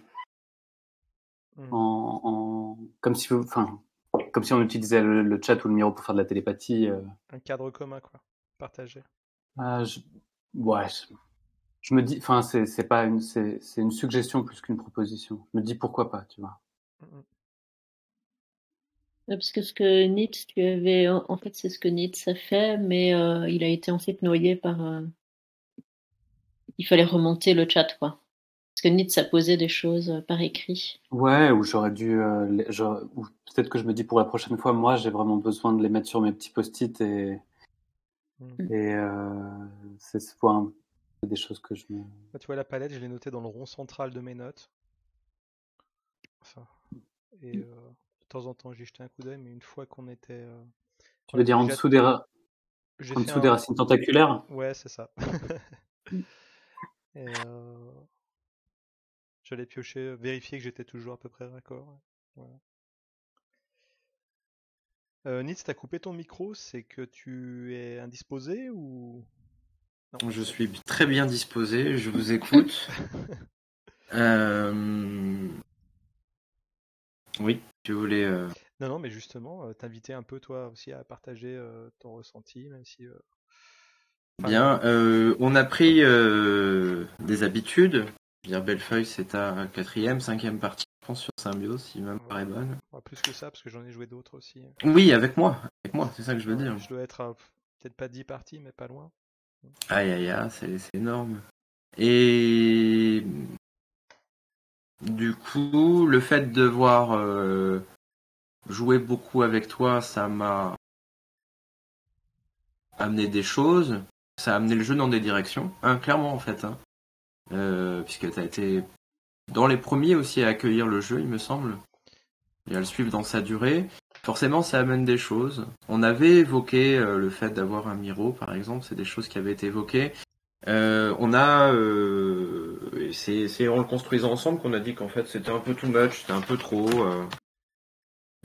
Hmm. en, en comme si enfin comme si on utilisait le, le chat ou le Miro pour faire de la télépathie. euh. Un cadre commun, quoi. Partagé. Ah, je... Ouais, je... je me dis, enfin, c'est c'est pas une, c'est c'est une suggestion plus qu'une proposition. Je me dis pourquoi pas, tu vois. Parce que ce que Nietzsche, tu avais, en fait, c'est ce que Nietzsche a fait, mais euh, il a été en fait noyé par. euh, Il fallait remonter le chat, quoi. Parce que Nietzsche a posé des choses euh, par écrit. Ouais, ou j'aurais dû, euh, ou peut-être que je me dis pour la prochaine fois, moi, j'ai vraiment besoin de les mettre sur mes petits post-it et Mhm. et euh, c'est c'est des choses que je me. Bah, tu vois, la palette, je l'ai notée dans le rond central de mes notes. Enfin, et euh, de temps en temps, j'y jetais un coup d'œil, mais une fois qu'on était. euh, Tu veux dire en dessous des ra- j'ai en fait dessous un- des racines tentaculaires? Ouais, c'est ça. Et euh, j'allais piocher, euh, vérifier que j'étais toujours à peu près raccord. Voilà. Euh, Nitz, t'as coupé ton micro, c'est que tu es indisposé ou? Non Je suis très bien disposé, je vous écoute. Euh, Oui, tu voulais. euh, Non, non, mais justement, t'inviter un peu toi aussi à partager euh, ton ressenti, même si. euh, enfin, Bien, on a pris des habitudes. Dire, Bellefeuille, c'est ta quatrième, cinquième partie, je pense, sur Symbiose, si ma mémoire est bonne. ouais, plus que ça, parce que j'en ai joué d'autres aussi. Oui, avec moi, avec moi, c'est ça que je veux dire. Je dois être à peut-être pas 10 parties, mais pas loin. Aïe aïe aïe, c'est c'est énorme. Et du coup, le fait de devoir euh, jouer beaucoup avec toi, ça m'a amené des choses. Ça a amené le jeu dans des directions, hein, clairement en fait. Hein. Euh, puisque tu été dans les premiers aussi à accueillir le jeu, il me semble, et à le suivre dans sa durée. Forcément, ça amène des choses. On avait évoqué euh, le fait d'avoir un Miro, par exemple, c'est des choses qui avaient été évoquées. Euh, on a, euh, c'est en le construisant ensemble qu'on a dit qu'en fait c'était un peu too much, c'était un peu trop.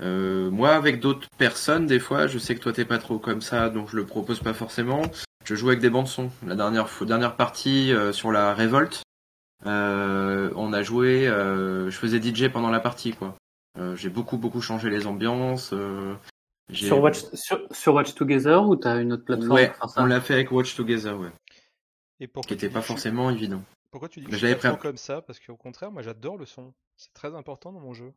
Euh, moi, avec d'autres personnes, des fois, je sais que toi t'es pas trop comme ça, donc je le propose pas forcément. Je joue avec des bandes son. La dernière fois, dernière partie euh, sur la révolte, euh, on a joué. euh, je faisais DJ pendant la partie, quoi. Euh, j'ai beaucoup beaucoup changé les ambiances. euh, j'ai- Sur Watch, sur, sur Watch Together ou t'as une autre plateforme Ouais, pour on l'a fait avec Watch Together, ouais. Et pourquoi Qui tu était dis pas suis- forcément évident. Pourquoi tu dis que je l'avais comme ça? Parce qu'au contraire, moi j'adore le son. C'est très important dans mon jeu.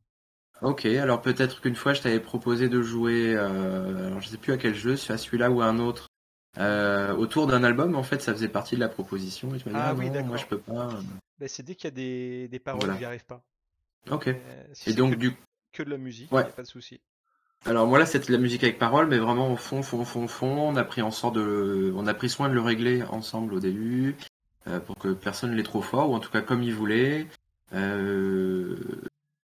Ok, alors peut-être qu'une fois je t'avais proposé de jouer, euh, alors je sais plus à quel jeu, à celui-là ou à un autre, euh, autour d'un album. En fait, ça faisait partie de la proposition. Et tu m'as dit Ah ah, oui, non, d'accord. moi je peux pas. Ben, c'est dès qu'il y a des, des paroles, Voilà. j'y arrive pas. Ok. Si Et donc que, du, que de la musique, Ouais. y a pas de souci. alors moi là c'était de la musique avec parole, mais vraiment au fond, fond, fond, fond. On a pris en sorte de, on a pris soin de le régler ensemble au début, euh, pour que personne l'ait trop fort, ou en tout cas comme il voulait. Euh,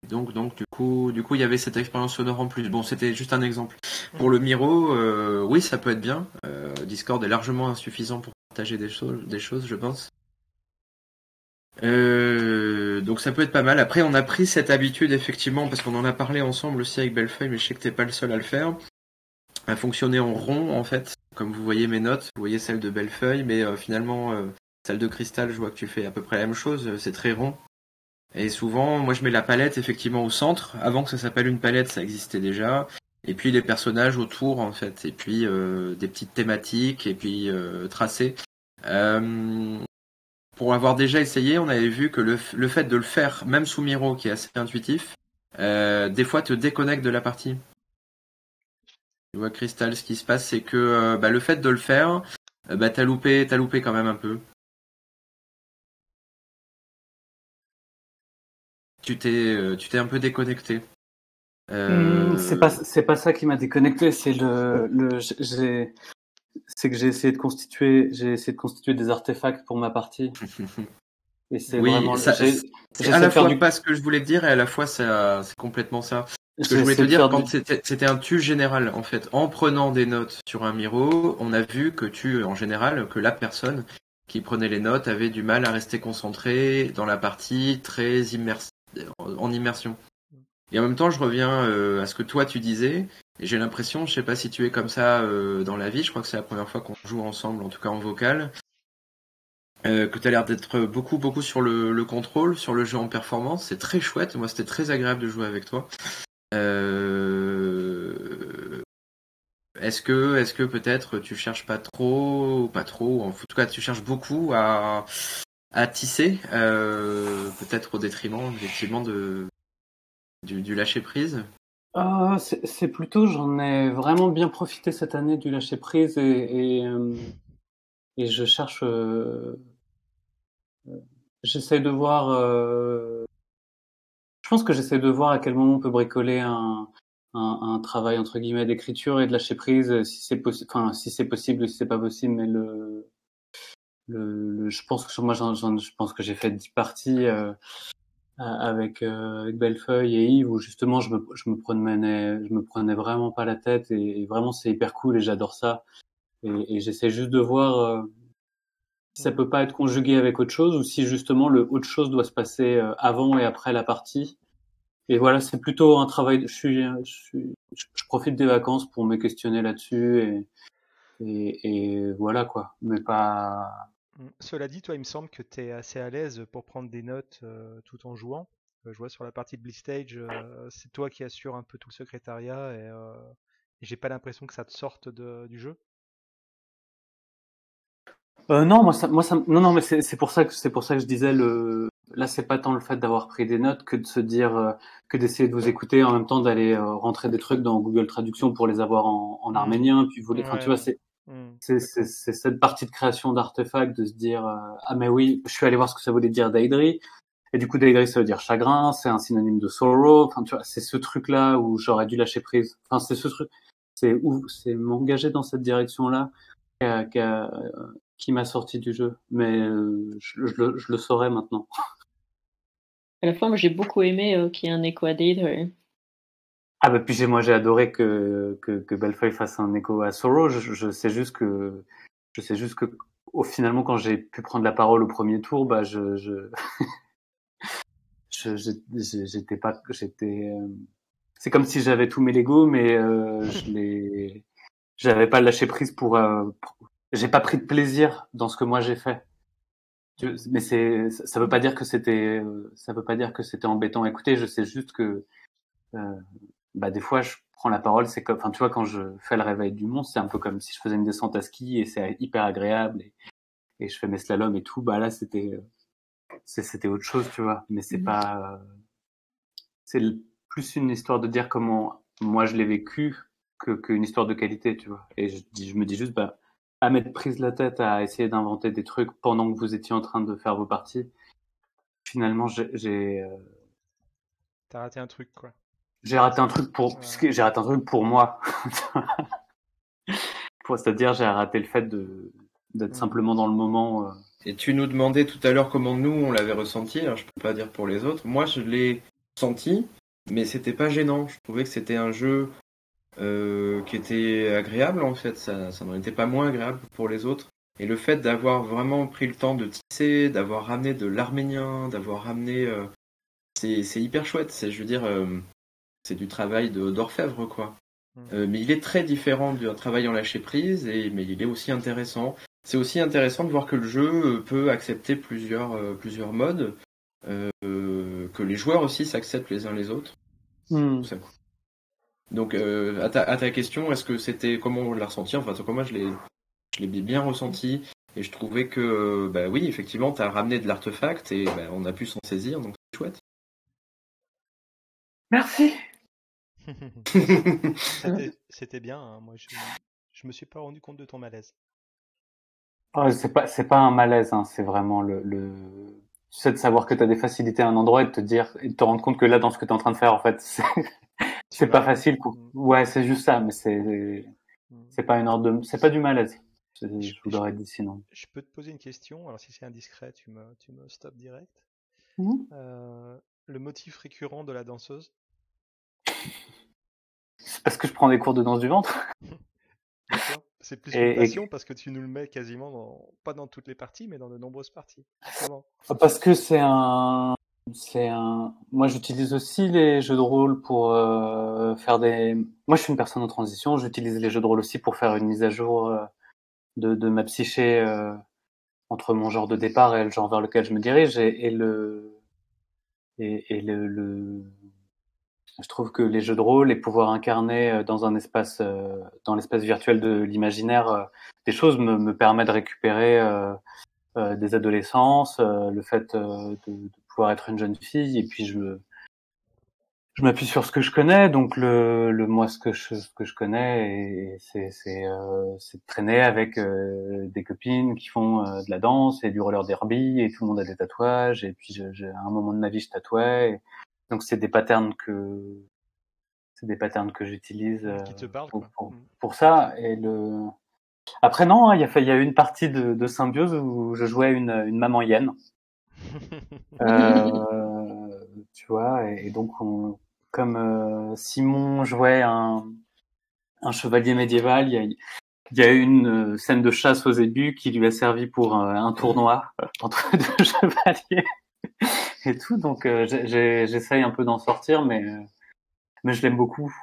donc, donc du coup, du coup, il y avait cette expérience sonore en plus. Bon, c'était juste un exemple. Pour le Miro, euh, oui, ça peut être bien. Euh, Discord est largement insuffisant pour partager des choses, des choses, je pense. Euh, donc ça peut être pas mal. Après, on a pris cette habitude effectivement parce qu'on en a parlé ensemble aussi avec Bellefeuille, mais je sais que t'es pas le seul à le faire. À fonctionner en rond en fait, comme vous voyez mes notes, vous voyez celle de Bellefeuille, mais euh, finalement euh, celle de Cristal, je vois que tu fais à peu près la même chose. C'est très rond. Et souvent, moi je mets la palette effectivement au centre. Avant que ça s'appelle une palette, ça existait déjà. Et puis les personnages autour en fait, et puis euh, des petites thématiques, et puis euh, tracés. Euh, pour avoir déjà essayé, on avait vu que le, fait de le faire, même sous Miro, qui est assez intuitif, euh, des fois te déconnecte de la partie. Tu vois, Crystal, ce qui se passe, c'est que euh, bah, le fait de le faire, bah, t'as loupé, t'as loupé quand même un peu. Tu t'es, euh, tu t'es un peu déconnecté. Euh, Hmm, C'est pas c'est pas ça qui m'a déconnecté, c'est le le j'ai c'est que j'ai essayé de constituer j'ai essayé de constituer des artefacts pour ma partie et c'est Oui, vraiment ça- C'est à la fois du- pas ce que je voulais te dire et à la fois ça- c'est complètement ça. Ce que je voulais te dire, quand c'était un tu général, en fait, en prenant des notes sur un miro, on a vu que tu, en général, que la personne qui prenait les notes avait du mal à rester concentrée dans la partie très immersive, en immersion. Et en même temps, je reviens euh, à ce que toi tu disais, j'ai l'impression, je sais pas si tu es comme ça euh, dans la vie, je crois que c'est la première fois qu'on joue ensemble, en tout cas en vocal, euh, que tu as l'air d'être beaucoup beaucoup sur le, le, contrôle, sur le jeu en performance, c'est très chouette, moi c'était très agréable de jouer avec toi. Est-ce que, est-ce que peut-être tu cherches pas trop, pas trop, en tout cas tu cherches beaucoup à, à tisser, euh, peut-être au détriment effectivement de du, du lâcher prise. Euh, C'est plutôt, j'en ai vraiment bien profité cette année du lâcher prise et, et, euh, et je cherche, euh, j'essaie de voir je pense que j'essaie de voir à quel moment on peut bricoler un, un, un travail entre guillemets d'écriture et de lâcher prise, si c'est possible, enfin si c'est possible, si c'est pas possible, mais le, le, je pense que moi, je pense que j'ai fait dix parties euh, avec, euh, avec Bellefeuille et Yves où justement je me, je me prenais, je me prenais vraiment pas la tête et, vraiment c'est hyper cool et j'adore ça. Et, et j'essaie juste de voir euh, si ça peut pas être conjugué avec autre chose ou si justement le autre chose doit se passer euh, avant et après la partie. Et voilà, c'est plutôt un travail. Je, suis, je, je, profite des vacances pour me questionner là-dessus et, et, et, voilà quoi. Mais pas. Mmh. Cela dit, toi, il me semble que tu es assez à l'aise pour prendre des notes euh, tout en jouant. Euh, je vois sur la partie de Blistage, euh, c'est toi qui assures un peu tout le secrétariat et, et j'ai pas l'impression que ça te sorte de, du jeu. Euh, non, moi, ça, moi, ça, non, non, mais c'est pour ça que c'est pour ça que je disais le. Là, c'est pas tant le fait d'avoir pris des notes que de se dire euh, que d'essayer de vous écouter en même temps d'aller euh, rentrer des trucs dans Google Traduction pour les avoir en, en mmh. arménien, puis vous les. Enfin, tu vois, c'est mmh. c'est cette partie de création d'artefacts de se dire ah mais oui, je suis allé voir ce que ça voulait dire Daedry. Et du coup, Daedry, ça veut dire chagrin, c'est un synonyme de sorrow. Enfin, tu vois, c'est ce truc-là où j'aurais dû lâcher prise. Enfin, c'est ce truc, c'est où, c'est m'engager dans cette direction-là qui a, qui m'a sorti du jeu, mais euh, je, je, le, je, le, saurais maintenant. À la fois, moi j'ai beaucoup aimé euh, qu'il y ait un écho à Daedra. Ah bah puis moi j'ai adoré que, que, que Bellefeuille fasse un écho à Sorrow. Je, je, sais juste que je sais juste que au finalement quand j'ai pu prendre la parole au premier tour, bah je je j'étais pas j'étais euh... c'est comme si j'avais tous mes Lego mais euh, je les j'avais pas lâché prise pour, euh, pour j'ai pas pris de plaisir dans ce que moi j'ai fait. Mais c'est, ça veut pas dire que c'était, ça veut pas dire que c'était embêtant à écouter. Je sais juste que, euh, bah des fois je prends la parole, c'est comme, enfin tu vois quand je fais le réveil du monstre, c'est un peu comme si je faisais une descente à ski et c'est hyper agréable et, et je fais mes slaloms et tout. Bah là c'était, c'était autre chose, tu vois. Mais c'est mmh. pas, c'est plus une histoire de dire comment moi je l'ai vécu que qu'une histoire de qualité, tu vois. Et je, je me dis juste bah à m'être prise la tête à essayer d'inventer des trucs pendant que vous étiez en train de faire vos parties. Finalement, j'ai. Euh... T'as raté un truc, quoi. J'ai raté un truc pour. J'ai raté un truc pour moi. C'est-à-dire, j'ai raté le fait de d'être simplement dans le moment. Euh... Et tu nous demandais tout à l'heure comment nous on l'avait ressenti. Alors, je peux pas dire pour les autres. Moi, je l'ai senti, mais c'était pas gênant. Je trouvais que c'était un jeu euh, qui était agréable en fait, ça, ça n'en était pas moins agréable pour les autres. Et le fait d'avoir vraiment pris le temps de tisser, d'avoir ramené de l'arménien, d'avoir ramené, euh, c'est hyper chouette. C'est, je veux dire, euh, c'est du travail d'orfèvre quoi. Mmh. Euh, mais il est très différent d'un travail en lâcher prise, et mais il est aussi intéressant. C'est aussi intéressant de voir que le jeu peut accepter plusieurs plusieurs modes, que les joueurs aussi s'acceptent les uns les autres. Mmh. Donc, euh, à, ta, à, ta, question, est-ce que c'était comment on l'a ressenti? Enfin, comment je l'ai, je l'ai bien ressenti et je trouvais que, bah oui, effectivement, tu as ramené de l'artefact et bah, on a pu s'en saisir, donc c'est chouette. Merci. c'était, bien. Hein. Moi, je, je me suis pas rendu compte de ton malaise. Oh, c'est pas, c'est pas un malaise. Hein. C'est vraiment le, le, c'est de savoir que tu as des facilités à un endroit et de te dire et de te rendre compte que là, dans ce que tu es en train de faire, en fait, c'est pas facile. Pour... Mm. Ouais, c'est juste ça, mais c'est mm. c'est pas une ordre de... c'est pas du malaise. Je, vous l'aurais dit sinon. Je peux te poser une question. Alors si c'est indiscret, tu me tu me stops direct. Mmh. Euh, le motif récurrent de la danseuse? Parce que je prends des cours de danse du ventre. C'est plus Et- une et- passion parce que tu nous le mets quasiment dans, pas dans toutes les parties, mais dans de nombreuses parties. Comment Parce que c'est un, c'est un. Moi, j'utilise aussi les jeux de rôle pour euh, faire des. Moi, je suis une personne en transition. J'utilise les jeux de rôle aussi pour faire une mise à jour euh, de, de ma psyché euh, entre mon genre de départ et le genre vers lequel je me dirige et, et le et, et le, le- Je trouve que les jeux de rôle et pouvoir incarner euh, dans un espace, euh, dans l'espace virtuel de l'imaginaire, euh, des choses me, me permet de récupérer. des adolescences, le fait de, de pouvoir être une jeune fille, et puis je je m'appuie sur ce que je connais, donc le, le moi ce que je ce que je connais, et c'est c'est euh, c'est traîner avec euh, des copines qui font de la danse et du roller derby, et tout le monde a des tatouages, et puis je- à un moment de ma vie je tatouais, donc c'est des patterns que c'est des patterns que j'utilise euh, pour, Mm. pour ça et le après non, hein, il y a il y a eu une partie de, de symbiose où je jouais une, une maman hyène, euh, tu vois, et, et donc on, comme euh, Simon jouait un, un chevalier médiéval, il y a, il y a eu une euh, scène de chasse aux ébus qui lui a servi pour un tournoi entre deux chevaliers et tout, donc euh, j'ai- j'ai- j'essaye un peu d'en sortir, mais euh, mais je l'aime beaucoup.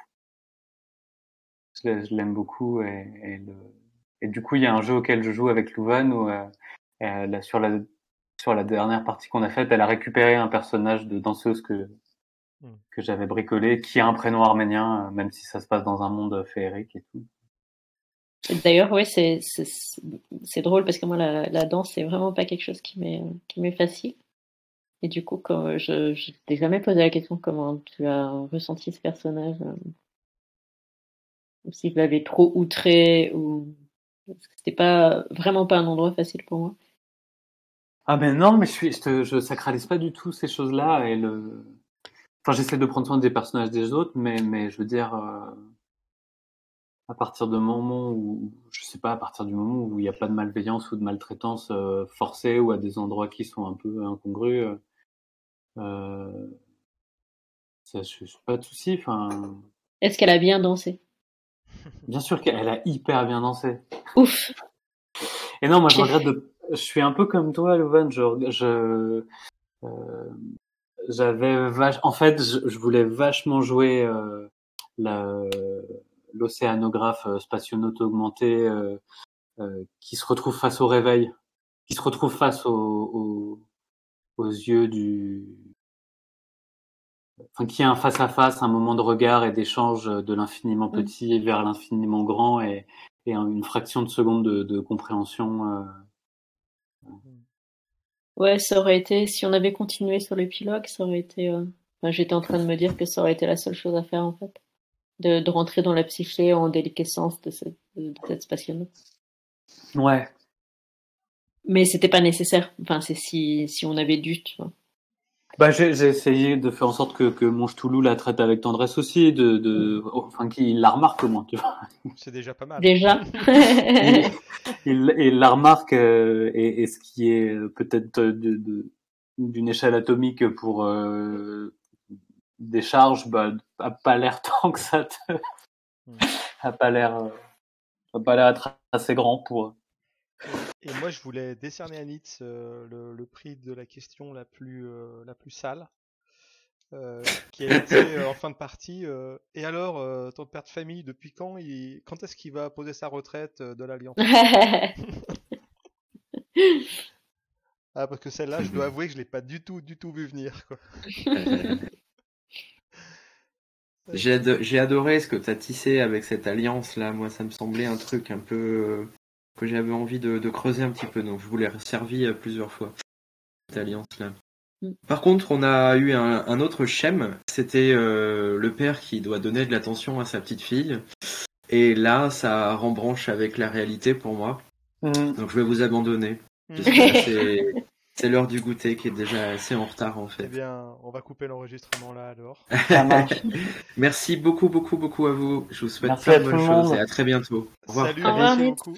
Je l'ai- je l'aime beaucoup et, et, le, et du coup il y a un jeu auquel je joue avec Louvain où euh, elle a- sur la sur la dernière partie qu'on a faite, elle a récupéré un personnage de danseuse que Mm. que j'avais bricolé, qui a un prénom arménien, euh, même si ça se passe dans un monde féerique et tout. D'ailleurs, ouais, c'est c'est c'est drôle parce que moi, la, la danse, c'est vraiment pas quelque chose qui m'est qui m'est facile. Et du coup, je je t'ai jamais posé la question comment tu as ressenti ce personnage, euh, ou s'il l'avait trop outré ou parce que c'était pas vraiment pas un endroit facile pour moi. Ah ben non, mais je suis, je, te- je sacralise pas du tout ces choses-là et le. Enfin, j'essaie de prendre soin des personnages des autres, mais mais je veux dire, euh, à partir du moment où, je sais pas, à partir du moment où il n'y a pas de malveillance ou de maltraitance euh, forcée ou à des endroits qui sont un peu incongrus, euh, euh, ça, je, je pas de souci. Enfin, Est-ce qu'elle a bien dansé? Bien sûr qu'elle a hyper bien dansé. Ouf. Et non, moi je regrette de. Je suis un peu comme toi, Louvain. Je, je, euh, j'avais vache. En fait, je, je voulais vachement jouer euh, la, l'océanographe euh, spationaute augmenté euh, euh, qui se retrouve face au réveil, qui se retrouve face au, au- aux yeux du. Enfin, qui a un face à face, un moment de regard et d'échange de l'infiniment Mm. petit vers l'infiniment grand et, et un- une fraction de seconde de, de compréhension. euh, Ouais, ça aurait été si on avait continué sur l'épilogue, ça aurait été. euh, enfin, j'étais en train de me dire que ça aurait été la seule chose à faire en fait, de, de rentrer dans la psyché en déliquescence de cette de, de cette spationaute. Ouais. Mais c'était pas nécessaire. Enfin, c'est si si on avait dû. Tu vois. Bah, j'ai j'ai essayé de faire en sorte que, que mon Ch'toulou la traite avec tendresse aussi, de, de, enfin, qu'il la remarque au moins, tu vois. C'est déjà pas mal. Déjà. Il, il, il la remarque, euh, et, et ce qui est euh, peut-être de- de- d'une échelle atomique pour euh, des charges, bah, a pas l'air tant que ça te, Hmm. a pas l'air, euh, a pas l'air assez grand pour. Et moi, je voulais décerner à Nitz euh, le, le prix de la question la plus, euh, la plus sale, euh, qui a été en fin de partie. et alors, ton père de famille, depuis quand il, quand est-ce qu'il va poser sa retraite de l'Alliance? Ah, parce que celle-là, je dois avouer que je l'ai pas du tout, du tout vu venir. Quoi. J'ai j'ai adoré ce que tu as tissé avec cette alliance-là. Moi, ça me semblait un truc un peu que j'avais envie de, de creuser un petit peu. Donc, je vous l'ai servi euh, plusieurs fois, cette alliance-là. Mm. Par contre, on a eu un, un autre schème. C'était euh, le père qui doit donner de l'attention à sa petite fille. Et là, ça rembranche avec la réalité pour moi. Donc, je vais vous abandonner. Là, c'est- l'heure du goûter qui est déjà assez en retard en Eh fait. bien, on va couper l'enregistrement là alors. Merci beaucoup, beaucoup, beaucoup à vous. Je vous souhaite Merci plein de bonnes choses et à très bientôt. Au revoir. Salut, Au revoir, merci beaucoup.